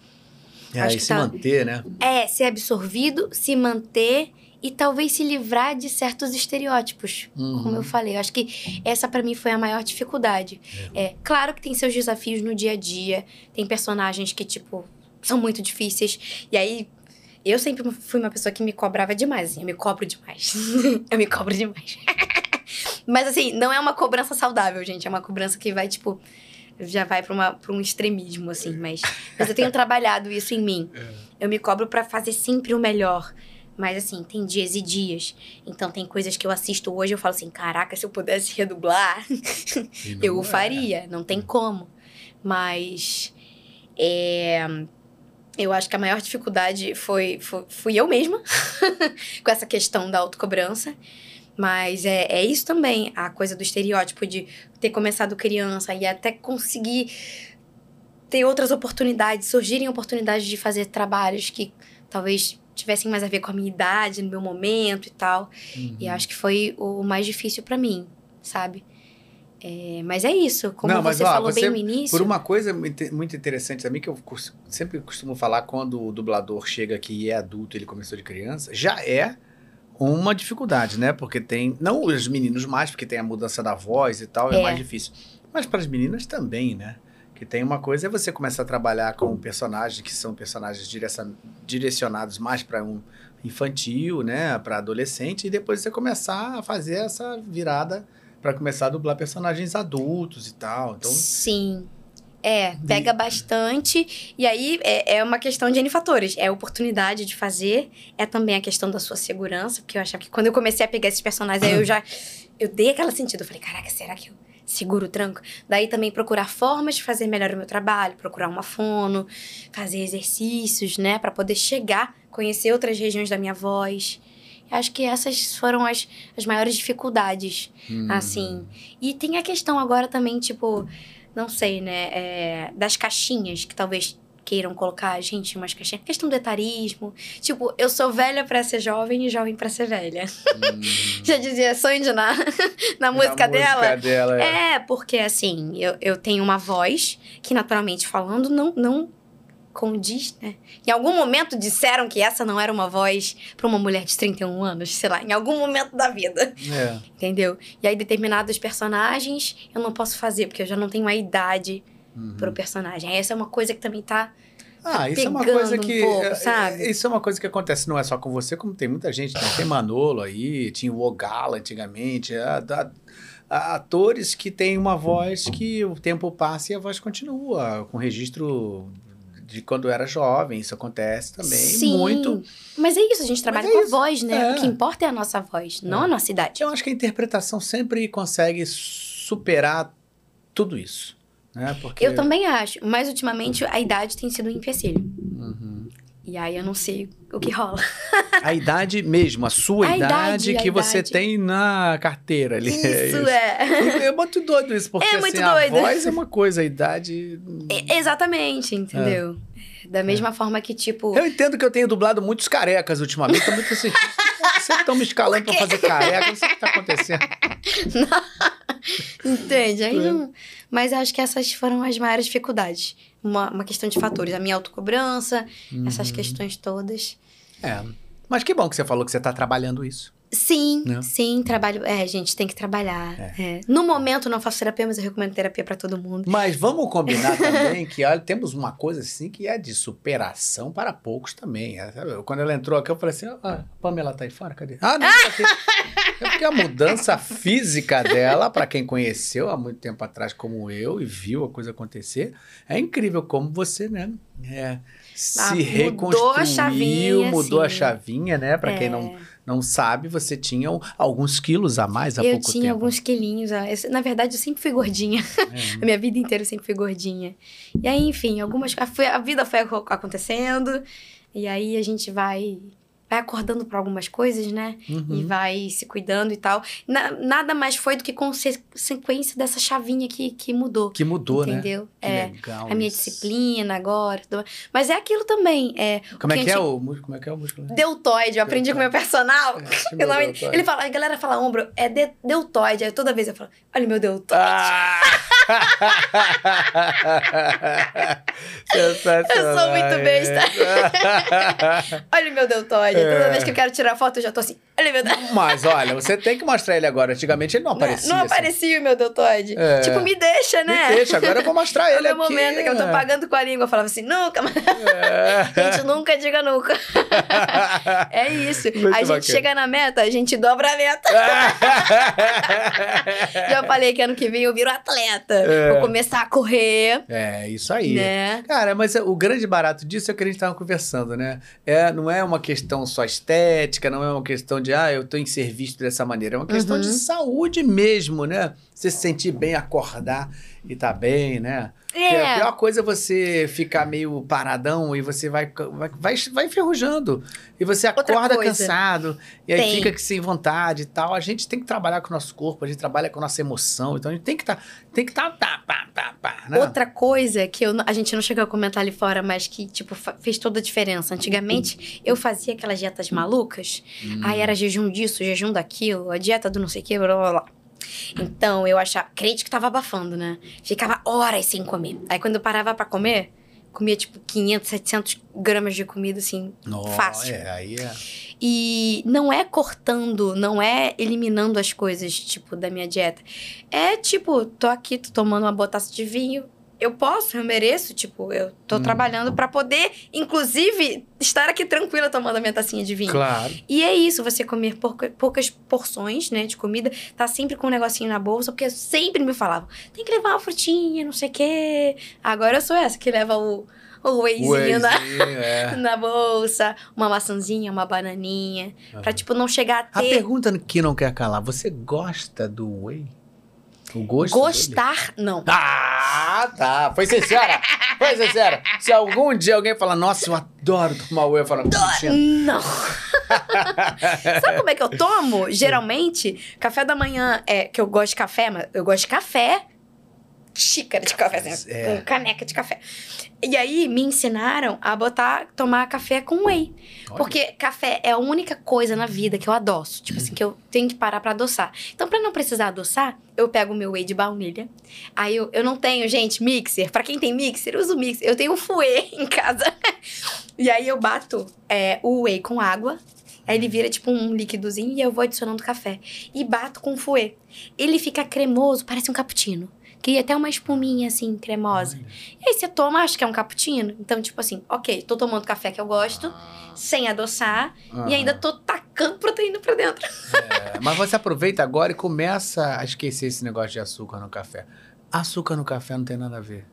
É, acho e que se tá- manter, né? É ser absorvido, se manter e talvez se livrar de certos estereótipos. Uhum. Como eu falei, eu acho que essa pra mim foi a maior dificuldade. É. claro que tem seus desafios no dia a dia, tem personagens que, tipo, são muito difíceis. E aí, eu sempre fui uma pessoa que me cobrava demais, assim, eu me cobro demais. eu me cobro demais. Mas assim, não é uma cobrança saudável, gente, é uma cobrança que vai, tipo, já vai pra um extremismo, assim, mas, mas eu tenho trabalhado isso em mim. Eu me cobro pra fazer sempre o melhor. Mas assim, tem dias e dias. Então tem coisas que eu assisto hoje e eu falo assim, caraca, se eu pudesse redublar, eu o é. faria. Não tem como. Mas é, eu acho que a maior dificuldade foi, foi fui eu mesma com essa questão da autocobrança. Mas é, é isso também, a coisa do estereótipo de ter começado criança e até conseguir ter outras oportunidades, surgirem oportunidades de fazer trabalhos que talvez tivessem mais a ver com a minha idade, no meu momento e tal. Uhum. E acho que foi o mais difícil pra mim, sabe? É, mas é isso, como Não, mas, você ó, falou você- bem no início. Por uma coisa muito interessante também, que eu sempre costumo falar quando o dublador chega aqui e é adulto, ele começou de criança, já é uma dificuldade, né? Porque tem, não os meninos mais, porque tem a mudança da voz e tal, é, É. mais difícil. Mas para as meninas também, né? Que tem uma coisa é você começar a trabalhar com personagens que são personagens direcion- direcionados mais para um infantil, né? Para adolescente, e depois você começar a fazer essa virada para começar a dublar personagens adultos e tal. Então, Sim. É, pega bastante. E aí é, é uma questão de N fatores. É a oportunidade de fazer, é também a questão da sua segurança, porque eu achava que quando eu comecei a pegar esses personagens, aí eu já. Eu dei aquela sentido. Eu falei, caraca, será que eu seguro o tranco? Daí também procurar formas de fazer melhor o meu trabalho, procurar uma fono, fazer exercícios, né, Pra poder chegar, conhecer outras regiões da minha voz. Acho que essas foram as, as maiores dificuldades, Hum. assim. E tem a questão agora também, tipo, não sei, né? é, das caixinhas que talvez queiram colocar a gente em umas caixinhas. Questão do etarismo. Tipo, eu sou velha pra ser jovem e jovem pra ser velha. Já dizia Sandy na, na música dela. música dela é. É, porque assim, eu, eu tenho uma voz que, naturalmente falando, não, não condiz, né? Em algum momento disseram que essa não era uma voz pra uma mulher de 31 anos, sei lá, em algum momento da vida, É. entendeu? E aí, determinados personagens eu não posso fazer, porque eu já não tenho a idade Uhum. pro personagem. Essa é uma coisa que também tá. Ah, isso é uma coisa um que. pouco, é, sabe? é, Isso é uma coisa que acontece, não é só com você, como tem muita gente. Né? Tem Manolo aí, tinha o Ogala antigamente. a- a- a- atores que têm uma voz que o tempo passa e a voz continua, com registro de quando era jovem. Isso acontece também. Sim. Muito. Mas é isso, a gente trabalha é com a isso, voz, né? é. O que importa é a nossa voz, não a nossa idade. Eu acho que a interpretação sempre consegue superar tudo isso. Né? Porque... Eu também acho, mas ultimamente a idade tem sido um empecilho. Uhum. E aí eu não sei o que rola. A idade mesmo, a sua A idade, idade, que você idade. tem na carteira ali. Isso é. É muito doido isso, porque É muito assim, doido. a voz é uma coisa, a idade... E- Exatamente, entendeu? Da mesma forma que, tipo. Eu entendo que eu tenho dublado muitos carecas ultimamente, tô muito assim... Vocês estão me escalando pra fazer careca, não sei o que tá acontecendo. Entende? Aí É. não... Mas eu acho que essas foram as maiores dificuldades. Uma, uma questão de fatores. A minha autocobrança, essas Uhum. questões todas. É, mas que bom que você falou que você tá trabalhando isso. Sim, Né? sim, trabalho. É, gente, tem que trabalhar. É. No momento não faço terapia, mas eu recomendo terapia pra todo mundo. Mas vamos combinar também que olha, temos uma coisa assim que é de superação para poucos também. É? Quando ela entrou aqui, eu falei assim: ah, a Pamela tá aí fora? Cadê? Ah, não, tá aqui. É porque a mudança física dela, para quem conheceu há muito tempo atrás, como eu, e viu a coisa acontecer, é incrível como você, né? É, se Ah, mudou a reconstruiu, chavinha, mudou a chavinha, né? Para quem não, não sabe, você tinha alguns quilos a mais há eu pouco tinha tempo. alguns quilinhos. ah, eu- na verdade, eu sempre fui gordinha. É. A minha vida inteira eu sempre fui gordinha. E aí, enfim, algumas. A, vida foi aco- acontecendo. E aí a gente vai. Vai acordando para algumas coisas, né? E Uhum. vai se cuidando e tal. Na- nada mais foi do que consequência dessa chavinha que, que mudou. Que mudou, né? entendeu? É. legal A minha isso. disciplina agora. tudo. Mas é aquilo também. É, Como é que a é gente- o músculo? Como é que é o músculo? Deltoide, eu aprendi com o meu personal. É, nome- deltoide. ele fala, a galera fala ombro, é de, deltoide. Aí toda vez eu falo, olha meu deltoide. Ah! Eu sou muito besta. Olha meu deltoide. É. Toda vez que eu quero tirar foto, eu já tô assim, meu deltoide. Mas olha, você tem que mostrar ele agora. Antigamente ele não aparecia. Não assim. aparecia meu deltoide. É. Tipo, me deixa, né? Me deixa, agora eu vou mostrar É ele o meu aqui. momento que eu tô é. pagando com a língua. Eu falava assim, nunca. mas- É. Gente, nunca diga nunca. É isso. Muito a gente bacana. chega na meta, a gente dobra a meta. Já falei que ano que vem eu viro atleta. É. Vou começar a correr, É, isso aí. né? Cara, mas o grande barato disso é o que a gente estava conversando, né? É, não é uma questão só estética, não é uma questão de, ah, eu tô em ser visto dessa maneira. É uma questão Uhum. de saúde mesmo, né? Você se sentir bem, acordar e tá bem, né? É. a pior coisa é você ficar meio paradão e você vai, vai, vai, enferrujando. E você Outra acorda coisa. cansado. E aí Tem. fica que sem vontade e tal. A gente tem que trabalhar com o nosso corpo, a gente trabalha com a nossa emoção. Então a gente tem que estar. tem que estar. Tá, pá, pá, pá, né? Outra coisa que eu, a gente não chegou a comentar ali fora, mas que, tipo, fez toda a diferença. Antigamente, eu fazia aquelas dietas malucas. Hum. Aí era jejum disso, jejum daquilo, a dieta do não sei o que, blá blá blá. Então, eu achava... Crente que tava abafando, né? Ficava horas sem comer. Aí, quando eu parava pra comer, comia, tipo, 500, 700 gramas de comida, assim, Nossa, fácil. É, aí é. E não é cortando, não é eliminando as coisas, tipo, da minha dieta. É tipo, tô aqui, tô tomando uma boa taça de vinho. Eu posso, eu mereço, tipo, eu tô Hum. trabalhando pra poder, inclusive, estar aqui tranquila tomando a minha tacinha de vinho. Claro. E é isso, você comer pouca- poucas porções, né, de comida, tá sempre com um negocinho na bolsa, porque sempre me falavam, tem que levar uma frutinha, não sei o quê. Agora eu sou essa que leva o, o wheyzinho na, é. na bolsa, uma maçãzinha, uma bananinha, pra, tipo, não chegar a A ter... pergunta que não quer calar: você gosta do whey? O gosto? dele? Gostar, não. Ah, tá. Foi sincera. Foi sincera. Se algum dia alguém falar, nossa, eu adoro tomar whey, eu falo. Não. Sabe como é que eu tomo? Geralmente, café da manhã é que eu gosto de café, mas eu gosto de café, xícara de café, assim, É. com caneca de café. E aí me ensinaram a botar, tomar café com whey. Olha. Porque café é a única coisa na vida que eu adoço. Tipo assim, que eu tenho que parar pra adoçar. Então, pra não precisar adoçar, eu pego o meu whey de baunilha. Aí eu, eu não tenho, gente, mixer. Pra quem tem mixer, usa o mixer. Eu tenho um fouet em casa. e aí eu bato é, o whey com água. Aí ele vira tipo um líquidozinho e eu vou adicionando café. E bato com o fouet. Ele fica cremoso, parece um cappuccino. Cria até uma espuminha assim, cremosa. E aí você toma, acho que é um cappuccino. Então, tipo assim, ok, tô tomando café que eu gosto, sem adoçar, e Aham. ainda tô tacando proteína pra dentro. É, mas você aproveita agora e começa a esquecer esse negócio de açúcar no café. Açúcar no café não tem nada a ver.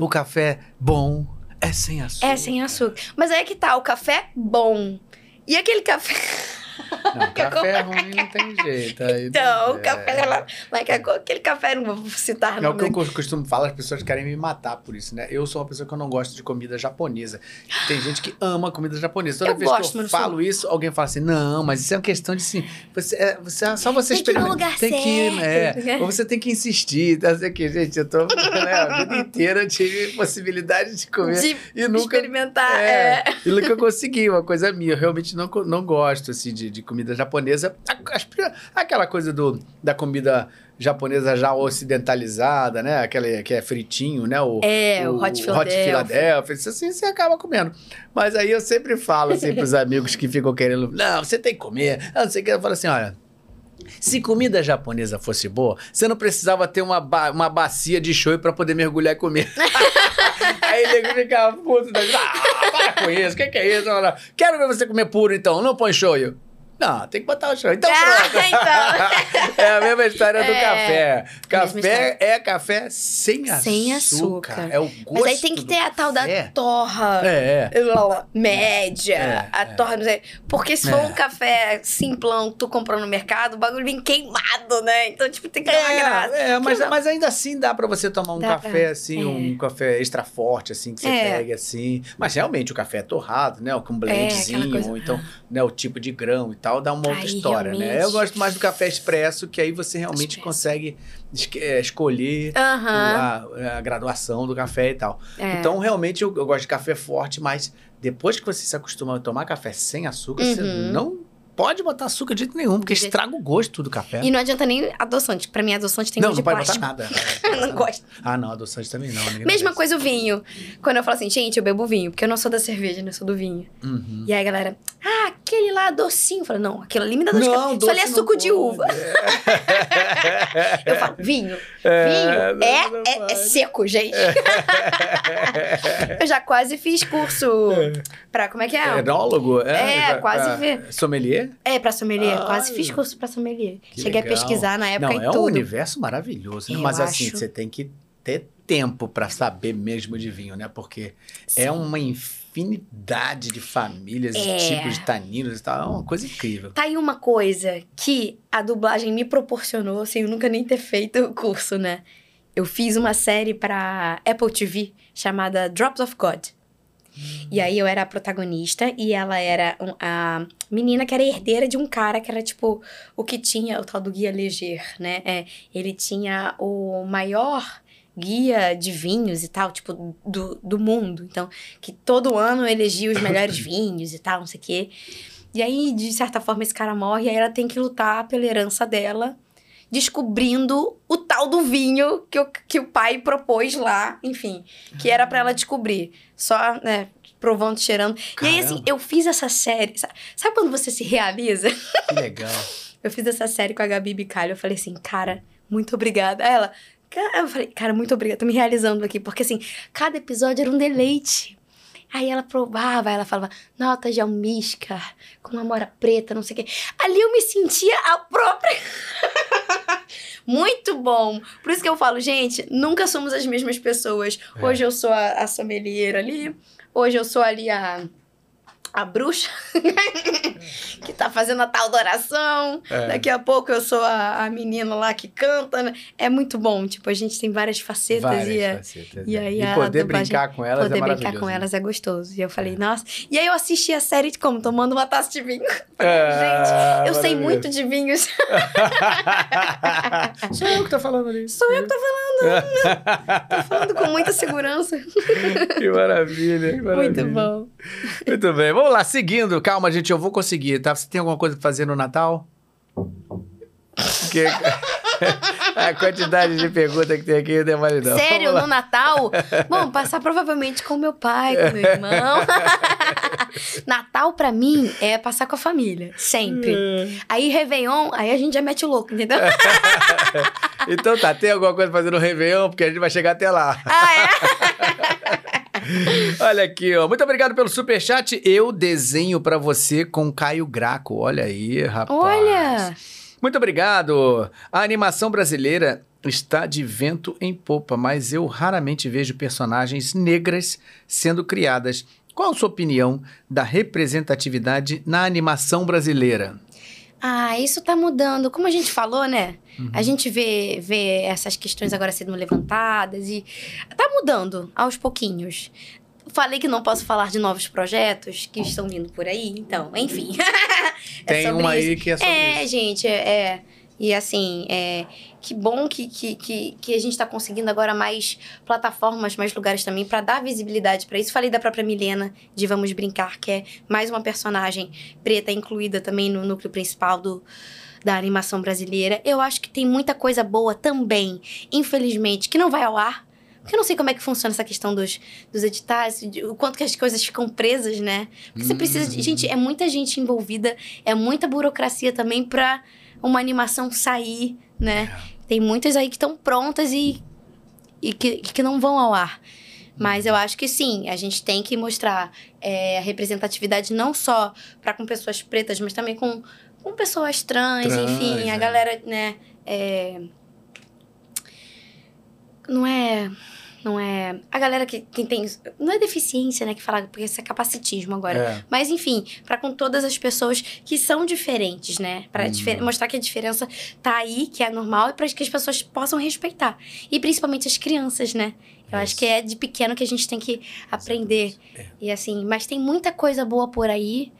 O café bom é sem açúcar. É sem açúcar. Mas aí é que tá, o café bom. E aquele café. Não, café ruim não tem jeito. aí Então, não- o café. é. Mas que- aquele café, não vou citar É o que eu costumo falar, as pessoas querem me matar por isso, né? Eu sou uma pessoa que eu não gosto de comida japonesa. Tem gente que ama comida japonesa. Toda Eu vez gosto, que eu não falo isso, alguém fala assim: não, mas isso é uma questão de sim. Você, é, você, só você Tem que ir no experimentar. lugar tem que ir, certo. né? Ou você tem que insistir. Tá? Assim, que, gente, eu tô. Né, a vida inteira eu tive possibilidade de comer. De e nunca. experimentar. É, É. e nunca consegui, uma coisa minha. Eu realmente não, não gosto, assim, de, de comida japonesa. Aquela coisa do, da comida japonesa já ocidentalizada, né? Aquela que é fritinho, né? O, É, o Hot Philadelphia. Philadelphia. Isso assim, você acaba comendo. Mas aí eu sempre falo, assim, pros amigos que ficam querendo... Não, você tem que comer. Ah, Não sei o que. Eu falo assim, olha... Se comida japonesa fosse boa, você não precisava ter uma, ba- uma bacia de shoyu pra poder mergulhar e comer. Aí ele ficava puto. Né? Ah, para com isso, o que, que é isso? Quero ver você comer puro então, não põe shoyu. Não, tem que botar o shoyu. Então Ah, pronto. então. é a mesma história do É, café. mesma Café é café sem açúcar. Sem açúcar. É o gosto Mas aí tem que ter a tal da café. torra. É, é. Média, É, a é. torra, não sei. Porque se for É. um café simplão que tu comprou no mercado, o bagulho vem queimado, né? Então, tipo, tem que ter uma graça. É, é, mas, não- mas ainda assim dá pra você tomar um Dá café pra- assim, é. um café extra forte, assim, que você É. pega assim. Mas realmente o café é torrado, né? Com um blendzinho, ou então né, o tipo de grão e tal, dá uma outra Aí, história, né? realmente. Eu gosto mais do café expresso, que aí você realmente Expresso. consegue é, escolher a, a graduação do café e tal. É. Então, realmente, eu, eu gosto de café forte, mas depois que você se acostuma a tomar café sem açúcar, você Uhum. não pode botar açúcar de jeito nenhum, porque De estraga o gosto do café. E não adianta nem adoçante. Pra mim, adoçante tem não, não de pode botar plástico. nada. não gosto. Ah, não, adoçante também não. Mesma merece. coisa o vinho. Quando eu falo assim, gente, eu bebo vinho, porque eu não sou da cerveja, né? Eu sou do vinho. Uhum. E aí a galera, ah, aquele lá docinho. Eu falo, não, aquele ali me dá dor de Não, cabeça. Isso ali é doce não suco de pode. uva. Eu falo, vinho. É, vinho não, é, não é, é seco, gente. eu já quase fiz curso pra, como é que é? Enólogo? É, pra- quase pra-. Sommelier? É, pra sommelier. Ah, quase fiz curso pra sommelier. Cheguei legal. a pesquisar na época Não, e é um tudo. universo maravilhoso, né? Mas assim, acho. você tem que ter tempo pra saber mesmo de vinho, né? Porque é uma infinidade de famílias É. tipos de taninos e tal. É uma coisa incrível. Tá aí uma coisa que a dublagem me proporcionou, sem eu nunca nem ter feito o curso, né? Eu fiz uma série pra Apple TV chamada Drops of God. E aí eu era a protagonista e ela era um- a menina que era herdeira de um cara que era tipo o que tinha o tal do guia Leger, né? É, ele tinha o maior guia de vinhos e tal, tipo, do, do mundo. Então, que todo ano elegia os melhores vinhos e tal, não sei o quê. E aí, de certa forma, esse cara morre e aí ela tem que lutar pela herança dela, descobrindo o tal do vinho que o, que o pai propôs lá, enfim, que era pra ela descobrir. Só, né, provando, cheirando. E aí, assim, Caramba. eu fiz essa série. Sabe, sabe quando você se realiza? Que legal. Eu fiz essa série com a Gabi Bicalho. Eu falei assim, cara, muito obrigada. Aí ela, eu falei, cara, muito obrigada. Tô me realizando aqui. Porque, assim, cada episódio era um deleite. Aí ela provava, ela falava, nota de almíscar, com amora preta, não sei o quê. Ali eu me sentia a própria. Muito bom. Por isso que eu falo, gente, nunca somos as mesmas pessoas. É. Hoje eu sou a, a sommelier ali, hoje eu sou ali a, a bruxa que tá fazendo a tal da oração. É. Daqui a pouco eu sou a, a menina lá que canta. né? É muito bom. Tipo, a gente tem várias facetas Várias e é. facetas, e é. aí E a poder brincar com elas Poder é brincar maravilhoso. com né? elas é gostoso. E eu falei, nossa. E aí eu assisti a série de como? Tomando uma taça de vinho. É, Gente, eu sei muito de vinhos. Sou eu que tô falando ali. Sou eu que tô falando. tô falando com muita segurança. Que maravilha, que maravilha. Muito bom. Muito bem, vamos lá, seguindo. Calma, gente, eu vou conseguir, tá? Você tem alguma coisa pra fazer no Natal? Porque a quantidade de perguntas que tem aqui não é mais não. Sério, Vamos no Natal? Bom, passar provavelmente com meu pai, com meu irmão. Natal, pra mim, é passar com a família. Sempre. Aí, Réveillon, aí a gente já mete o louco, entendeu? Então tá, tem alguma coisa pra fazer no Réveillon? Porque a gente vai chegar até lá. ah, é? Olha aqui, ó. Muito obrigado pelo superchat. Eu desenho pra você com Caio Graco. Olha aí, rapaz. Olha! Muito obrigado. A animação brasileira está de vento em popa, mas eu raramente vejo personagens negras sendo criadas. Qual a sua opinião da representatividade na animação brasileira? Ah, isso tá mudando. Como a gente falou, né? Uhum. A gente vê, vê essas questões agora sendo levantadas e tá mudando aos pouquinhos. Falei que não posso falar de novos projetos que estão vindo por aí, então, enfim. É Tem isso. aí que é sobre É, isso. gente, é. é. E assim, é, que bom que, que, que, que a gente está conseguindo agora mais plataformas, mais lugares também para dar visibilidade para isso. Falei da própria Milena de Vamos Brincar, que é mais uma personagem preta incluída também no núcleo principal do, da animação brasileira. Eu acho que tem muita coisa boa também, infelizmente, que não vai ao ar. Porque eu não sei como é que funciona essa questão dos, dos editais, de- o quanto que as coisas ficam presas, né? Porque você precisa de. Gente, é muita gente envolvida, é muita burocracia também pra uma animação sair, né? Tem muitas aí que estão prontas e, e que, que não vão ao ar. Mas eu acho que sim, a gente tem que mostrar é, a representatividade não só para com pessoas pretas, mas também com, com pessoas trans, Trans, enfim, a é. galera, né? é, não é. Não é. A galera que, que tem. Não é deficiência, né? Que fala, porque isso é capacitismo agora. É. Mas, enfim, para com todas as pessoas que são diferentes, né? Pra difer- mostrar que a diferença tá aí, que é normal, e para que as pessoas possam respeitar. E principalmente as crianças, né? Eu acho que é de pequeno que a gente tem que aprender. É. E assim, mas tem muita coisa boa por aí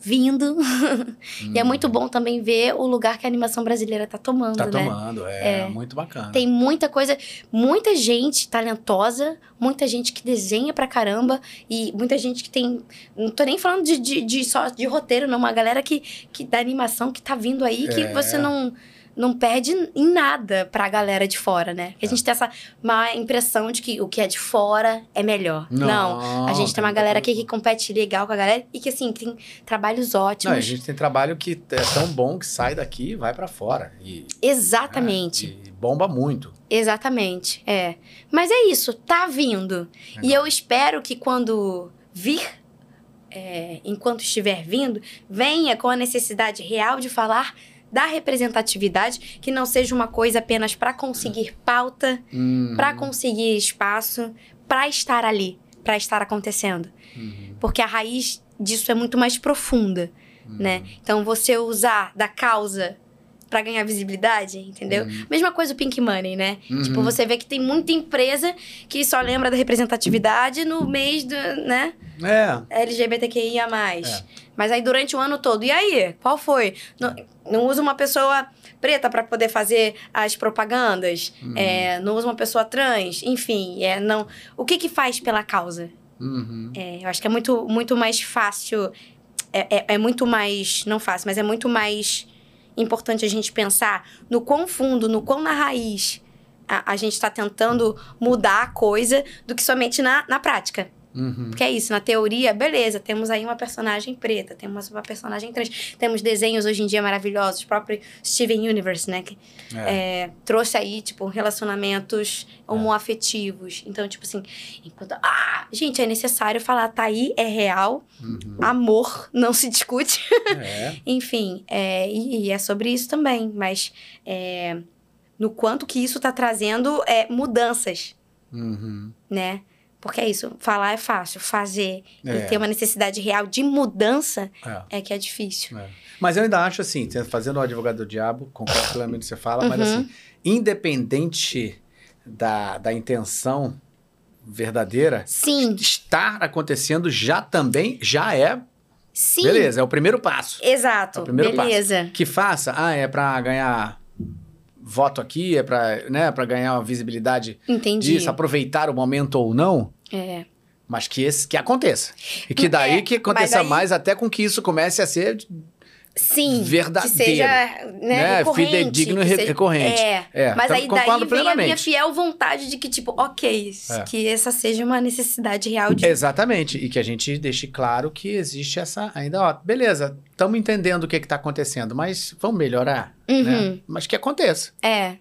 vindo. e é muito bom também ver o lugar que a animação brasileira tá tomando, Tá né? tomando, é, muito bacana. Tem muita coisa, muita gente talentosa, muita gente que desenha pra caramba e muita gente que tem. Não tô nem falando de, de, de só de roteiro, não. Uma galera que, que da animação que tá vindo aí que É. você não. Não perde em nada pra galera de fora, né? Porque a gente tem essa má impressão de que o que é de fora é melhor. Não. A gente tem uma galera aqui que compete legal com a galera e que, assim, tem trabalhos Não, ótimos. a gente tem trabalho que é tão bom que sai daqui e vai pra fora. E, Exatamente. é, e bomba muito. Exatamente, é. Mas é isso, tá vindo. E eu espero que quando vir, é, enquanto estiver vindo, venha com a necessidade real de falar da representatividade, que não seja uma coisa apenas para conseguir pauta, Hum, para conseguir espaço, para estar ali, para estar acontecendo. uhum, Porque a raiz disso é muito mais profunda, né? Então você usar da causa para ganhar visibilidade, entendeu? Mesma coisa o Pink Money, né? Uhum. Tipo, você vê que tem muita empresa que só lembra da representatividade no mês do, né? É. LGBTQIA+. É. Mas aí durante o ano todo, e aí? Qual foi? Não, não usa uma pessoa preta para poder fazer as propagandas? Uhum. É, não usa uma pessoa trans? Enfim, é, não... O que que faz pela causa? Uhum. É, eu acho que é muito, muito mais fácil. É, é, é muito mais. Não fácil, mas é muito mais importante a gente pensar no quão fundo, no quão na raiz a, a gente está tentando mudar a coisa do que somente na, na prática. Uhum. Porque é isso, na teoria, beleza, temos aí uma personagem preta, temos uma personagem trans, temos desenhos hoje em dia maravilhosos, o próprio Steven Universe, né? Que É. é, trouxe aí, tipo, relacionamentos homoafetivos. Então, tipo assim, enquanto. Ah! Gente, é necessário falar, tá aí, é real, Uhum. amor, não se discute. É. Enfim, é, e, e é sobre isso também, mas é, no quanto que isso tá trazendo é, mudanças, Uhum. né? Porque é isso, falar é fácil, fazer É. e ter uma necessidade real de mudança É. é que é difícil. É. Mas eu ainda acho assim, fazendo o advogado do diabo, concordo plenamente com o que você fala, mas Uhum. assim, independente da, da intenção verdadeira, Sim, estar acontecendo já também já é sim. beleza, é o primeiro passo. Exato, É o primeiro passo. beleza. Que faça, ah, é pra ganhar voto aqui, é pra, né, pra ganhar uma visibilidade Entendi. disso, aproveitar o momento ou não, É. mas que, esse, que aconteça. E que É, daí que aconteça mas aí- mais até com que isso comece a ser Sim. Verdadeiro, Que seja né, né, fidedigno e seja- recorrente. É. É, Mas então, aí daí vem a minha plenamente. fiel vontade de que, tipo, ok, É. que essa seja uma necessidade real de. Exatamente. E que a gente deixe claro que existe essa ainda, ó, beleza, estamos entendendo o que está acontecendo, mas vamos melhorar, Uhum. né? Mas que aconteça. É.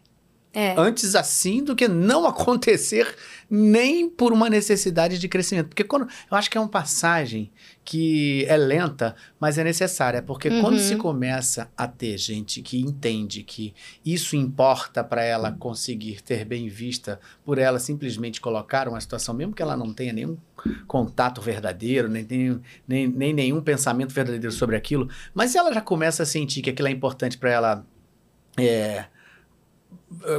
É. Antes assim do que não acontecer nem por uma necessidade de crescimento. Porque quando. Eu acho que é uma passagem que é lenta, mas é necessária. Porque Uhum. quando se começa a ter gente que entende que isso importa para ela conseguir ter bem vista por ela simplesmente colocar uma situação, mesmo que ela não tenha nenhum contato verdadeiro, nem, nem, nem, nem nenhum pensamento verdadeiro sobre aquilo, mas ela já começa a sentir que aquilo é importante para ela. É,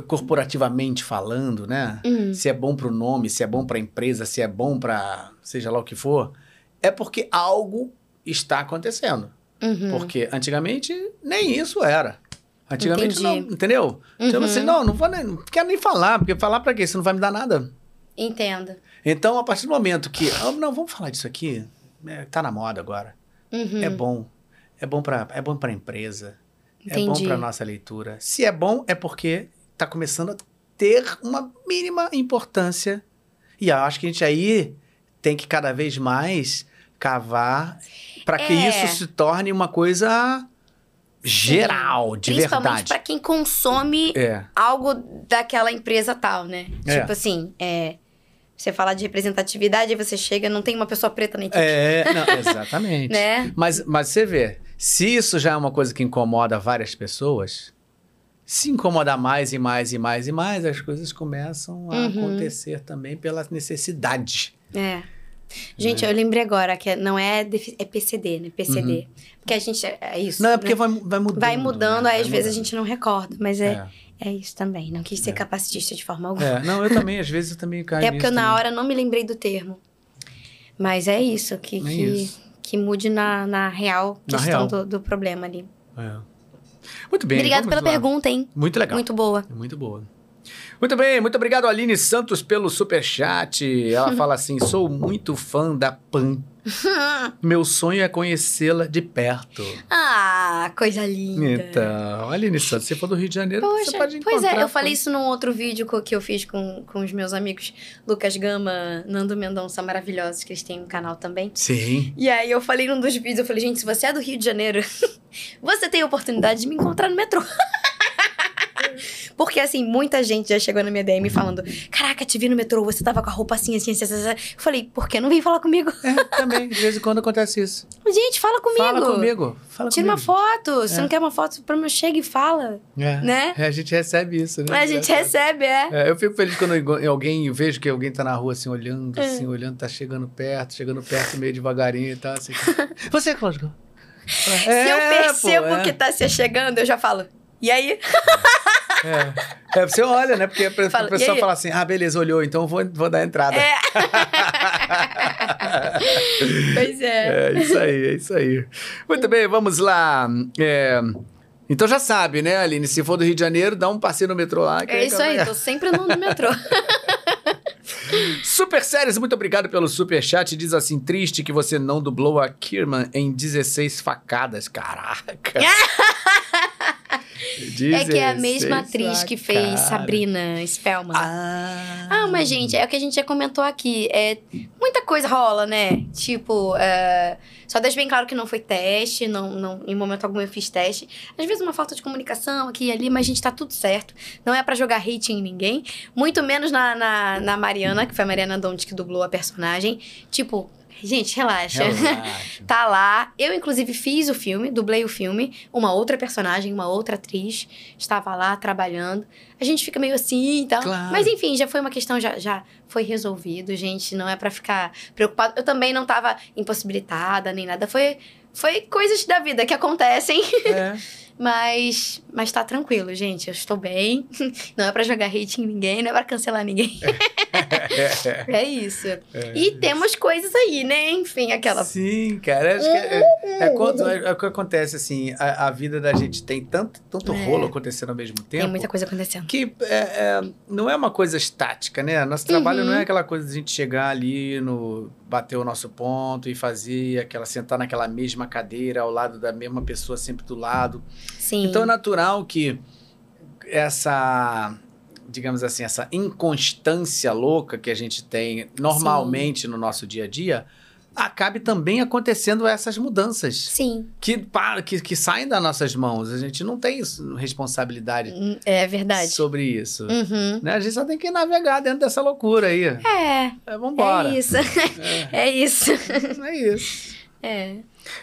corporativamente falando, né? Hum. Se é bom para o nome, se é bom para a empresa, se é bom para seja lá o que for, é porque algo está acontecendo. Uhum. Porque antigamente nem isso era. Antigamente não, Entendi. entendeu? Então Uhum. assim, não, não vou nem, não quero nem falar, porque falar para quê? Isso não vai me dar nada. Entendo. Então, a partir do momento que, ah, não, vamos falar disso aqui, é, tá na moda agora. Uhum. É bom. É bom para é bom para a empresa. É bom Entendi. para nossa leitura. Se é bom, é porque está começando a ter uma mínima importância. E eu acho que a gente aí tem que cada vez mais cavar para que É. isso se torne uma coisa geral, de Principalmente verdade. pra quem consome É. algo daquela empresa tal, né? É. Tipo assim, é. Você fala de representatividade, aí você chega, não tem uma pessoa preta na equipe. É, não, exatamente. Né? Mas, mas você vê, se isso já é uma coisa que incomoda várias pessoas, se incomodar mais e mais e mais e mais, as coisas começam a Uhum. acontecer também pela necessidade. É. Gente, eu lembrei agora que não é, é PCD, né? PCD. Porque a gente. É isso. Uhum. Não, é porque né? vai, vai mudando. Vai mudando, né? aí Vai às vezes a mudando. gente não recorda. Mas é, é. isso também. Não quis ser capacitista de forma alguma. É, não, eu também, às vezes eu também caio Até porque eu, na hora não me lembrei do termo. Mas é isso, que, É que, isso. que mude na, na real Na questão real. Do, do problema ali. É. Muito bem. Obrigada vamos pela lá. pergunta, hein? Muito legal. Muito boa. Muito boa. Muito bem, muito obrigado, Aline Santos, pelo superchat. Ela fala assim: sou muito fã da Pan. Meu sonho é conhecê-la de perto. ah, coisa linda. Então, Aline Santos, se for do Rio de Janeiro, você Poxa, pode pois encontrar. é, eu falei isso num outro vídeo que eu fiz com, com os meus amigos Lucas Gama, Nando Mendonça, maravilhosos, que eles têm um canal também. Sim. E aí eu falei num dos vídeos, eu falei, gente, se você é do Rio de Janeiro, você tem a oportunidade de me encontrar no metrô. Porque, assim, muita gente já chegou na minha DM falando: Caraca, te vi no metrô, você tava com a roupa assim, assim, assim, assim. assim." Eu falei, por que não vem falar comigo? É, também, de vez em quando acontece isso. Gente, fala comigo. Fala comigo. Fala Tira uma comigo. foto. Se É. não quer uma foto, pra mim, chega e fala. É. né? É, a gente recebe isso, né? A gente recebe, é. É, eu fico feliz quando alguém, eu vejo que alguém tá na rua assim, olhando, É. assim, olhando, tá chegando perto, chegando perto meio devagarinho e tal, assim. Você, Cláudio? Se eu percebo que tá se chegando, eu já falo. E aí? É. É, você olha, né? Porque a Fala, pessoa fala assim, ah, beleza, olhou, então vou, vou dar entrada. É. pois é. É isso aí, é isso aí. Muito bem, vamos lá. É, Então já sabe, né, Aline? Se for do Rio de Janeiro, dá um passeio no metrô lá. É isso aí, tô sempre no metrô. Super Séries, muito obrigado pelo super chat. Diz assim, triste que você não dublou a Kierman em 16 facadas. Caraca. É que é a mesma 16 atriz que fez facadas. Sabrina Spellman. Ah. Ah, mas, gente, é o que a gente já comentou aqui. É, muita coisa rola, né? Tipo, é, só deixa bem claro que não foi teste, não, não, em momento algum eu fiz teste. Às vezes uma falta de comunicação aqui e ali, mas, gente, tá tudo certo. Não é pra jogar hate em ninguém. Muito menos na, na, na Mariana, que foi a Mariana Donde que dublou a personagem. Tipo, Gente, relaxa. Relaxa. tá lá. Eu, inclusive, fiz o filme, dublei o filme. Uma outra personagem, uma outra atriz estava lá trabalhando. A gente fica meio assim e tal. Claro. Mas enfim, já foi uma questão, já, já foi resolvido, gente. Não é pra ficar preocupado. Eu também não tava impossibilitada nem nada. Foi, foi coisas da vida que acontecem. É. Mas, mas tá tranquilo, gente. Eu estou bem. Não é pra jogar hate em ninguém, não é pra cancelar ninguém. É isso. E temos coisas aí, né? Enfim, aquela. Sim, cara. Acho que é, é, quando- é o que acontece, assim, a, a vida da gente tem tanto, tanto É. rolo acontecendo ao mesmo tempo. Tem muita coisa acontecendo. Que é, é, não é uma coisa estática, né? Nosso trabalho Uhum. não é aquela coisa de a gente chegar ali no. bater o nosso ponto e fazer aquela. sentar naquela mesma cadeira ao lado da mesma pessoa, sempre do lado. Sim. Então é natural que essa, digamos assim, essa inconstância louca que a gente tem normalmente no nosso dia a dia, acabe também acontecendo essas mudanças Sim, que, que, que saem das nossas mãos. A gente não tem responsabilidade hum, é verdade. sobre isso. Uhum. Né? A gente só tem que navegar dentro dessa loucura aí. É, É, vambora. é isso. É, É isso. é isso. É.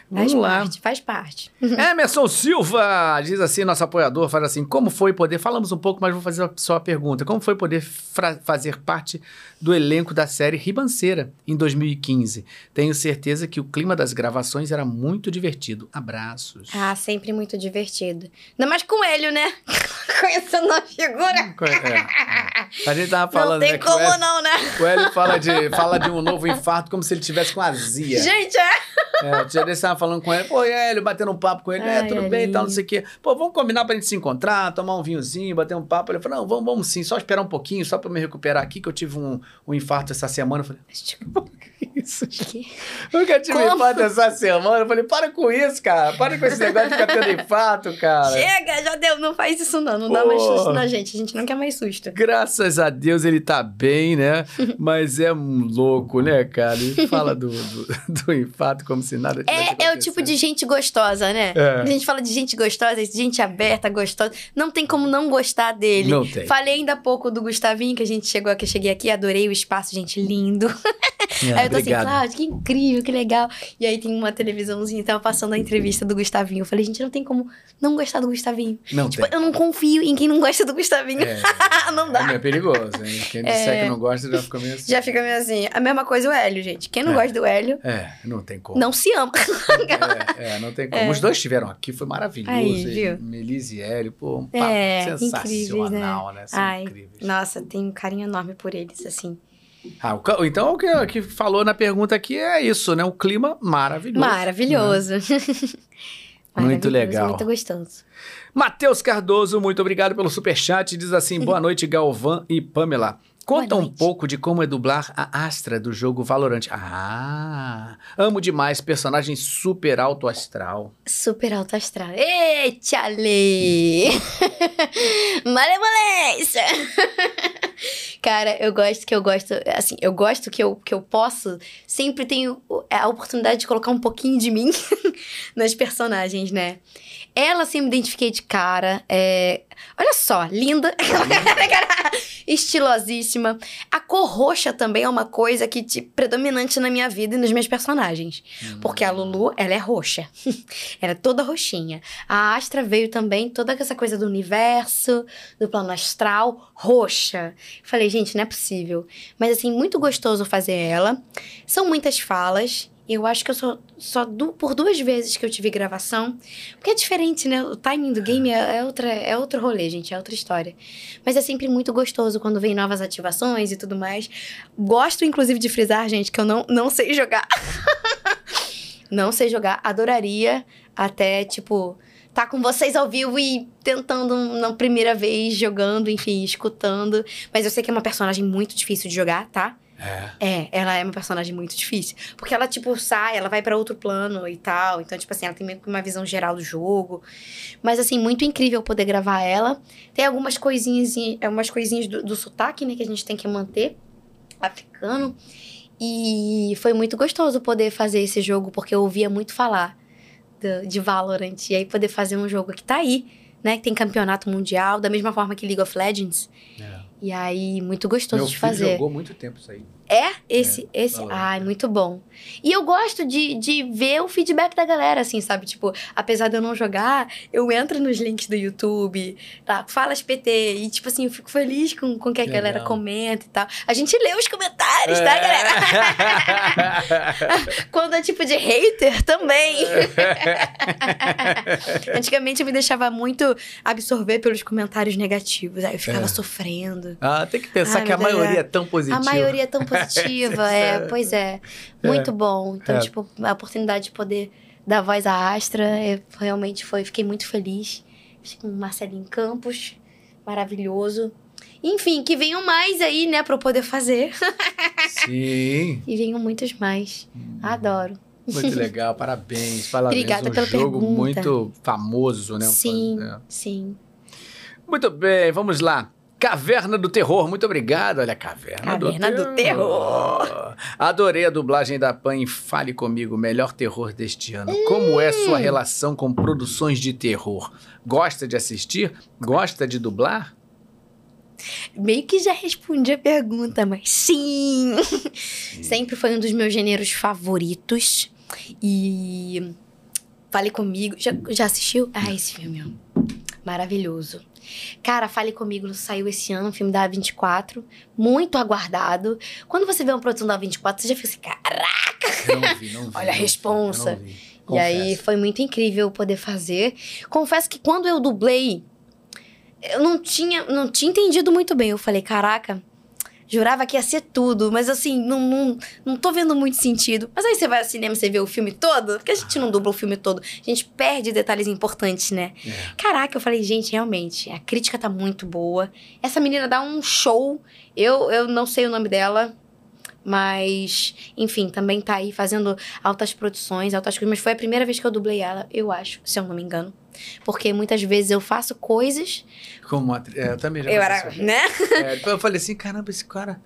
Vamos Faz lá. parte, faz parte. Emerson Silva diz assim, nosso apoiador, fala assim, como foi poder, falamos um pouco, mas vou fazer só a pergunta, como foi poder fazer parte do elenco da série Ribanceira em 2015? Tenho certeza que o clima das gravações era muito divertido. Abraços. Ah, sempre muito divertido. Ainda mais com o Hélio, né? Conhecendo a figura. É. A gente tava falando, não tem né, como Hélio, não, né? o Hélio fala de, fala de um novo infarto como se ele tivesse com azia. Gente, é. É, o dia desse tava falando com ele, pô, ele batendo um papo com ele, é, Ai, tudo bem e tal, não sei o quê. Pô, vamos combinar pra gente se encontrar, tomar um vinhozinho, bater um papo. Ele falou, não, vamos, vamos sim, só esperar um pouquinho, só pra me recuperar aqui, que eu tive um, um infarto essa semana. Eu falei, que isso? Que? Nunca tive Como? infarto essa semana. Eu falei, para com isso, cara, para com esse negócio de ficar tendo infarto, cara. Chega, já deu. Não faz isso não. Não dá Pô. mais susto na gente. A gente não quer mais susto. Graças a Deus ele tá bem, né? Mas é um louco, né, cara? Ele fala do, do, do infarto como se nada tivesse É, é o tipo de gente gostosa, né? É. A gente fala de gente gostosa, gente aberta, gostosa. Não tem como não gostar dele. Não tem. Falei ainda há pouco do Gustavinho, que a gente chegou, eu cheguei aqui, adorei o espaço, gente, lindo. É, aí eu tô obrigado. assim, Cláudio, que incrível, que legal. E aí tem uma televisãozinha, tava passando a entrevista do Gustavinho. Eu falei, gente, não tem como não gostar do Gustavinho. Não Tipo, tem. eu não confio em quem não gosta do Gustavinho. É, não dá. É perigoso, hein? Quem disser É. que não gosta já fica meio assim. Já fica meio assim. A mesma coisa o Hélio, gente. Quem não É. gosta do Hélio, É, não tem como. não se ama. É, é, não tem como. Os dois estiveram aqui, foi maravilhoso. Aí, viu? Melise e Hélio, pô, um papo É, sensacional, incríveis, né? São Ai, incríveis. Nossa, tenho um carinho enorme por eles, assim. Ah, o então o que, o que falou na pergunta aqui é isso, né? Um clima maravilhoso. Maravilhoso. Maravilhoso, legal. Muito gostoso. Matheus Cardoso, muito obrigado pelo superchat. Diz assim: boa noite, Galvão e Pamela. Conta um pouco de como é dublar a Astra do jogo Valorant. Ah, amo demais, personagem super alto astral. Super alto astral. Eita, Ale! Malemolência! Cara, eu gosto que eu gosto, assim, eu gosto que eu, que eu posso, sempre tenho a oportunidade de colocar um pouquinho de mim nas personagens, né? Ela, assim, identifiquei de cara. é, Olha só, linda. Estilosíssima. A cor roxa também é uma coisa que tipo, predominante na minha vida e nos meus personagens. Porque a Lulu, ela é roxa. ela é toda roxinha. A Astra veio também toda essa coisa do universo, do plano astral, roxa. Falei, gente, não é possível. Mas assim, muito gostoso fazer ela. São muitas falas. Eu acho que eu só, só du- por duas vezes que eu tive gravação. Porque é diferente, né? O timing do game é, é, outra, é outro rolê, gente. É outra história. Mas é sempre muito gostoso quando vem novas ativações e tudo mais. Gosto, inclusive, de frisar, gente, que eu não, não sei jogar. não sei jogar. Adoraria até, tipo, tá com vocês ao vivo e tentando na primeira vez, jogando, enfim, escutando. Mas eu sei que é uma personagem muito difícil de jogar, tá? É. É, ela é uma personagem muito difícil. Porque ela, tipo, sai, ela vai pra outro plano e tal. Então, tipo assim, ela tem meio que uma visão geral do jogo. Mas, assim, muito incrível poder gravar ela. Tem algumas coisinhas, algumas coisinhas do, do sotaque, né, que a gente tem que manter. Africano. E foi muito gostoso poder fazer esse jogo, porque eu ouvia muito falar do- de Valorant. E aí poder fazer um jogo que tá aí, né? Que tem campeonato mundial, da mesma forma que League of Legends. É. E aí, muito gostoso Meu de filho fazer. jogou muito tempo isso aí. É? Esse, esse. falou. Ai, muito bom. E eu gosto de, de ver o feedback da galera, assim, sabe? Tipo, apesar de eu não jogar, eu entro nos links do YouTube, tá? Fala PT. E, tipo assim, eu fico feliz com, com que a Que galera legal. comenta e tal. A gente lê os comentários, tá, galera? Quando é tipo de hater, também. Antigamente eu me deixava muito absorver pelos comentários negativos. Aí eu ficava É. sofrendo. Ah, tem que pensar Ai, que a maioria é. é tão positiva. A maioria é tão positiva, é, pois é. Muito bom. Então, É. tipo, a oportunidade de poder dar voz à Astra, é, realmente foi, fiquei muito feliz. Fiquei com o Marcelinho Campos, maravilhoso. Enfim, que venham mais aí, né, pra eu poder fazer. Sim. E venham muitos mais. Adoro. Muito legal, parabéns. parabéns. Obrigada um pela jogo pergunta. muito famoso, né? Sim, É. sim. Muito bem, vamos lá. Caverna do Terror, muito obrigado. Olha, Caverna, Caverna do, do Terror. Adorei a dublagem da PAN em Fale Comigo, melhor terror deste ano. Como é Hum. sua relação com produções de terror? Gosta de assistir? Gosta de dublar? Meio que já respondi a pergunta, mas sim! Sempre foi um dos meus gêneros favoritos. E. Fale comigo. Já, já assistiu? Ah, esse filme, ó. Maravilhoso. Cara, Fale Comigo saiu esse ano, um filme da A24, muito aguardado. Quando você vê uma produção da A24, você já fica assim, caraca! Não vi, não vi. Olha a responsa. eu não vi. E aí foi muito incrível poder fazer. Confesso que quando eu dublei, eu não tinha, não tinha entendido muito bem. Eu falei, caraca, jurava que ia ser tudo, mas assim, não, não, não tô vendo muito sentido. Mas aí você vai ao cinema e você vê o filme todo, porque a gente não dubla o filme todo, a gente perde detalhes importantes, né? É. Caraca, eu falei, gente, realmente, a crítica tá muito boa. Essa menina dá um show. Eu, eu não sei o nome dela, mas, enfim, também tá aí fazendo altas produções, altas coisas. Mas foi a primeira vez que eu dublei ela, eu acho, se eu não me engano. Porque muitas vezes eu faço coisas. Como atri- é, eu também já Eu fiz era, isso. né? É, depois eu falei assim, caramba, esse cara,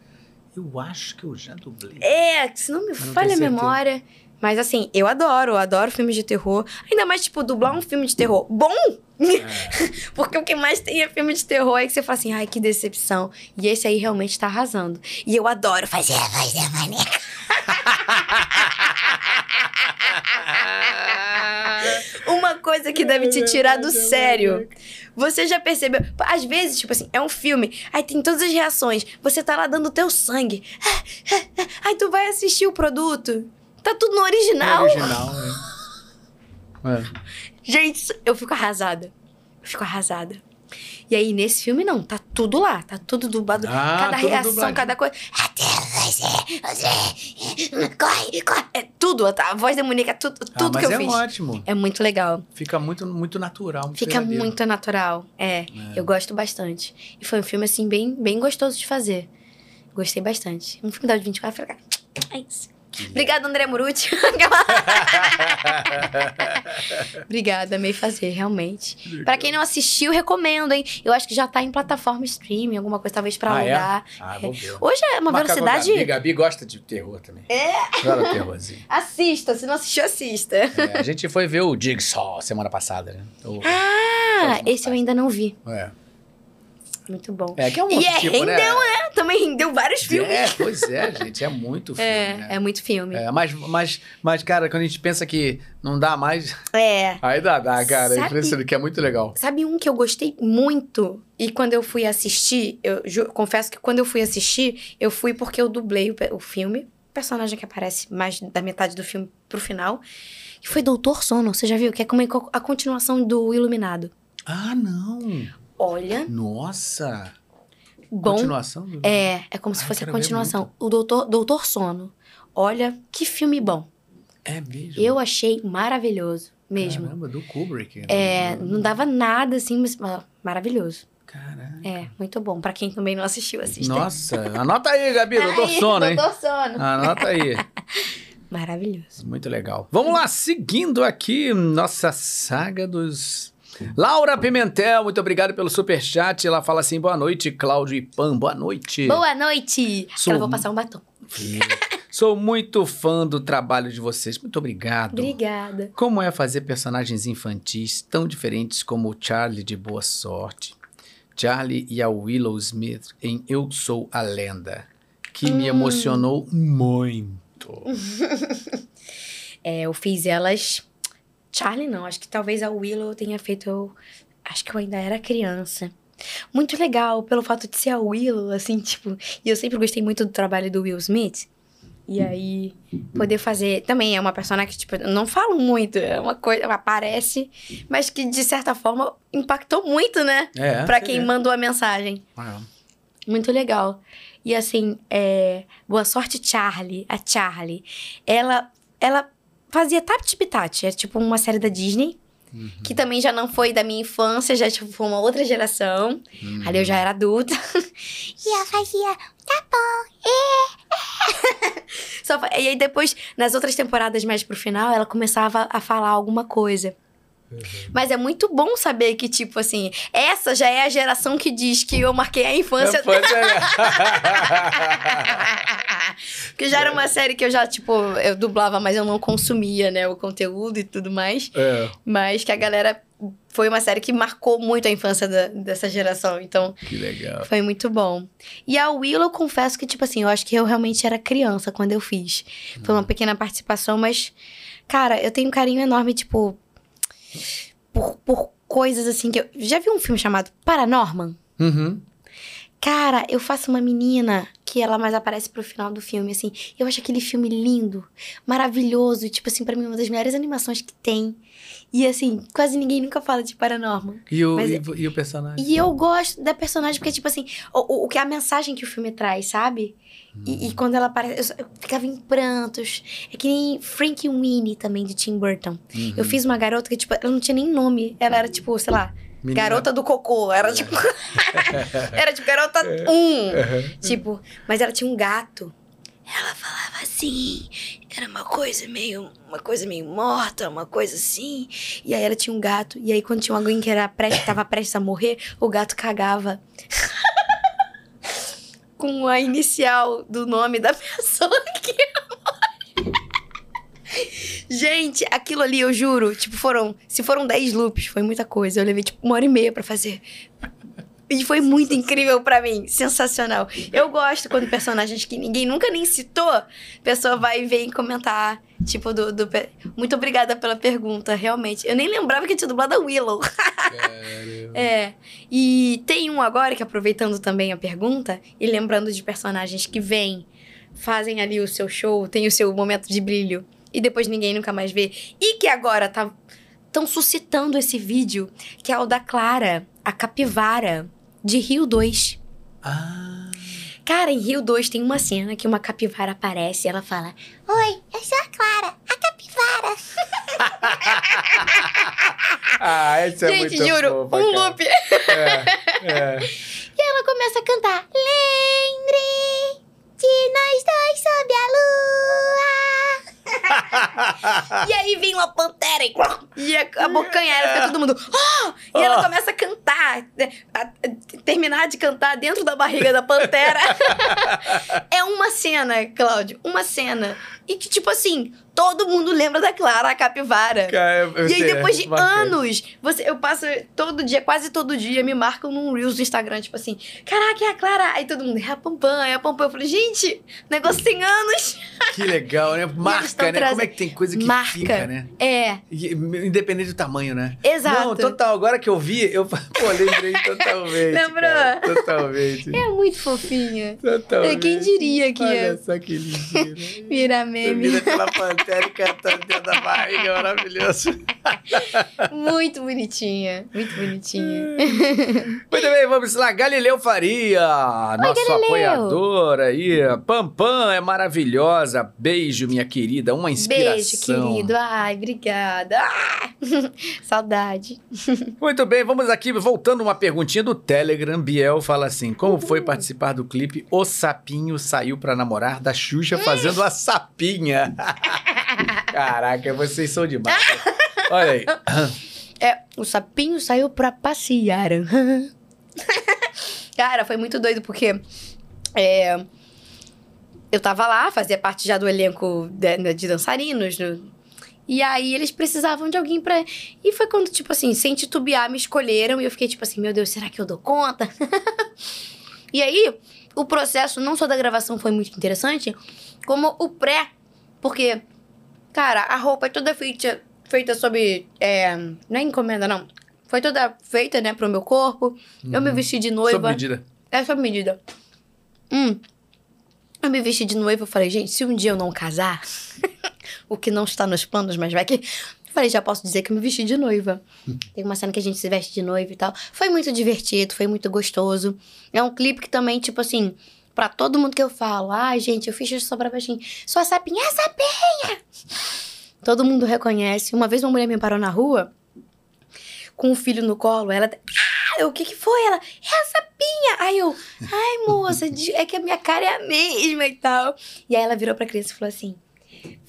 eu acho que eu já dublei. É, se não me não falha a memória. Mas assim, eu adoro, eu adoro filmes de terror. Ainda mais, tipo, dublar um filme de terror bom. É. Porque o que mais tem é filme de terror aí que você fala assim, ai, que decepção. E esse aí realmente tá arrasando. E eu adoro fazer a voz da maneca. Uma coisa que deve te tirar do sério. Você já percebeu? Às vezes, tipo assim, é um filme, aí tem todas as reações. Você tá lá dando o teu sangue. Aí tu vai assistir o produto. Tá tudo no original. Original, é. É. Gente, eu fico arrasada. Eu fico arrasada. E aí, nesse filme, não, tá tudo lá, tá tudo dublado. Ah, cada reação, dubladinho. cada coisa. Você. Corre, corre. É tudo, tá? a voz da Mônica, tudo, Ah, tudo mas que eu é fiz. ótimo. É muito legal. Fica muito, muito natural. Muito Fica verdadeiro. muito natural. É, eu gosto bastante. E foi um filme, assim, bem, bem gostoso de fazer. Gostei bastante. Um filme da 24, eu falei, "Ah, é isso. Obrigada, André Muruti. Obrigada, amei fazer, realmente. Pra quem não assistiu, recomendo, hein? Eu acho que já tá em plataforma streaming, alguma coisa talvez pra Ah, é? alugar. Ah, vou ver. Hoje é uma Marca velocidade. Gabi. Gabi gosta de terror também. É? Adora terrorzinho. Assista, se não assistiu, assista. É, a gente foi ver o Jigsaw semana passada, né? O- Ah, Próxima esse eu ainda não vi. é. Muito bom. É que é um E é, tipo, rendeu, né? né? Também rendeu vários filmes. É, pois é, gente. É muito filme, É, né? é muito filme. É, mas, mas, mas, cara, quando a gente pensa que não dá mais, É. aí dá, dá, cara. É impressionante, que é muito legal. Sabe um que eu gostei muito? E quando eu fui assistir, eu ju- confesso que quando eu fui assistir, eu fui porque eu dublei o, o filme. O personagem que aparece mais da metade do filme pro final. Que foi Doutor Sono. Você já viu? Que é como a continuação do Iluminado. Ah, não. Olha, Nossa. bom. Continuação do... É, é como se Ai, fosse a ver continuação. O Doutor, Doutor Sono. Olha, que filme bom. É mesmo? Eu achei maravilhoso. Mesmo. Caramba, do Kubrick. né? É, não dava nada assim, mas maravilhoso. Caraca. É, muito bom. Pra quem também não assistiu, assista. Nossa, anota aí, Gabi, doutor Aí, Sono, hein? Doutor Sono. Anota aí. Maravilhoso. Muito legal. Vamos lá, seguindo aqui nossa saga dos. Laura Pimentel, muito obrigado pelo superchat. Ela fala assim: boa noite, Cláudio e Pan, boa noite. Boa noite! Sou- Ela vou passar um batom. Sou muito fã do trabalho de vocês. Muito obrigado. Obrigada. Como é fazer personagens infantis tão diferentes como o Charlie de Boa Sorte, Charlie e a Willow Smith em Eu Sou a Lenda? que me emocionou muito. É, eu fiz elas. Charlie não, acho que talvez a Willow tenha feito. Eu, acho que eu ainda era criança. Muito legal, pelo fato de ser a Willow, assim, tipo. E eu sempre gostei muito do trabalho do Will Smith. E aí, poder fazer. Também é uma personagem que, tipo, eu não falo muito, é uma coisa. Aparece, mas que, de certa forma, impactou muito, né? É. pra quem mandou a mensagem. Ah, Muito legal. E assim, é, Boa Sorte Charlie, a Charlie, ela, ela fazia Tap Tip Tat, é tipo uma série da Disney, que também já não foi da minha infância, já tipo, foi uma outra geração. Ali eu já era adulta. e ela fazia, tá bom, é. Só, e aí depois, nas outras temporadas mais pro final, ela começava a falar alguma coisa. Mas é muito bom saber que, tipo assim, essa já é a geração que diz que eu marquei a infância é. Porque já era uma série que eu já, tipo, eu dublava, mas eu não consumia, né, o conteúdo e tudo mais. É, Mas que a galera. Foi uma série que marcou muito a infância da- dessa geração. Então, que legal. foi muito bom. E a Willow, eu confesso que, tipo assim, eu acho que eu realmente era criança quando eu fiz. Foi uma pequena participação, mas, cara, eu tenho um carinho enorme, tipo, por, por coisas assim que eu. Já vi um filme chamado Paranorman? Uhum. Cara, eu faço uma menina que ela mais aparece pro final do filme, assim. Eu acho aquele filme lindo, maravilhoso, e, tipo assim, pra mim, uma das melhores animações que tem. E assim, quase ninguém nunca fala de Paranorman. E, o, Mas e, é- e o personagem? E eu gosto da personagem porque, tipo assim, o, o, que é a mensagem que o filme traz, sabe? E, e quando ela aparece, eu, eu ficava em prantos. É que nem Frank Winnie também, de Tim Burton. Eu fiz uma garota que, tipo, ela não tinha nem nome. Ela era, tipo, sei lá, Menina- garota do cocô. Era, tipo... era, tipo, garota um. Tipo, mas ela tinha um gato. Ela falava assim, era uma coisa meio, uma coisa meio morta, uma coisa assim. E aí ela tinha um gato, e aí quando tinha alguém que era prestes, tava prestes a morrer, o gato cagava. Com a inicial do nome da pessoa que. Gente, aquilo ali, eu juro, tipo, foram. Se foram 10 loops, foi muita coisa. Eu levei, tipo, uma hora e meia pra fazer. E foi muito incrível pra mim, sensacional. Eu gosto quando personagens que ninguém nunca nem citou, a pessoa vai e comentar, tipo, do, do... Muito obrigada pela pergunta, realmente. Eu nem lembrava que tinha dublado a Willow. é. E tem um agora, que aproveitando também a pergunta, e lembrando de personagens que vêm, fazem ali o seu show, tem o seu momento de brilho, e depois ninguém nunca mais vê. E que agora tá... Estão suscitando esse vídeo, que é o da Clara, a capivara de Rio 2. Ah, Cara, em Rio 2 tem uma cena que uma capivara aparece e ela fala: Oi, eu sou a Clara, a capivara. ah esse é Gente, muito juro, fofa, um cara. loop. É, é. E ela começa a cantar: Lembre de nós dois sob a lua. e aí vem uma pantera e, e a, a bocanha ela fica todo mundo. "Ah!" E ela Ah. começa a cantar, né, a- a- terminar de cantar dentro da barriga da pantera. é uma cena, Cláudio, uma cena. E que, tipo assim, todo mundo lembra da Clara, a capivara. Cara, eu E aí, depois de bacana. anos, você, eu passo todo dia, quase todo dia, me marcam num Reels do Instagram, tipo assim, caraca, é a Clara. Aí todo mundo, é a Pampam, é a Pampam. Eu falei, gente, negócio tem anos. Que legal, né? Marca, tão né? Como é que tem coisa que Marca. fica, né? É, Independente do tamanho, né? exato. Não, total. Agora que eu vi, eu pô, lembrei totalmente. Lembrou? cara, totalmente. É muito fofinha. Totalmente. Quem diria que Olha ia só que virar Você meme. vira pela pantera e cantando dentro da barriga, maravilhoso. Muito bonitinha, muito bonitinha. Muito bem, vamos lá. Galileu Faria, nosso Galileu. apoiador aí. Pampam é maravilhosa. Beijo, minha querida. Uma inspiração. Beijo, querido. Ai, obrigada. Ah, saudade. Muito bem, vamos aqui, voltando uma perguntinha do Telegram. Biel fala assim: Como foi participar do clipe O Sapinho Saiu Pra Namorar da Xuxa fazendo a sapinha? Caraca, vocês são demais. Olha aí. É, o sapinho saiu pra passear. Cara, foi muito doido porque é, eu tava lá, fazia parte já do elenco de, de dançarinos. no- e aí eles precisavam de alguém pra. E foi quando, tipo assim, sem titubear, me escolheram. E eu fiquei tipo assim, meu Deus, será que eu dou conta? e aí, o processo, não só da gravação foi muito interessante, como o pré. Porque, cara, a roupa é toda feita, feita sob. É, não é encomenda, não. Foi toda feita, né, pro meu corpo. Eu me vesti de noiva. Sob medida. É sob medida. Hum. Eu me vesti de noiva, eu falei, gente, se um dia eu não casar, o que não está nos planos, mas vai que. Eu falei, já posso dizer que eu me vesti de noiva. Tem uma cena que a gente se veste de noiva e tal. Foi muito divertido, foi muito gostoso. É um clipe que também, tipo assim, pra todo mundo que eu falo, ai, gente, eu fiz isso só pra baixinho. Sua sapinha é sapinha! Todo mundo reconhece. Uma vez uma mulher me parou na rua com um filho no colo, ela. Ah, o que que foi? Ela, é a sapinha! Aí eu, ai, moça, é que a minha cara é a mesma e tal. E aí ela virou pra criança e falou assim: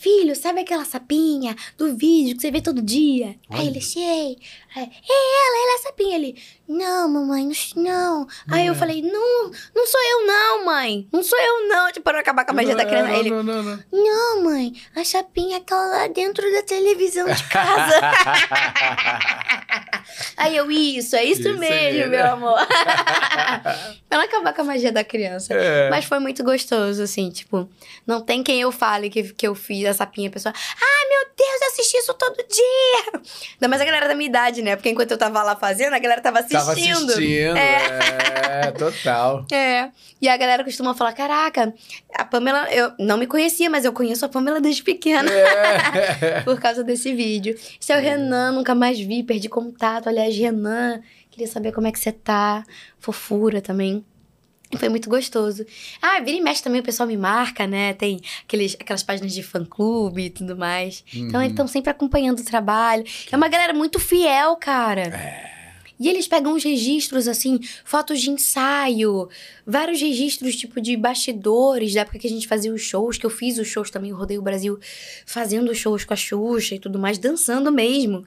Filho, sabe aquela sapinha do vídeo que você vê todo dia? Aí ele, sei. Aí, é ela, ela é a sapinha. Ele, não, mamãe, não. não. Aí eu falei, não, não sou eu não, mãe. Não sou eu não. Tipo, pra não acabar com a magia da criança. Ele, Não, não, não. não, mãe, a chapinha é aquela lá dentro da televisão de casa. Aí eu, isso, é isso, Isso mesmo, mesmo. meu amor. pra não acabar com a magia da criança. É. Mas foi muito gostoso, assim, tipo, não tem quem eu fale que, que eu fiz a sapinha, a pessoa, ai meu Deus, eu assisti isso todo dia. Ainda mais a galera da minha idade, né? Porque enquanto eu tava lá fazendo, a galera tava assistindo. Tava assistindo. É, total. É. E a galera costuma falar: caraca, a Pamela, eu não me conhecia, mas eu conheço a Pamela desde pequena. É. Por causa desse vídeo. Esse é o Renan, nunca mais vi, perdi contato. Aliás, Renan, queria saber como é que você tá. Fofura também. E Foi muito gostoso. Ah, vira e mexe também, o pessoal me marca, né? Tem aqueles, aquelas páginas de fã-clube e tudo mais. Então, eles estão sempre acompanhando o trabalho. É uma galera muito fiel, cara. E eles pegam uns registros, assim, fotos de ensaio, vários registros, tipo, de bastidores, da época que a gente fazia os shows, que eu fiz os shows também, eu rodei o Brasil fazendo shows com a Xuxa e tudo mais, dançando mesmo.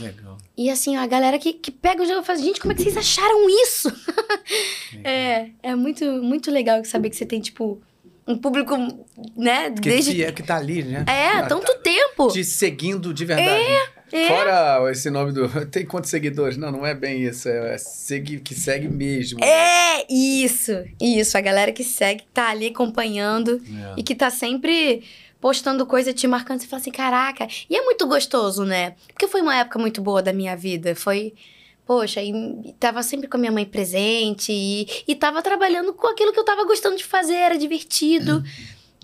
Legal. E assim, a galera que, que pega o jogo e fala, gente, como é que vocês acharam isso? é, é muito, muito legal saber que você tem, tipo, um público, né, Porque desde... é que tá ali, né? É, Ah, tanto tempo. Te seguindo de verdade. é. Fora esse nome do. Tem quantos seguidores? Não, não é bem isso. É segue, que segue mesmo. É, isso, isso. A galera que segue, que tá ali acompanhando É. e que tá sempre postando coisa, te marcando. Você fala assim, caraca. E é muito gostoso, né? Porque foi uma época muito boa da minha vida. Foi... Poxa, e e tava sempre com a minha mãe presente e, e tava trabalhando com aquilo que eu tava gostando de fazer, era divertido.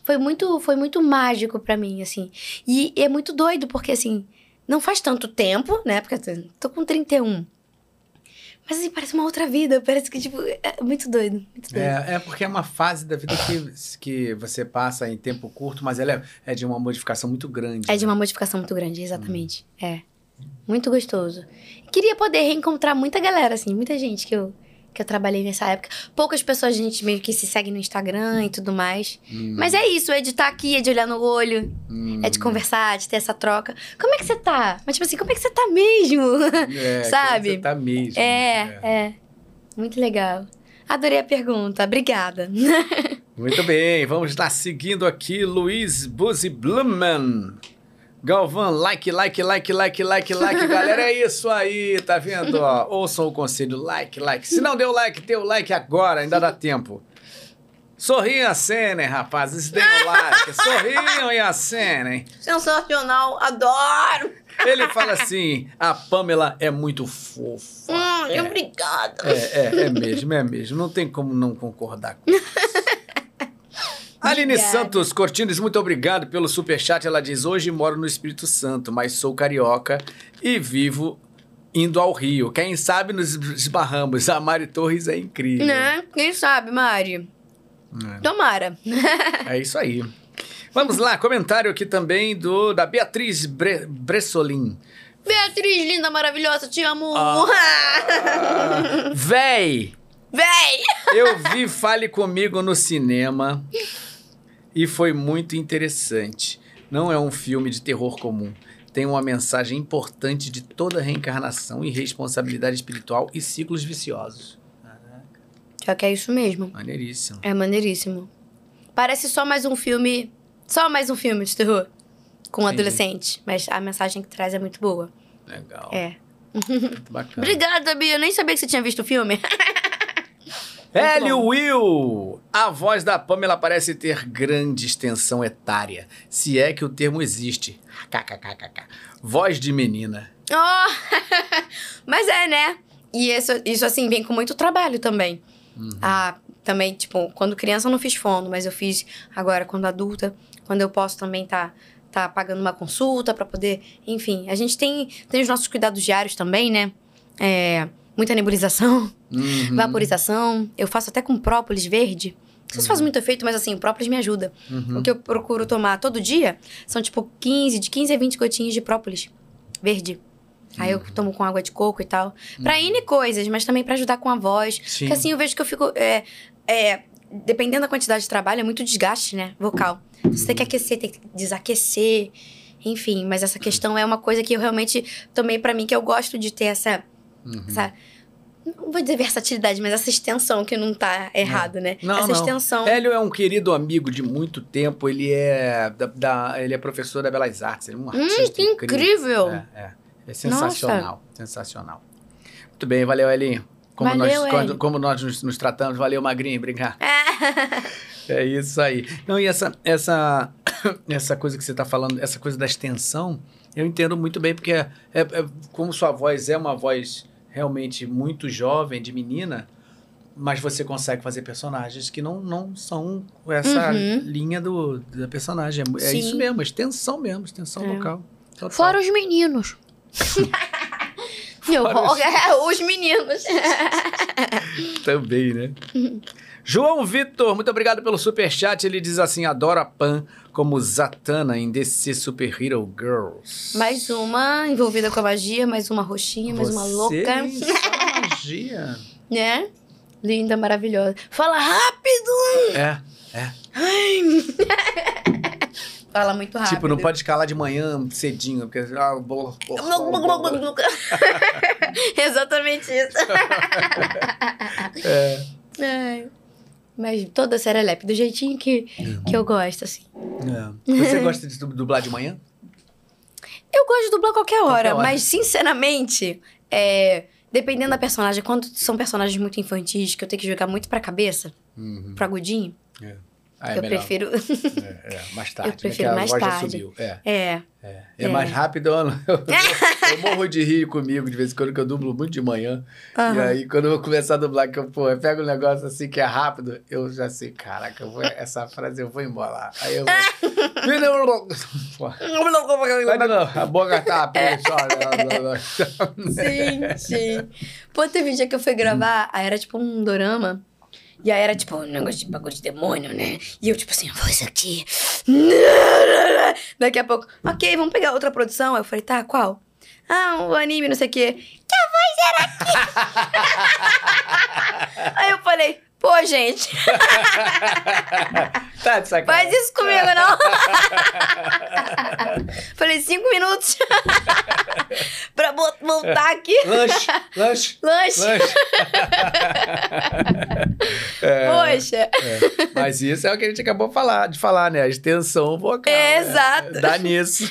Foi muito, foi muito mágico pra mim, assim. E, é muito doido, porque assim, não faz tanto tempo, né? Porque eu tô- com 31. Mas assim, parece uma outra vida. Parece que, tipo, é muito doido. Muito doido. É, é porque é uma fase da vida que, que você passa em tempo curto, mas ela é, é de uma modificação muito grande. É de né? uma modificação muito grande, exatamente. É. Muito gostoso. Queria poder reencontrar muita galera, assim, muita gente que eu, que eu trabalhei nessa época. Poucas pessoas, a gente meio que se segue no Instagram e tudo mais. Hum, Mas é isso, é de estar aqui, é de olhar no olho, hum, é de conversar, de ter essa troca. Como é que você tá? Mas, tipo assim, como é que você tá mesmo? é, sabe? Você tá mesmo. é, é. Muito legal. Adorei a pergunta, obrigada. Muito bem, vamos lá seguindo aqui Luiz Buzi Blumen. Galvão, like, like, like, like, like, like. Galera, é isso aí, tá vendo? Ó, ouçam o conselho, like, like. Se não deu like, dê o like agora, ainda dá tempo. Sorriam a cena, hein, rapazes, deem o like. Sorriam e acenem. Sensacional, adoro! Ele fala assim, a Pamela é muito fofa. Hum, É. Obrigada. É, é, é mesmo, é mesmo. Não tem como não concordar com isso. Aline Obrigada. Santos Cortines, muito obrigado pelo superchat. Ela diz: Hoje moro no Espírito Santo, mas sou carioca e vivo indo ao Rio. Quem sabe nos esbarramos. A Mari Torres é incrível. Né? Quem sabe, Mari? Tomara. É isso aí. Vamos lá, comentário aqui também do da Beatriz Bre Bressolin. Beatriz, linda, maravilhosa, te amo. Ah. Véi! Véi! Eu vi Fale Comigo no cinema e foi muito interessante. Não é um filme de terror comum. Tem uma mensagem importante de toda reencarnação e responsabilidade espiritual e ciclos viciosos. Pior que é isso mesmo. Maneiríssimo. É maneiríssimo. Parece só mais um filme. Só mais um filme de terror. Com um adolescente. Mas a mensagem que traz é muito boa. Legal. É. Muito bacana. Obrigada, Bia. Eu nem sabia que você tinha visto o filme. Hélio. Will! A voz da Pamela parece ter grande extensão etária, se é que o termo existe. KKKKK. Voz de menina. Oh! Mas é, né? E isso, isso, assim, vem com muito trabalho também. Ah, também, tipo, quando criança eu não fiz fono, mas eu fiz agora quando adulta, quando eu posso também tá, tá pagando uma consulta pra poder. Enfim, a gente tem, tem os nossos cuidados diários também, né? É, muita nebulização, Uhum. vaporização. Eu faço até com própolis verde. Não sei se faz muito efeito, mas assim, o própolis me ajuda. Uhum. O que eu procuro tomar todo dia são tipo 15, de 15 a 20 gotinhas de própolis verde. Aí eu tomo com água de coco e tal. Pra N coisas, mas também pra ajudar com a voz. Sim. Porque assim eu vejo que eu fico. É, é, dependendo da quantidade de trabalho, é muito desgaste, né? Vocal. Você tem que aquecer, tem que desaquecer. Enfim, mas essa questão é uma coisa que eu realmente tomei pra mim, que eu gosto de ter essa. Uhum. essa não vou dizer versatilidade, mas essa extensão que não tá errado, né? Não, essa não. extensão. Hélio é um querido amigo de muito tempo. Ele é da, da- ele é professor da Belas Artes. Ele é um artista Hum, que incrível! É, é. É sensacional, sensacional. Muito bem, valeu, Elinho. Como Valeu, nós, quando- como nós nos, nos tratamos, valeu, Magrinho, brincar. É isso aí. Não, e essa, essa, essa coisa que você está falando, essa coisa da extensão, eu entendo muito bem, porque é- é- como sua voz é uma voz realmente muito jovem, de menina, mas você consegue fazer personagens que não, não são essa Uhum. linha do, da personagem. É, é Sim. isso mesmo, extensão mesmo, extensão É. vocal. Total. Fora os meninos. Fora os- é, os meninos. Também, né? João Vitor, muito obrigado pelo superchat. Ele diz assim: adoro a Pan como Zatanna em DC Super Hero Girls. mais uma envolvida com a magia, mais uma roxinha, mais uma Você louca. e sua magia. Né? Linda, maravilhosa. Fala rápido! É, é. Fala muito rápido. Tipo, não pode escalar de manhã cedinho, porque. Ah, bo- bo- bo- Exatamente isso. É. Ai. Mas toda serelepe, do jeitinho que, que eu gosto, assim. é. Você gosta de du- dublar de manhã? Eu gosto de dublar qualquer hora, Qualquer hora. mas sinceramente, é, dependendo da personagem, quando são personagens muito infantis, que eu tenho que jogar muito pra cabeça, Uhum. pro agudinho, Ah, é eu melhor. prefiro. É, é, mais tarde. né, prefiro a mais tarde. subiu. É. é. É, é É. mais rápido, eu, eu, eu morro de rir comigo de vez em quando, que eu dublo muito de manhã. E Aham. aí, quando eu vou começar a dublar, que eu, pô, eu pego um negócio assim que é rápido, eu já sei, caraca, eu vou, essa frase eu vou embolar. Aí eu vou... A boca tá só. Sim, sim. Pô, teve um dia que eu fui gravar, aí era tipo um dorama. E aí era tipo um negócio de bagulho de demônio, né? E eu, tipo assim, a voz aqui. Daqui a pouco, ok, vamos pegar outra produção. Aí eu falei, tá, qual? Ah, o anime, não sei o quê. Que a voz era aqui. aí eu falei, pô, gente, tá de sacanagem. faz isso comigo, não. falei, cinco minutos pra voltar aqui. Lanche, lanche, Lanche. lanche. É. Poxa. É, mas isso é o que a gente acabou falar, de falar, né? A extensão vocal. É, né? exato. Dá nisso.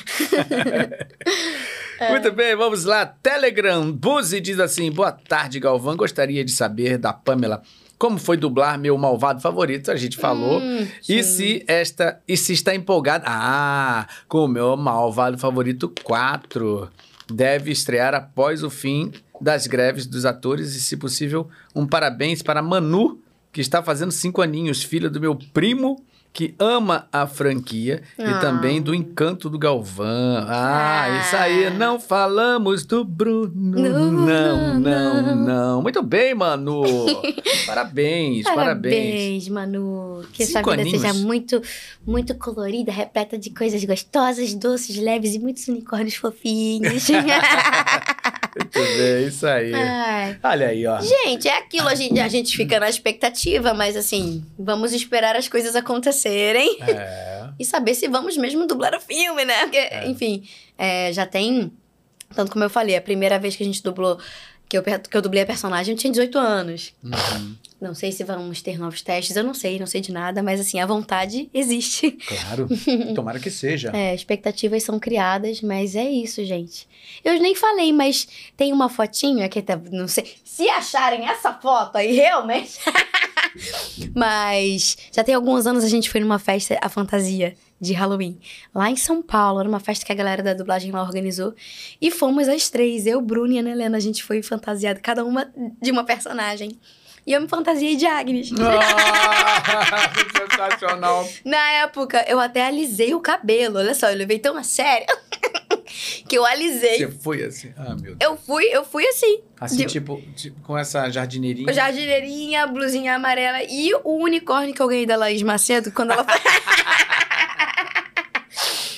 Muito bem, vamos lá. Telegram. Buzi diz assim: Boa tarde, Galvão. Gostaria de saber da Pamela como foi dublar meu malvado favorito. A gente falou. Hum, e se esta e se está empolgada? Ah, com o meu malvado favorito 4. Deve estrear após o fim das greves dos atores e, se possível, um parabéns para Manu, que está fazendo cinco aninhos, filha do meu primo, que ama a franquia e Ah. também do encanto do Galvão. Ah, Ah. isso aí, não falamos do Bruno. Não, Não, não, não. não. Muito bem, Manu. parabéns, parabéns. Parabéns, Manu. Que Cinco sua vida aninhos. seja muito, muito colorida, repleta de coisas gostosas, doces, leves e muitos unicórnios fofinhos. Muito bem, isso aí. Ai. Olha aí, ó. Gente, é aquilo, a gente, a gente fica na expectativa, mas assim, vamos esperar as coisas acontecerem É. e saber se vamos mesmo dublar o filme, né? Porque, enfim, é, já tem. Tanto como eu falei, a primeira vez que a gente dublou, que eu, que eu dublei a personagem, eu tinha 18 anos. Uhum, Não sei se vamos ter novos testes, eu não sei, não sei de nada, mas assim, a vontade existe. claro. Tomara que seja. É, expectativas são criadas, mas é isso, gente. Eu nem falei, mas tem uma fotinha que tá, não sei. Se acharem essa foto aí, realmente. Mas já tem alguns anos a gente foi numa festa, a fantasia de Halloween, lá em São Paulo. Era uma festa que a galera da dublagem lá organizou. E fomos as três, eu, Bruno e a Ana Helena. A gente foi fantasiada, cada uma de uma personagem. E eu me fantasiei de Agnes. Ah, sensacional. Na época, eu até alisei o cabelo. Olha só, eu levei tão a sério que eu alisei. Você foi assim? Ah, meu Deus. Eu fui, eu fui assim. Assim, de- tipo, tipo, com essa jardineirinha. Jardineirinha, blusinha amarela e o unicórnio que eu ganhei da Laís Macedo quando ela foi.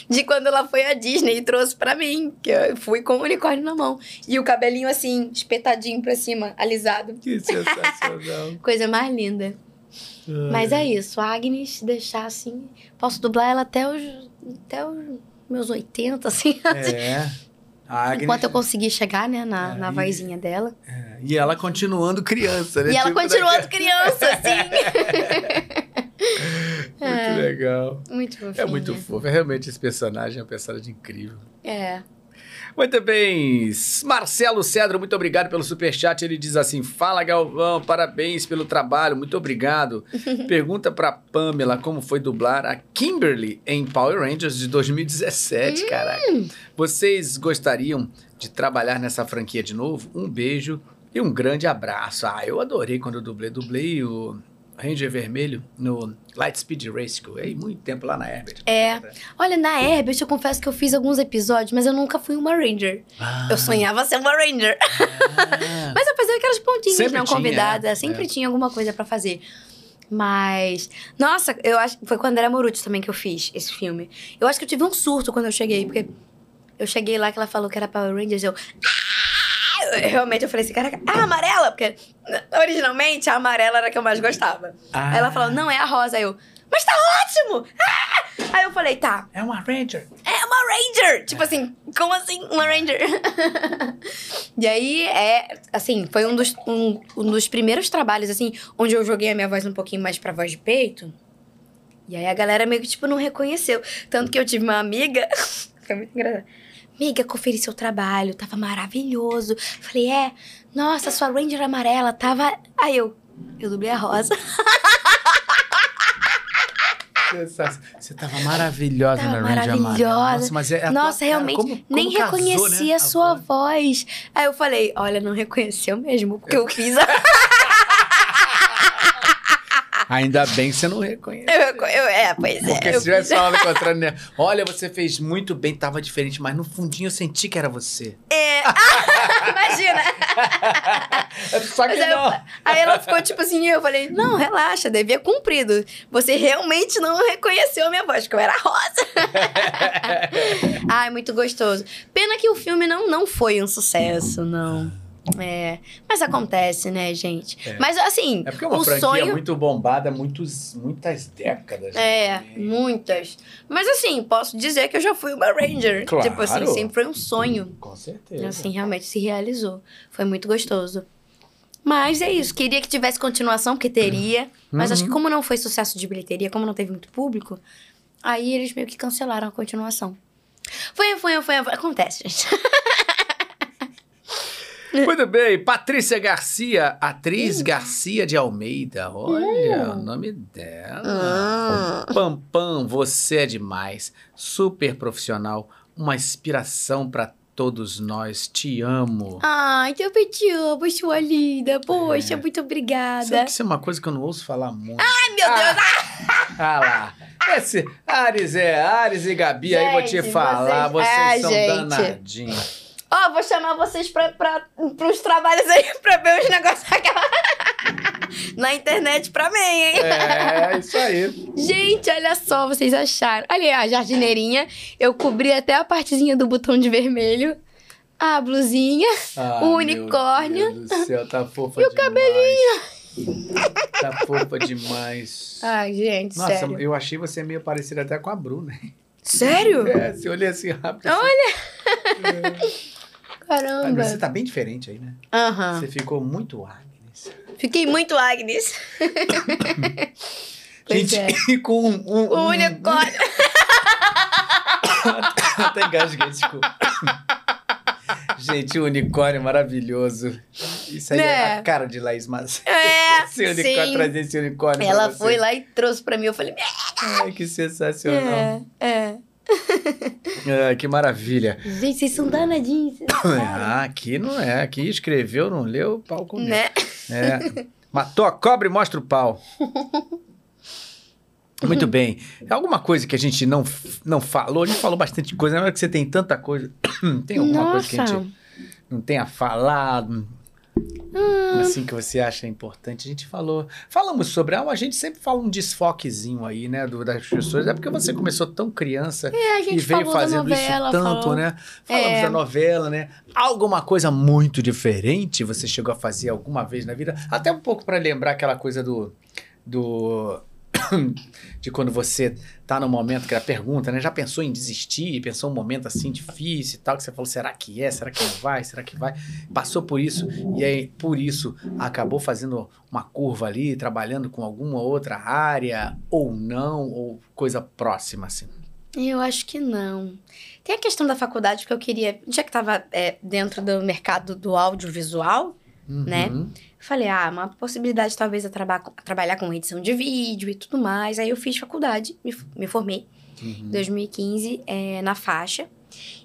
De quando ela foi à Disney e trouxe pra mim. Que eu fui com o unicórnio na mão. E o cabelinho assim, espetadinho pra cima, alisado. Que sensacional. Coisa mais linda. Mas é isso, a Agnes deixar assim. Posso dublar ela até os, até os meus 80, assim. É. Agnes, Enquanto eu conseguir chegar, né, na, na vozinha dela. É, E ela continuando criança, né? E ela Tipo, continuando daquela- criança, assim. Muito legal. Muito fofinha. É muito fofo. É Realmente, esse personagem é um personagem incrível. É. Muito bem. Marcelo Cedro, muito obrigado pelo superchat. Ele diz assim: Fala, Galvão, parabéns pelo trabalho, muito obrigado. Pergunta pra Pamela como foi dublar a Kimberly em Power Rangers de 2017, Hum. caraca. Vocês gostariam de trabalhar nessa franquia de novo? Um beijo e um grande abraço. Ah, eu adorei quando eu dublei. Dublei o Ranger Vermelho no Lightspeed Race, que eu muito tempo lá na Herbert. É. Olha, na Herbert, eu confesso que eu fiz alguns episódios, mas eu nunca fui uma Ranger. Ah, Eu sonhava ser uma Ranger. ah. Mas eu fazia aquelas pontinhas Sempre não tinha, convidadas. é, Sempre é. tinha alguma coisa pra fazer. Mas. Nossa, eu acho que foi quando era Moruti também que eu fiz esse filme. Eu acho que eu tive um surto quando eu cheguei, porque eu cheguei lá que ela falou que era Power Rangers, eu. "Ah!" Eu- Realmente eu falei assim, caraca, a amarela, porque originalmente a amarela era a que eu mais gostava. Ah. Aí ela falou, não, é a rosa. Aí eu, mas tá ótimo! Ah! Aí eu falei, tá, É uma Ranger. é uma Ranger! Tipo assim, como assim uma Ranger? e aí, é, assim, foi um dos, um, um dos primeiros trabalhos, assim, onde eu joguei a minha voz um pouquinho mais pra voz de peito. E aí a galera meio que, tipo, não reconheceu. Tanto que eu tive uma amiga, foi muito engraçado. Amiga, conferi seu trabalho, tava maravilhoso. Falei, é, nossa, sua Ranger amarela tava... Aí eu, eu dublei a rosa. Você tava maravilhosa Tava na Ranger Amarela. maravilhosa. Nossa, mas é Nossa, tua realmente, como- como nem casou, reconheci né, a sua voz. voz. Aí eu falei, olha, não reconheceu mesmo, porque eu fiz a... Ainda bem que você não reconhece. eu, eu- é, pois é. Porque se tivesse falado contrário, né? Olha, você fez muito bem, tava diferente, mas no fundinho eu senti que era você. É, imagina. Só que Mas eu- não. aí ela ficou tipo assim, eu falei, não, relaxa, devia cumprido. Você realmente não reconheceu a minha voz, porque eu era rosa. Ai, muito gostoso. Pena que o filme não, não foi um sucesso, não. É, mas acontece, né, gente? É. Mas assim, É porque é uma o franquia sonho muito bombada muitos, muitas décadas. É, né? muitas. Mas assim, posso dizer que eu já fui uma Ranger. Claro. Tipo assim, sempre foi um sonho. Com certeza. Assim, realmente se realizou. Foi muito gostoso. Mas é isso. Queria que tivesse continuação, porque teria. Mas acho que como não foi sucesso de bilheteria, como não teve muito público, aí eles meio que cancelaram a continuação. Foi, foi, foi. foi. Acontece, gente. Muito bem, Patrícia Garcia, atriz Garcia de Almeida. Olha o nome dela. Ah. Pam Pam, você é demais. Super profissional, uma inspiração pra todos nós. Te amo. Ai, teu te amo, sua linda. Poxa, É. muito obrigada. Sabe que isso é uma coisa que eu não ouço falar muito. Ai, meu Deus. Ah lá. Esse Ares é Ares e Gabi, aí vou te Gente, falar, vocês- vocês, Ah, são gente. danadinhos. Ó, vou chamar vocês pra, pra, pros trabalhos aí pra ver os negócios aquela... na internet pra mim, hein? É, isso aí. Gente, olha só, vocês acharam. Ali, a jardineirinha, eu cobri até a partezinha do botão de vermelho. A blusinha. Ah, O unicórnio. Meu Deus do céu, tá fofa e o cabelinho. Tá fofa demais. Ai, gente, Nossa, sério. eu achei você meio parecida até com a Bruna. hein? Sério? É, se olhei assim rápido. assim. Olha! Caramba. mas você tá bem diferente aí, né? Aham. Você ficou muito Agnes. Fiquei muito Agnes. Gente, é. com um... um, O um- unicórnio. Até engasguei, desculpa. Gente, o unicórnio é maravilhoso. Isso aí é Né? a cara de Laís Macedo. É, Esse unicórnio, sim. trazer esse unicórnio Ela foi lá e trouxe pra mim. Eu falei, Ai, que sensacional. é, é. Ai, que maravilha. Gente, vocês são danadinhos. vocês. Ah, aqui não é. Aqui escreveu, não leu, pau comeu. né? É. Matou a cobra e mostra o pau. Muito bem. Alguma coisa que a gente não, não falou? A gente falou bastante coisa. Na hora que você tem tanta coisa, tem alguma coisa que a Nossa. gente não tenha falado? Hum. Assim que você acha importante. A gente falou. Falamos sobre. Ah, a gente sempre fala um desfoquezinho aí, né? Do, das pessoas. É porque você começou tão criança É, e veio fazendo novela, isso tanto, falou- né? Falamos É. da novela, né? Alguma coisa muito diferente você chegou a fazer alguma vez na vida? Até um pouco para lembrar aquela coisa do. do de quando você tá no momento que a pergunta, né? Já pensou em desistir? Pensou um momento assim difícil e tal, que você falou, será que é? Será que não vai? Será que vai? Passou por isso e aí, por isso, acabou fazendo uma curva ali, trabalhando com alguma outra área, ou não, ou coisa próxima, assim. Eu acho que não. Tem a questão da faculdade, porque eu queria. Já que estava dentro do mercado do audiovisual, Né? Uhum. falei, ah, uma possibilidade talvez eu traba trabalhar com edição de vídeo e tudo mais. Aí eu fiz faculdade, me, me formei Uhum. em 2015 é, na faixa.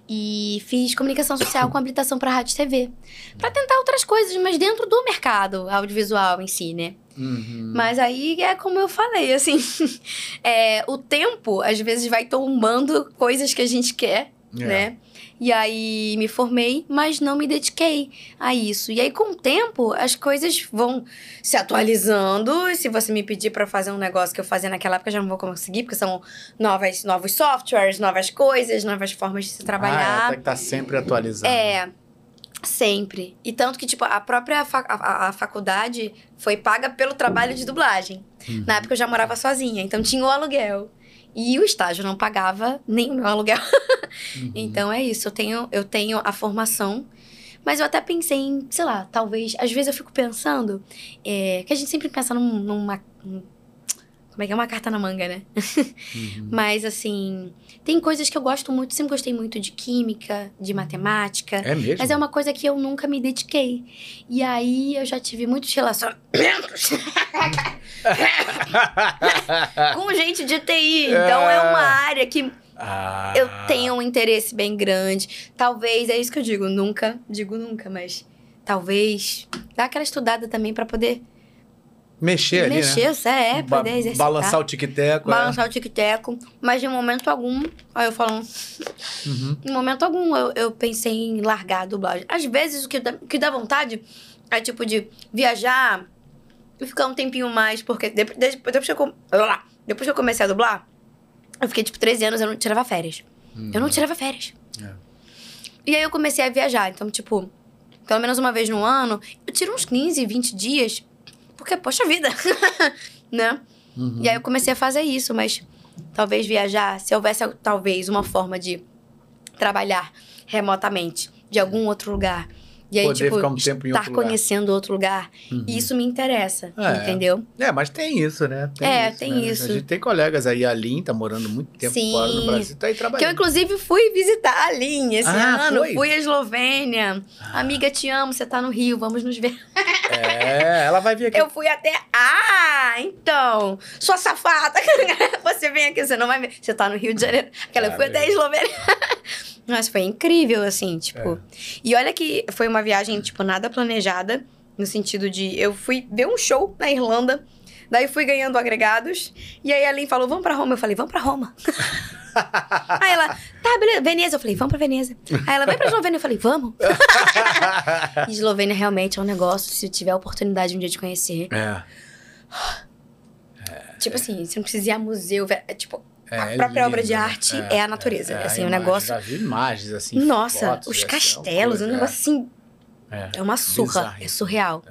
E fiz comunicação social com habilitação para rádio e TV. Para tentar outras coisas, mas dentro do mercado audiovisual em si, né? Uhum. Mas aí é como eu falei, assim, é, o tempo às vezes vai tombando coisas que a gente quer, É. né? E aí me formei, mas não me dediquei a isso. E aí com o tempo as coisas vão se atualizando. E se você me pedir para fazer um negócio que eu fazia naquela época, eu já não vou conseguir, porque são novas, novos softwares, novas coisas, novas formas de se Ah, trabalhar. tem que tá sempre atualizando. É, sempre. E tanto que, tipo, a própria fa- a, a faculdade foi paga pelo trabalho de dublagem. Uhum. Na época eu já morava sozinha, então tinha o aluguel. E o estágio não pagava nem o meu aluguel. Uhum. Então é isso, eu tenho, eu tenho a formação. Mas eu até pensei em, sei lá, talvez. Às vezes eu fico pensando. é, que a gente sempre pensa num- numa. Como é que é? Uma carta na manga, né? Uhum. Mas assim. Tem coisas que eu gosto muito, sempre gostei muito de química, de matemática. É mesmo? Mas é uma coisa que eu nunca me dediquei. E aí eu já tive muitos relacionamentos com gente de TI. Então é uma área que Ah. eu tenho um interesse bem grande. Talvez, é isso que eu digo, nunca, digo nunca, mas talvez dar aquela estudada também pra poder Mexer ali, mexer, né? é, Ba- poder exercitar. Balançar o tic-teco. é. Balançar o tic-teco, mas de momento algum, aí eu falo, Uhum. em momento algum eu, eu pensei em largar a dublagem. Às vezes o que dá, o que dá vontade é tipo de viajar e ficar um tempinho mais, porque depois, depois, que eu, depois que eu comecei a dublar, eu fiquei tipo 13 anos, eu não tirava férias. Eu não tirava férias. É. E aí eu comecei a viajar, então tipo, pelo menos uma vez no ano, eu tiro uns 15, 20 dias, porque, poxa vida, né? Uhum. E aí eu comecei a fazer isso, mas talvez viajar, se houvesse talvez uma forma de trabalhar remotamente de algum outro lugar. E aí, Poder tipo, ficar um tempo em estar outro conhecendo outro lugar. Uhum. E isso me interessa, É. entendeu? É, mas tem isso, né? É, tem né? isso. A gente tem colegas aí, a Lin tá morando muito tempo Sim. fora do Brasil, tá aí Que eu, trabalhando. inclusive, fui visitar a Lin esse Ah, ano. foi? Fui à Eslovênia. Amiga, te amo, você tá no Rio, vamos nos ver. É, ela vai vir aqui. Eu fui até. Ah, então. Sua safada. Você vem aqui, você não vai ver. Você tá no Rio de Janeiro. Aquela, eu fui até a Eslovênia. Mas foi incrível, assim, tipo. É. E olha que foi uma viagem, tipo, nada planejada. No sentido de. Eu fui ver um show na Irlanda. Daí fui ganhando agregados. E aí a Lin falou: vamos pra Roma. Eu falei: vamos pra Roma. aí ela, tá, beleza. Veneza. Eu falei: vamos pra Veneza. Aí ela, vai pra Eslovênia. Eu falei: vamos. Eslovênia realmente é um negócio, se eu tiver a oportunidade um dia de conhecer. É. Tipo assim, você não precisa ir a museu. ver- é, tipo, É, a é própria obra de né? arte é, a natureza. é, assim, a o negócio. Já vi imagens assim. Nossa, fotos, os assim, é castelos, um negócio assim. É. É uma surra. Bizarro. É surreal.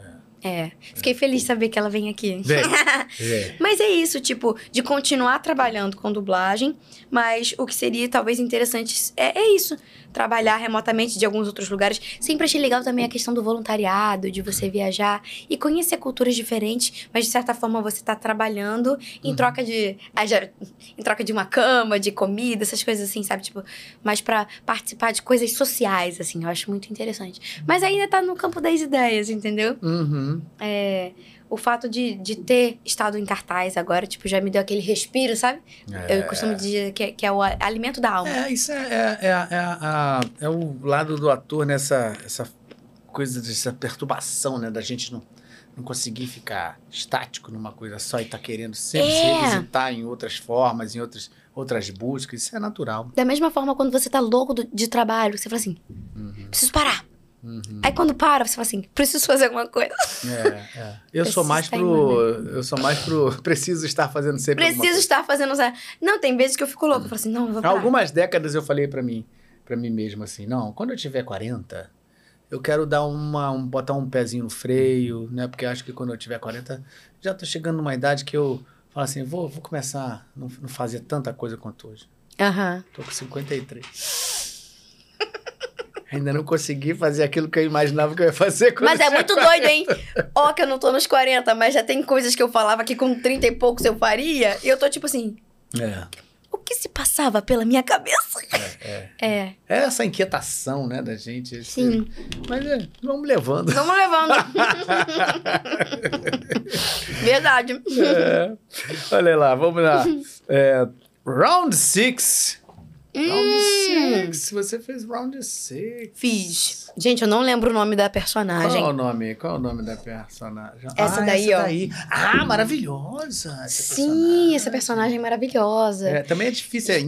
É. Fiquei feliz de saber que ela vem aqui. É. Mas é isso, tipo, de continuar trabalhando com dublagem, mas o que seria talvez interessante é, é isso. Trabalhar remotamente de alguns outros lugares. Sempre achei legal também a questão do voluntariado, de você viajar e conhecer culturas diferentes, mas de certa forma você tá trabalhando em troca de. ah, Em troca de uma cama, de comida, essas coisas assim, sabe? Tipo, mais pra participar de coisas sociais, assim, eu acho muito interessante. Mas ainda tá no campo das ideias, entendeu? Uhum. É, o fato de, de ter estado em cartaz agora, tipo, já me deu aquele respiro, sabe? Eu costumo dizer que, é- que é o alimento da alma. É, isso é, é, é, a- é, a- é o lado do ator nessa essa coisa dessa perturbação, né? Da gente não, não conseguir ficar estático numa coisa só e tá querendo sempre se É. revisitar em outras formas, em outras, outras buscas. Isso é natural. Da mesma forma, quando você tá louco do- de trabalho, você fala assim, preciso parar. Aí quando para, você fala assim, preciso fazer alguma coisa. É, é. Eu sou mais pro. Eu sou mais pro. Preciso estar fazendo sempre. Preciso estar fazendo... Não, tem vezes que eu fico louco. Eu falo assim, não, eu vou Há parar. algumas décadas eu falei pra mim, para mim mesmo assim, não, quando eu tiver 40, eu quero dar uma, um, botar um pezinho no freio, né? Porque eu acho que quando eu tiver 40, já tô chegando numa idade que eu falo assim, vou, vou começar a não, não fazer tanta coisa quanto hoje. Aham. Tô com 53. Ainda não consegui fazer aquilo que eu imaginava que eu ia fazer quando Mas é muito tinha doido, hein? Ó, que eu não tô nos 40, mas já tem coisas que eu falava que com 30 e poucos eu faria. E eu tô tipo assim, 40. o que se passava pela minha cabeça? É, é. É, É essa inquietação, né, da gente. esse- sim. Mas é, vamos levando. Vamos levando. Verdade. É. Olha lá, vamos lá. É, round 6. Round 6. Você fez round 6. Fiz. Gente, eu não lembro o nome da personagem. Qual é o nome? Qual é o nome da personagem? Essa ah, daí, essa ó. daí. Ah, maravilhosa. essa Sim, essa personagem é maravilhosa. É, também é difícil. É.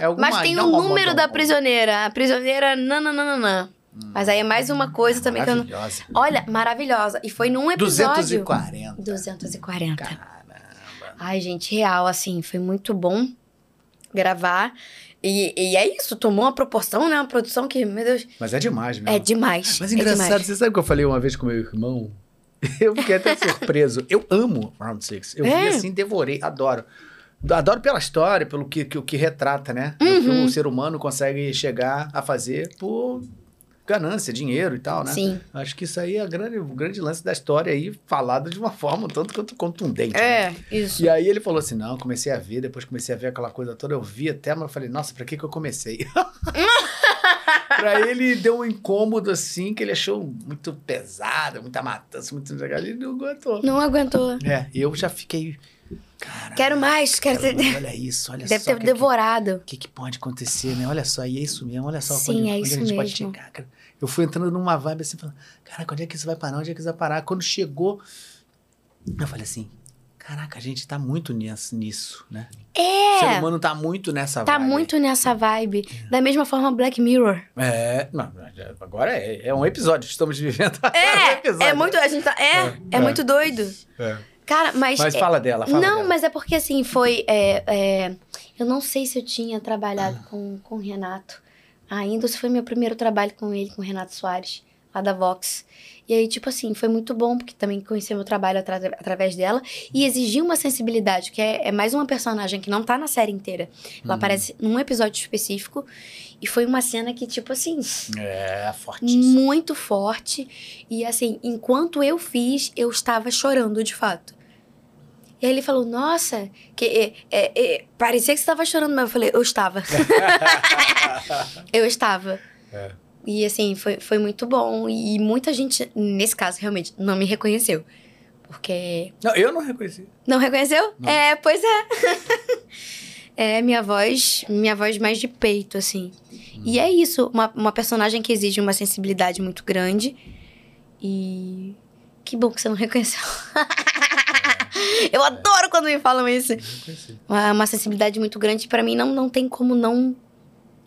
É Mas tem o número da prisioneira. A prisioneira nananana. Mas aí é mais uma coisa também que eu não... Maravilhosa. Olha, maravilhosa. E foi num episódio... 240. 240. Caramba. Ai, gente, real, assim, foi muito bom gravar. E, e é isso, tomou uma proporção, né? Uma produção que, meu Deus, Mas é demais mesmo. é demais. Mas é engraçado, demais. você sabe o que eu falei uma vez com meu irmão? Eu fiquei até surpreso. Eu amo Round Six. Eu É? vi assim, devorei, adoro. Adoro pela história, pelo que, que, o que retrata, né? Do que Uhum. o ser humano consegue chegar a fazer por ganância, dinheiro e tal, né? Sim. Acho que isso aí é grande, o grande lance da história aí, falado de uma forma um tanto quanto contundente. né? É, isso. E aí ele falou assim: não, comecei a ver, depois comecei a ver aquela coisa toda, eu vi até, mas eu falei, nossa, pra que que eu comecei? pra ele deu um incômodo assim, que ele achou muito pesado, muita matança, muito legal, ele não aguentou. Não aguentou. É, eu já fiquei. Quero mais, quero ter... olha isso, olha Deve só. ter que- devorado. O que, que pode acontecer, né? Olha só, e é isso mesmo, olha só Sim, onde, é onde isso gente pode mesmo. chegar. Eu fui entrando numa vibe assim, falando, caraca, onde é que isso vai parar? Onde é que isso vai parar? Quando chegou, eu falei assim, caraca, a gente tá muito nisso, né? O ser É, humano tá muito nessa tá vibe. muito nessa vibe. Da mesma forma, Black Mirror. É, não, agora é, é um episódio, estamos vivendo um É, episódio. é muito... A gente tá... É, é, é. muito doido. É. Cara, mas... Mas é- fala dela, fala não, dela. mas é porque assim, foi. é, é, eu não sei se eu tinha trabalhado com, com o Renato ainda, ou se foi meu primeiro trabalho com ele, com o Renato Soares, lá da Vox. E aí, tipo assim, foi muito bom, porque também conheci meu trabalho atra- através dela. E exigiu uma sensibilidade, que é, é mais uma personagem que não tá na série inteira. Ela aparece num episódio específico. E foi uma cena que, tipo assim, É, fortíssimo. muito forte. E assim, enquanto eu fiz, eu estava chorando de fato. E aí ele falou, nossa, que é, é, é, parecia que você estava chorando, mas eu falei, eu estava. eu estava. É. E assim, foi, foi muito bom. E muita gente, nesse caso, realmente, não me reconheceu. Porque. Não, eu não reconheci. Não reconheceu? Não. É, pois é. é minha voz, minha voz mais de peito, assim. E é isso, uma, uma personagem que exige uma sensibilidade muito grande. E que bom que você não reconheceu. Eu adoro quando me falam isso. Uma, uma sensibilidade muito grande, pra mim não, não tem como não,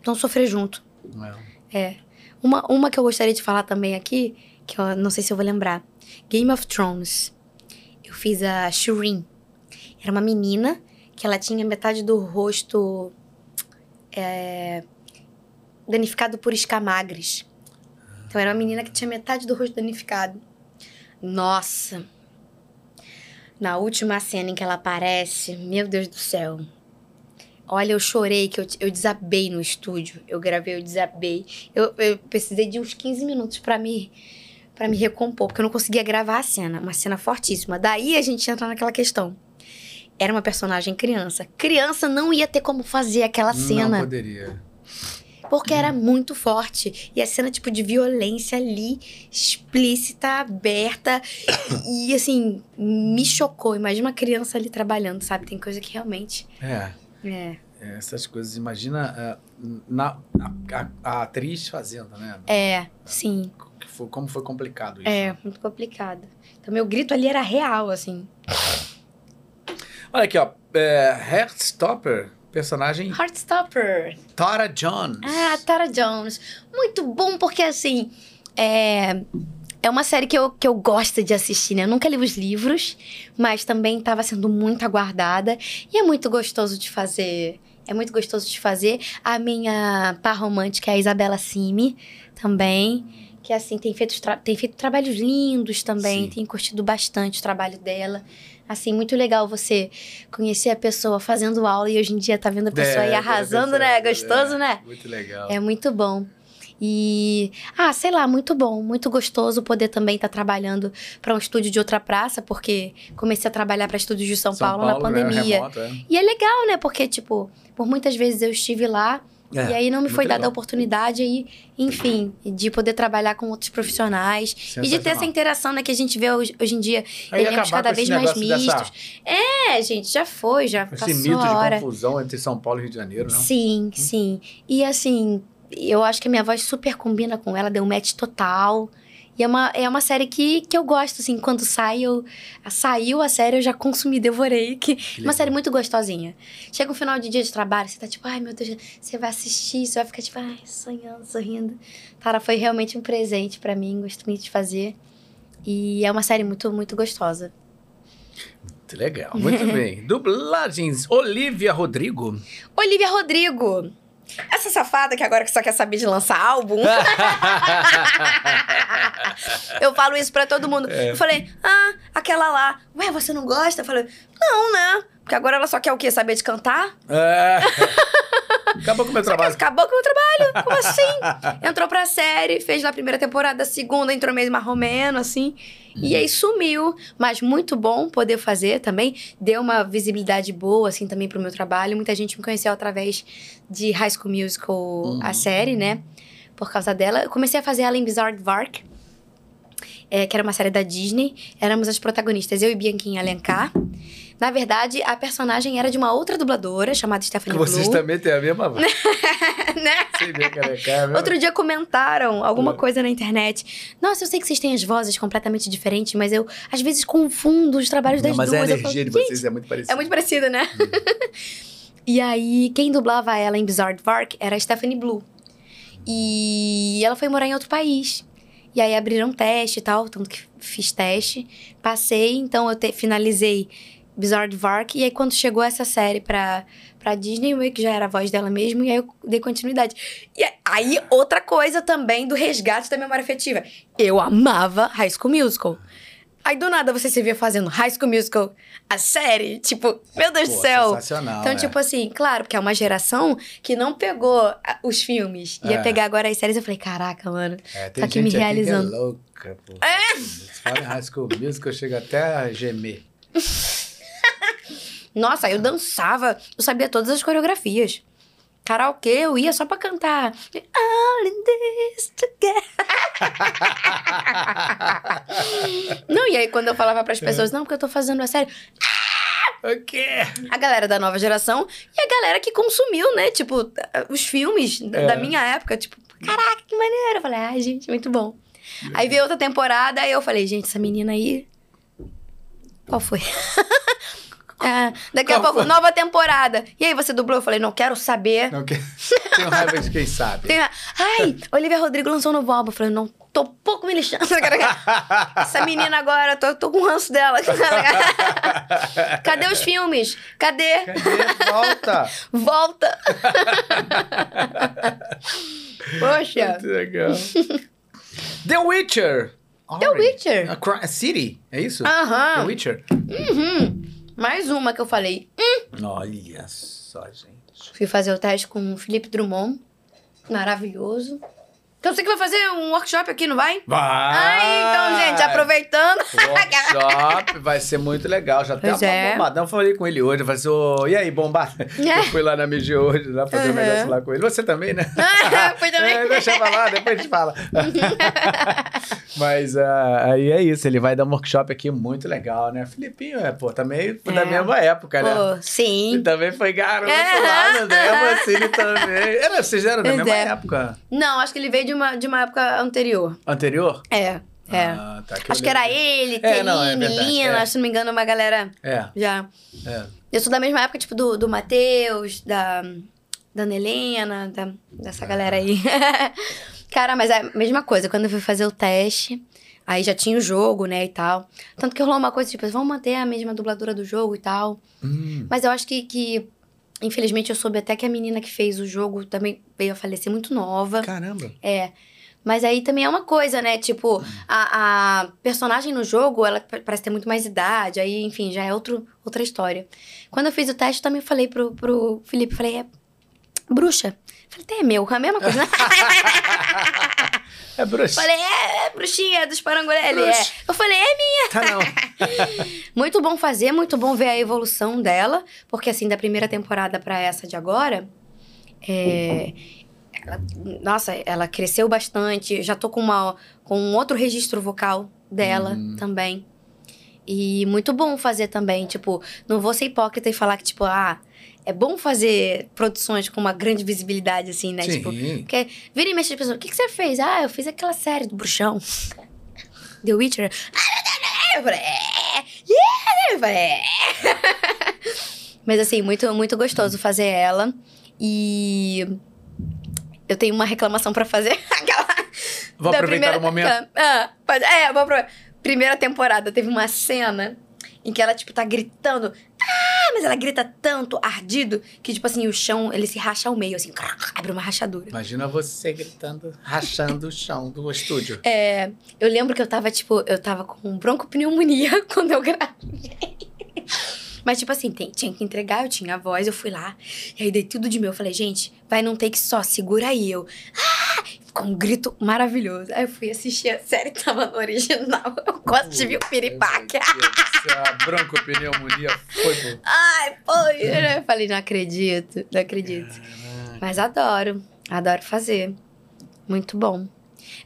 não sofrer junto. Não. É. Uma, uma que eu gostaria de falar também aqui, que eu não sei se eu vou lembrar. Game of Thrones. Eu fiz a Shireen. Era uma menina que ela tinha metade do rosto é, danificado por escamagres. Então era uma menina que tinha metade do rosto danificado. Nossa. Na última cena em que ela aparece, meu Deus do céu. Olha, eu chorei, que eu, eu desabei no estúdio. Eu gravei, eu desabei. Eu, eu precisei de uns 15 minutos pra me, pra me recompor, porque eu não conseguia gravar a cena. Uma cena fortíssima. Daí a gente entra naquela questão. Era uma personagem criança. Criança não ia ter como fazer aquela cena. Não poderia. Porque era muito forte. E a cena, tipo, de violência ali, explícita, aberta. E, assim, me chocou. Imagina uma criança ali trabalhando, sabe? Tem coisa que realmente. É. É. é, Essas coisas, imagina uh, na, a, a- atriz fazendo, né? É, sim. Como foi complicado isso. É, muito complicado. Então, meu grito ali era real, assim. Olha aqui, ó. É, Heartstopper, personagem Heartstopper. Tara Jones. Ah, Tara Jones. Muito bom, porque assim. É, é uma série que eu, que eu gosto de assistir, né? Eu nunca li os livros, mas também estava sendo muito aguardada. E é muito gostoso de fazer. É muito gostoso de fazer. A minha par romântica é a Isabela Simi, também. Que assim, tem feito, tem feito trabalhos lindos também. Sim. Tem curtido bastante o trabalho dela. Assim, muito legal você conhecer a pessoa fazendo aula e hoje em dia tá vendo a pessoa aí É, arrasando, é, né? é, Gostoso, é. né? Muito legal. É muito bom. E, ah, sei lá, muito bom, muito gostoso poder também estar trabalhando para um estúdio de outra praça, porque comecei a trabalhar para estúdios de São, Paulo, na né, pandemia. remoto, é. E é legal, né? Porque, tipo, por muitas vezes eu estive lá É, e aí não me muito foi dada legal. a oportunidade aí, enfim, de poder trabalhar com outros profissionais e de ter essa interação, né, que a gente vê hoje, hoje em dia, Aí elencos cada vez mais negócio dessa- mistos. É, gente, já foi, já Esse passou mito a hora. de confusão entre São Paulo e Rio de Janeiro, não? Sim, sim. E assim, eu acho que a minha voz super combina com ela, deu um match total. E é uma, é uma série que, que eu gosto, assim, quando sai, eu, saiu a série, eu já consumi, devorei. Que, uma legal. série muito gostosinha. Chega um final de dia de trabalho, você tá tipo, ai meu Deus, você vai assistir, você vai ficar tipo, ai, sonhando, sorrindo. Cara, foi realmente um presente pra mim, gosto muito de fazer. E é uma série muito, muito gostosa. Muito legal, muito bem. Dublagens, Olivia Rodrigo. Olivia Rodrigo. Essa safada que agora só quer saber de lançar álbum. eu falo isso pra todo mundo. Eu falei, ah, aquela lá. Ué, você não gosta? Eu falei, não, né? Porque agora ela só quer o quê? Saber de cantar? É. Acabou com o meu Só trabalho. acabou com o meu trabalho. Como assim? Entrou pra série, fez lá a primeira temporada, a segunda entrou meio marromeno, assim. E aí sumiu. Mas muito bom poder fazer também. Deu uma visibilidade boa, assim, também pro meu trabalho. Muita gente me conheceu através de High School Musical, a série, né? Por causa dela. Eu comecei a fazer ela em Bizarre Vark. é, que era uma série da Disney. Éramos as protagonistas, eu e Bianquinha Alencar. Na verdade, a personagem era de uma outra dubladora, chamada Stephanie Vocês Blue. também têm a mesma voz. né? Vê que ela é cara, mesmo? Outro dia comentaram alguma É. coisa na internet. Nossa, eu sei que vocês têm as vozes completamente diferentes, mas eu às vezes confundo os trabalhos das Não, mas duas. a Eu energia falo, de "Gente, vocês é muito parecida. É muito parecida, né? e aí, quem dublava ela em Bizarre Park era a Stephanie Blue. E ela foi morar em outro país. E aí abriram teste e tal, tanto que fiz teste. Passei, então eu te- finalizei Bizarre Vark. E aí quando chegou essa série pra, pra Disney, eu meio que já era a voz dela mesmo, e aí eu dei continuidade. E aí, outra coisa também do resgate da memória afetiva. Eu amava High School Musical. Aí do nada você se via fazendo High School Musical, a série, tipo, meu Deus do céu. Sensacional. Então, é. tipo assim, claro, porque é uma geração que não pegou os filmes. Ia É. pegar agora as séries. Eu falei, caraca, mano. É, tem tá aqui me realizando. que é louca, pô. É. Você fala em High School Musical, chega até a gemer. Nossa, eu dançava. Eu sabia todas as coreografias. Karaokê, eu ia só pra cantar. All in this together. não, e aí quando eu falava pras pessoas, não, porque eu tô fazendo a série. O quê? A galera da nova geração e a galera que consumiu, né? Tipo, os filmes da- É. da minha época. Tipo, caraca, que maneiro. Eu falei, ai, gente, muito bom. Aí veio outra temporada, aí eu falei, gente, essa menina aí. Qual foi? É, daqui a Qual pouco, foi? nova temporada. E aí, você dublou? Eu falei, não quero saber. Não, que... Tenho raiva de quem sabe. A- Ai, Olivia Rodrigo lançou um novo álbum. Eu falei, não, tô pouco me lixando. Essa menina agora, tô, tô com ranço dela. Cadê os filmes? Cadê? Cadê? Volta! Volta! Poxa. Muito legal. The Witcher. The. Witcher. A a City, é isso? The Aham. Witcher. Uhum. Mais uma que eu falei. Olha só, gente. Fui fazer o teste com o Felipe Drummond. Maravilhoso. Então você que vai fazer um workshop aqui, não vai? Vai! Ai, então, gente, aproveitando. Workshop vai ser muito legal. Já até Pois é. bombadão. Falei com ele hoje. Eu falei assim, ô, e aí, bombado? Eu fui lá na MG hoje, lá fazer um Uhum. negócio lá com ele. Você também, né? Foi também. É, deixa eu falar, depois a gente fala. Mas ah, aí é isso, ele vai dar um workshop aqui muito legal, né? Filipinho, é, pô, também foi da É. mesma época, né? Pô, Ele sim. também foi garoto É. lá no Demo, assim, ele também. Era, vocês eram da mesma é. época Não, acho que ele veio de uma, de uma época anterior. anterior? É, é. Ah, tá, que acho que era ele, É, não, é Teline, verdade, Lina, é. se não me engano, uma galera É, já. é. Eu sou da mesma época, tipo, do, do Matheus, da, da Ana Helena, da, dessa galera aí. Cara, mas é a mesma coisa. Quando eu fui fazer o teste, aí já tinha o jogo, né, e tal. Tanto que rolou uma coisa, tipo, vamos manter a mesma dubladora do jogo e tal. Hum, Mas eu acho que, que infelizmente, eu soube até que a menina que fez o jogo também veio a falecer muito nova. caramba. É. Mas aí também é uma coisa, né? Tipo, a, a personagem no jogo, ela pa- parece ter muito mais idade. Aí, enfim, já é outro, outra história. Quando eu fiz o teste, eu também falei pro, pro Felipe, falei, é bruxa. Falei, até é meu, é a mesma coisa? É bruxa. falei, é, é bruxinha dos Parangolé. Ele é. Eu falei, é minha. Tá não. Muito bom fazer, muito bom ver a evolução dela. Porque, assim, da primeira temporada pra essa de agora, é... ela- nossa, ela cresceu bastante. Já tô com, uma, com um outro registro vocal dela Hum. também. E muito bom fazer também. Tipo, não vou ser hipócrita e falar que, tipo, ah, é bom fazer produções com uma grande visibilidade, assim, né? Tipo, Sim. porque vira e mexe as pessoas, o que, que você fez? Ah, eu fiz aquela série do bruxão. The Witcher. Eu falei, é! Eu falei, é. Mas assim, muito, muito gostoso fazer ela. E eu tenho uma reclamação pra fazer. Aquela Vou aproveitar primeira- o momento. aquela- ah, pode- é, vou aproveitar. Primeira temporada, teve uma cena em que ela, tipo, tá gritando. Ah, mas ela grita tanto, ardido, que, tipo assim, o chão, ele se racha ao meio, assim, abre uma rachadura. Imagina você gritando, rachando o chão do estúdio. É, eu lembro que eu tava, tipo, eu tava com broncopneumonia quando eu gravei. Mas, tipo assim, tem- tinha que entregar, eu tinha a voz, eu fui lá. E aí dei tudo de meu. Eu falei, gente, vai num take só, segura aí. Eu, ah! Com um grito maravilhoso. Aí eu fui assistir a série que tava no original. Eu quase tive o piripaque. A broncopneumonia foi. Ai, foi. Eu falei, não acredito, não acredito. Mas adoro, adoro fazer. Muito bom.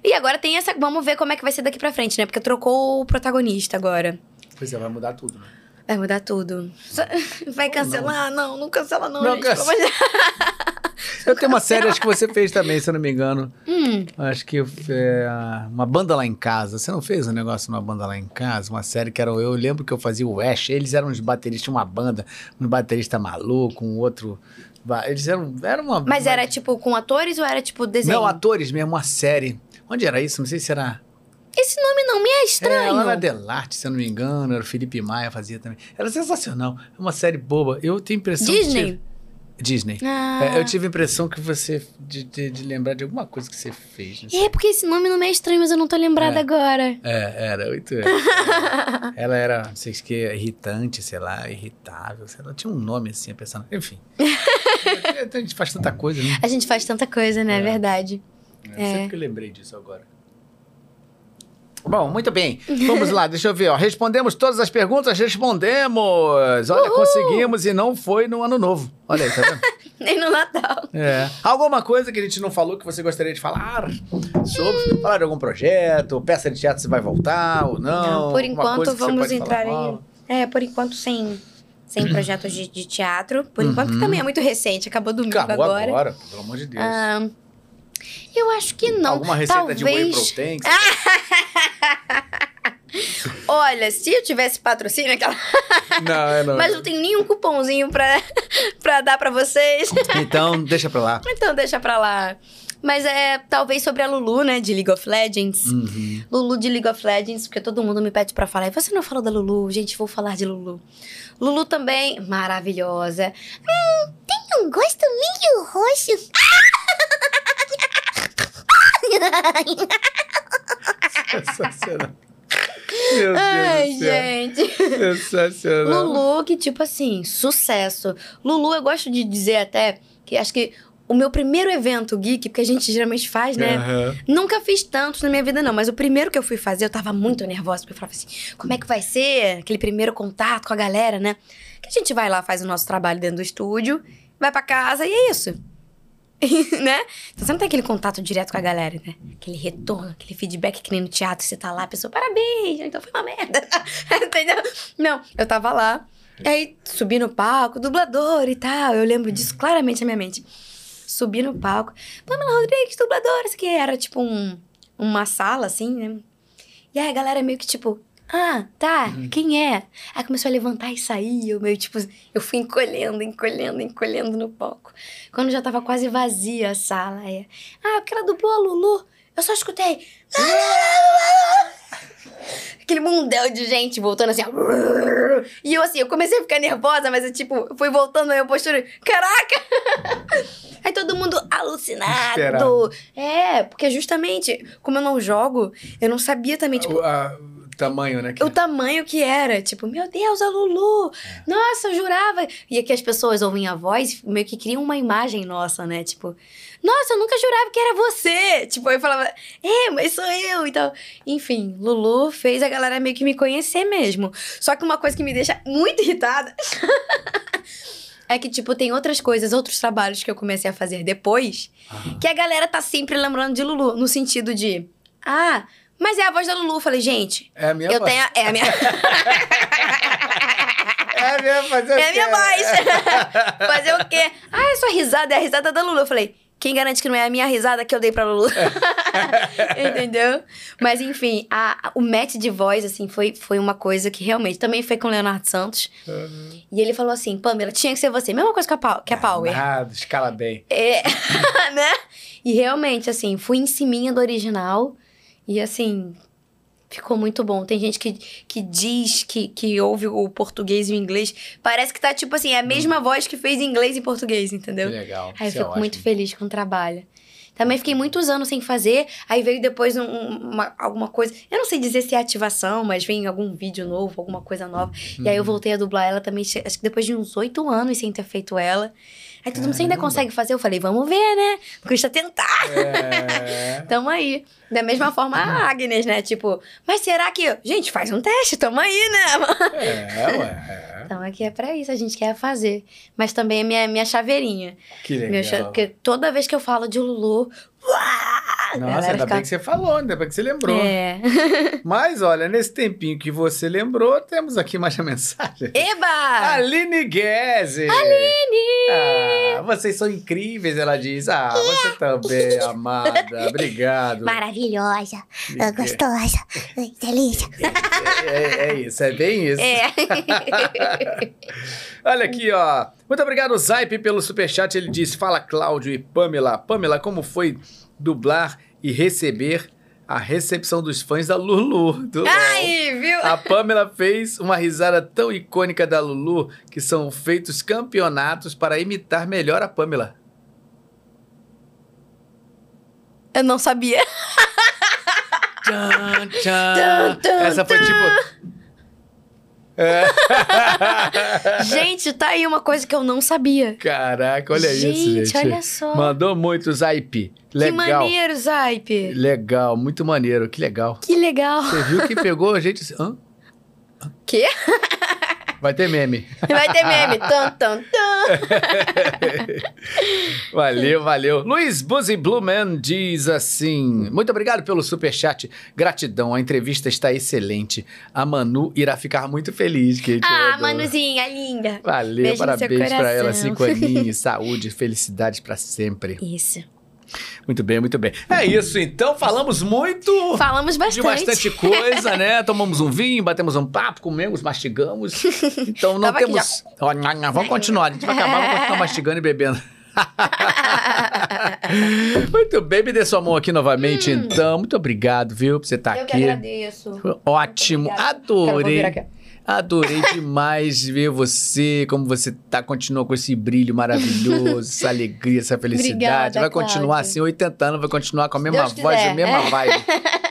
E agora tem essa. Vamos ver como é que vai ser daqui pra frente, né? Porque trocou o protagonista agora. Pois é, vai mudar tudo, né? Vai mudar tudo. Vai cancelar? Não, não, cancela, não. Não gente, cancela. Eu tenho uma série, acho que você fez também, se eu não me engano. Hum, Acho que é, uma banda lá em casa. Você não fez um negócio numa banda lá em casa? Uma série que era. Eu lembro que eu fazia o Ash. Eles eram os bateristas, uma banda, um baterista maluco, um outro. Eles eram. Era uma. mas uma- era tipo com atores ou era tipo desenho? Não, atores mesmo, uma série. Onde era isso? Não sei se era. Esse nome não me é É, estranho. lá na Delarte, se eu não me engano, era o Felipe Maia fazia também. Era sensacional. É uma série boba. Eu tenho a impressão que Disney? tive- Disney. Ah. É, eu tive a impressão que você. De, de- de lembrar de alguma coisa que você fez. Sei. É, porque esse nome não me é estranho, mas eu não tô lembrada É. agora. É, era. Ela era, não sei o que, irritante, sei lá, irritável, sei lá. Tinha um nome assim, a pessoa. Enfim. a gente faz tanta coisa, né? A gente faz tanta coisa, né? É É. verdade. É. É. Sempre que eu lembrei disso agora. Bom, muito bem. Vamos lá, deixa eu ver. Ó. Respondemos todas as perguntas? Respondemos! Olha, conseguimos e não foi no ano novo. Olha aí, tá vendo? Nem no Natal. É. Alguma coisa que a gente não falou que você gostaria de falar sobre? Falar de algum projeto? Peça de teatro se vai voltar ou não? por Alguma enquanto, vamos entrar em. É, por enquanto, sem, sem projetos de, de teatro. Por enquanto, que também é muito recente, acabou domingo Uhum. Acabou agora. agora, pelo amor de Deus. Ah, eu acho que não. Alguma receita Talvez... de whey protein? que Olha, se eu tivesse patrocínio, aquela... Não, é não. mas não tenho nenhum cupomzinho pra, pra dar pra vocês. Então, deixa pra lá. então deixa pra lá. Mas é talvez sobre a Lulu, né, de League of Legends. Uhum. Lulu de League of Legends, porque todo mundo me pede pra falar. E você não falou da Lulu? Gente, vou falar de Lulu. Lulu também, maravilhosa. Hum, tem um gosto meio roxo. Sensacional. Meu Ai, Deus céu. gente. Sensacional. Lulu, que tipo assim, sucesso. Lulu, eu gosto de dizer até que acho que o meu primeiro evento geek, porque a gente geralmente faz, né? Aham. Nunca fiz tantos na minha vida, não. Mas o primeiro que eu fui fazer, eu tava muito nervosa. Porque eu falava assim, como é que vai ser aquele primeiro contato com a galera, né? Que a gente vai lá, faz o nosso trabalho dentro do estúdio, vai pra casa e é isso. né? Então você não tem aquele contato direto com a galera, né? Aquele retorno, aquele feedback que nem no teatro, você tá lá, a pessoa, parabéns, então foi uma merda. Entendeu? Não, eu tava lá, aí subi no palco, dublador e tal. Eu lembro disso claramente na minha mente. Subi no palco, Pamela Rodrigues, dubladora, isso aqui era tipo um, uma sala, assim, né? E aí a galera meio que tipo, ah, tá, quem é? Aí começou a levantar e sair, eu meio tipo, eu fui encolhendo, encolhendo, encolhendo no palco. Quando já tava quase vazia a sala, aí, ah, porque ela dublou a Lulu, eu só escutei. Aquele mundel de gente voltando assim. E eu assim, eu comecei a ficar nervosa, mas eu tipo, fui voltando aí a postura, caraca! Aí todo mundo alucinado. Desesperado. É, porque justamente, como eu não jogo, eu não sabia também, tipo, a- tamanho, né? o tamanho que era. Tipo, meu Deus, a Lulu! Nossa, eu jurava. E aqui as pessoas ouvem a voz, meio que criam uma imagem nossa, né? Tipo, nossa, eu nunca jurava que era você! Tipo, aí eu falava, é, mas sou eu e tal. Enfim, Lulu fez a galera meio que me conhecer mesmo. Só que uma coisa que me deixa muito irritada. É que, tipo, tem outras coisas, outros trabalhos que eu comecei a fazer depois, que a galera tá sempre lembrando de Lulu, no sentido de, ah, mas é a voz da Lulu. Eu falei, gente, É a minha eu voz. tenho. a- É a minha. É a minha voz. é a minha voz. Fazer o quê? Ah, é sua risada, é a risada da Lulu. Eu falei, quem garante que não é a minha risada que eu dei pra Lulu? Entendeu? Mas enfim, a- o match de voz, assim, foi, foi uma coisa que realmente também foi com o Leonardo Santos. E ele falou assim: Pamela, tinha que ser você. Mesma coisa que a, Pau- que a Power. Nada, escala bem. É, né? E realmente, assim, fui em ciminha do original. E assim, ficou muito bom. Tem gente que, que diz que, que ouve o português e o inglês. Parece que tá, tipo assim, é a mesma voz que fez em inglês e português, Que entendeu? legal. Aí eu é fico muito feliz com o trabalho. Também fiquei muitos anos sem fazer, aí veio depois um- um- uma, alguma coisa. Eu não sei dizer se é ativação, mas vem algum vídeo novo, alguma coisa nova. E Uhum. aí eu voltei a dublar ela também, acho que depois de uns oito anos sem ter feito ela. Aí todo mundo, você ainda consegue fazer? Eu falei, vamos ver, né? Custa tentar. É... Tamo aí. Da mesma forma a Agnes, né? Tipo, mas será que. Gente, faz um teste, tamo aí, né? É, ué. é. Então aqui é pra isso, a gente quer fazer. Mas também é minha, minha chaveirinha. Que legal. Cha- Porque toda vez que eu falo de Lulu. Nossa, ainda fica- bem que você falou, ainda bem que você lembrou. É. Mas olha, nesse tempinho que você lembrou, temos aqui mais uma mensagem. Eba! Aline Guese! Aline! Ah, vocês são incríveis, ela diz. Ah, você também, amada. Obrigado. Maravilhosa, É. gostosa, delícia. É, é isso, é bem isso. É. Olha aqui, ó. Muito obrigado, Zaipe, pelo superchat. Ele diz: Fala, Cláudio e Pamela. Pamela, como foi dublar e receber a recepção dos fãs da Lulu? Do? Aí, viu? A Pamela fez uma risada tão icônica da Lulu que são feitos campeonatos para imitar melhor a Pamela. Eu não sabia. Tchan, tchan. Tum, Essa foi tipo. gente, tá aí uma coisa que eu não sabia. Caraca, olha isso, Gente, gente. olha só. Mandou muito, Zaipe. Que Legal. maneiro, Zaipe. Legal, muito maneiro, que legal. Que legal. Você viu que pegou a gente. Hã? Quê? Vai ter meme. Vai ter meme. Tan, tan, tan. Valeu, valeu. Luiz Buzzy Blumen diz assim: Muito obrigado pelo superchat. Gratidão, a entrevista está excelente. A Manu irá ficar muito feliz gente Ah. Manuzinha, linda. Valeu, Beijo parabéns pra ela. Cinco aninhos, saúde, felicidade pra sempre. Isso. Muito bem, muito bem. É isso, então. Falamos muito. Falamos De bastante. bastante coisa, né? Tomamos um vinho, batemos um papo, comemos, mastigamos. Então não Tava aqui temos. Nha, Vamos continuar, a gente vai acabar, vamos continuar mastigando e bebendo. Muito bem, me dê sua mão aqui novamente, então. Muito obrigado, viu, por você estar Hum. Eu que aqui. agradeço. Ótimo, adorei. Adorei demais ver você, como você tá, continua com esse brilho maravilhoso, essa alegria, essa felicidade. Obrigada, vai continuar Cláudia. assim, 80 anos, vai continuar com a mesma Deus voz, a quiser. mesma vibe.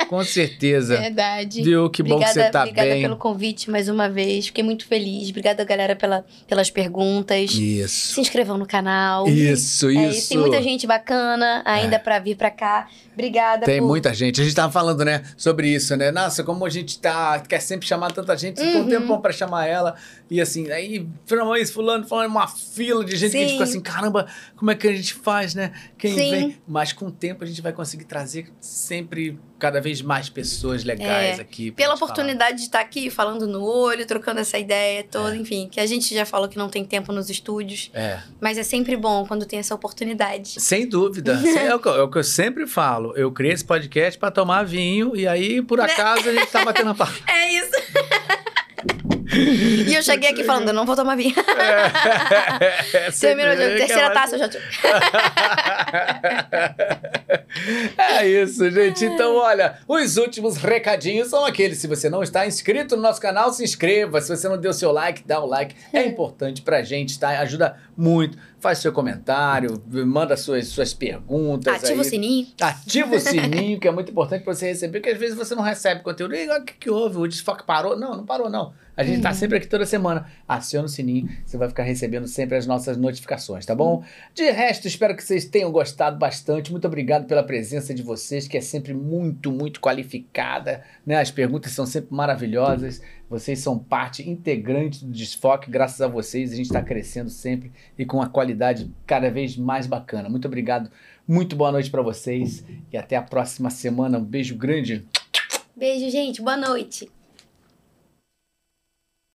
Com certeza. Verdade. Viu? Que bom que você tá obrigada bem. pelo convite mais uma vez. Fiquei muito feliz. Obrigada, galera, pela, pelas perguntas. Isso. Se inscrevam no canal. Isso, É isso. Tem muita gente bacana ainda pra vir pra cá. Obrigada Tem por... muita gente. A gente tava falando, né, sobre isso, né? Nossa, como a gente tá, quer sempre chamar tanta gente, um Uhum. Tempão pra chamar ela. E assim, aí, isso, fulano, falando uma fila de gente que a gente Sim. ficou assim, caramba, como é que a gente faz, né? Quem Sim. vem? Mas com o tempo a gente vai conseguir trazer sempre cada vez mais pessoas legais É, aqui. Pela gente falar. oportunidade de estar aqui falando no olho, trocando essa ideia toda, enfim, que a gente já falou que não tem tempo nos estúdios, É. mas é sempre bom quando tem essa oportunidade. Sem dúvida. é, o que, eu- é o que eu sempre falo. Eu criei esse podcast pra tomar vinho e aí, por acaso, a gente tá batendo a palma. É isso. Thank you. E eu cheguei aqui falando, eu não vou tomar vinho. É, Terminou, já- terceira taça, eu já... É isso, gente. Então, olha, os últimos recadinhos são aqueles. Se você não está inscrito no nosso canal, se inscreva. Se você não deu seu like, dá o like. É importante pra gente, tá? Ajuda muito. Faz seu comentário, manda suas, suas perguntas. Ativa aí. o sininho. Ativa o sininho, que é muito importante pra você receber, porque às vezes você não recebe conteúdo. E o que, que houve? O desfoque parou? Não, não parou, não. A gente tá sempre aqui toda semana. Aciona o sininho, você vai ficar recebendo sempre as nossas notificações, tá bom? De resto, espero que vocês tenham gostado bastante. Muito obrigado pela presença de vocês, que é sempre muito, muito qualificada. Né? As perguntas são sempre maravilhosas. Vocês são parte integrante do Desfoque. Graças a vocês, a gente está crescendo sempre e com a qualidade cada vez mais bacana. Muito obrigado. Muito boa noite para vocês e até a próxima semana. Um beijo grande. Beijo, gente. Boa noite.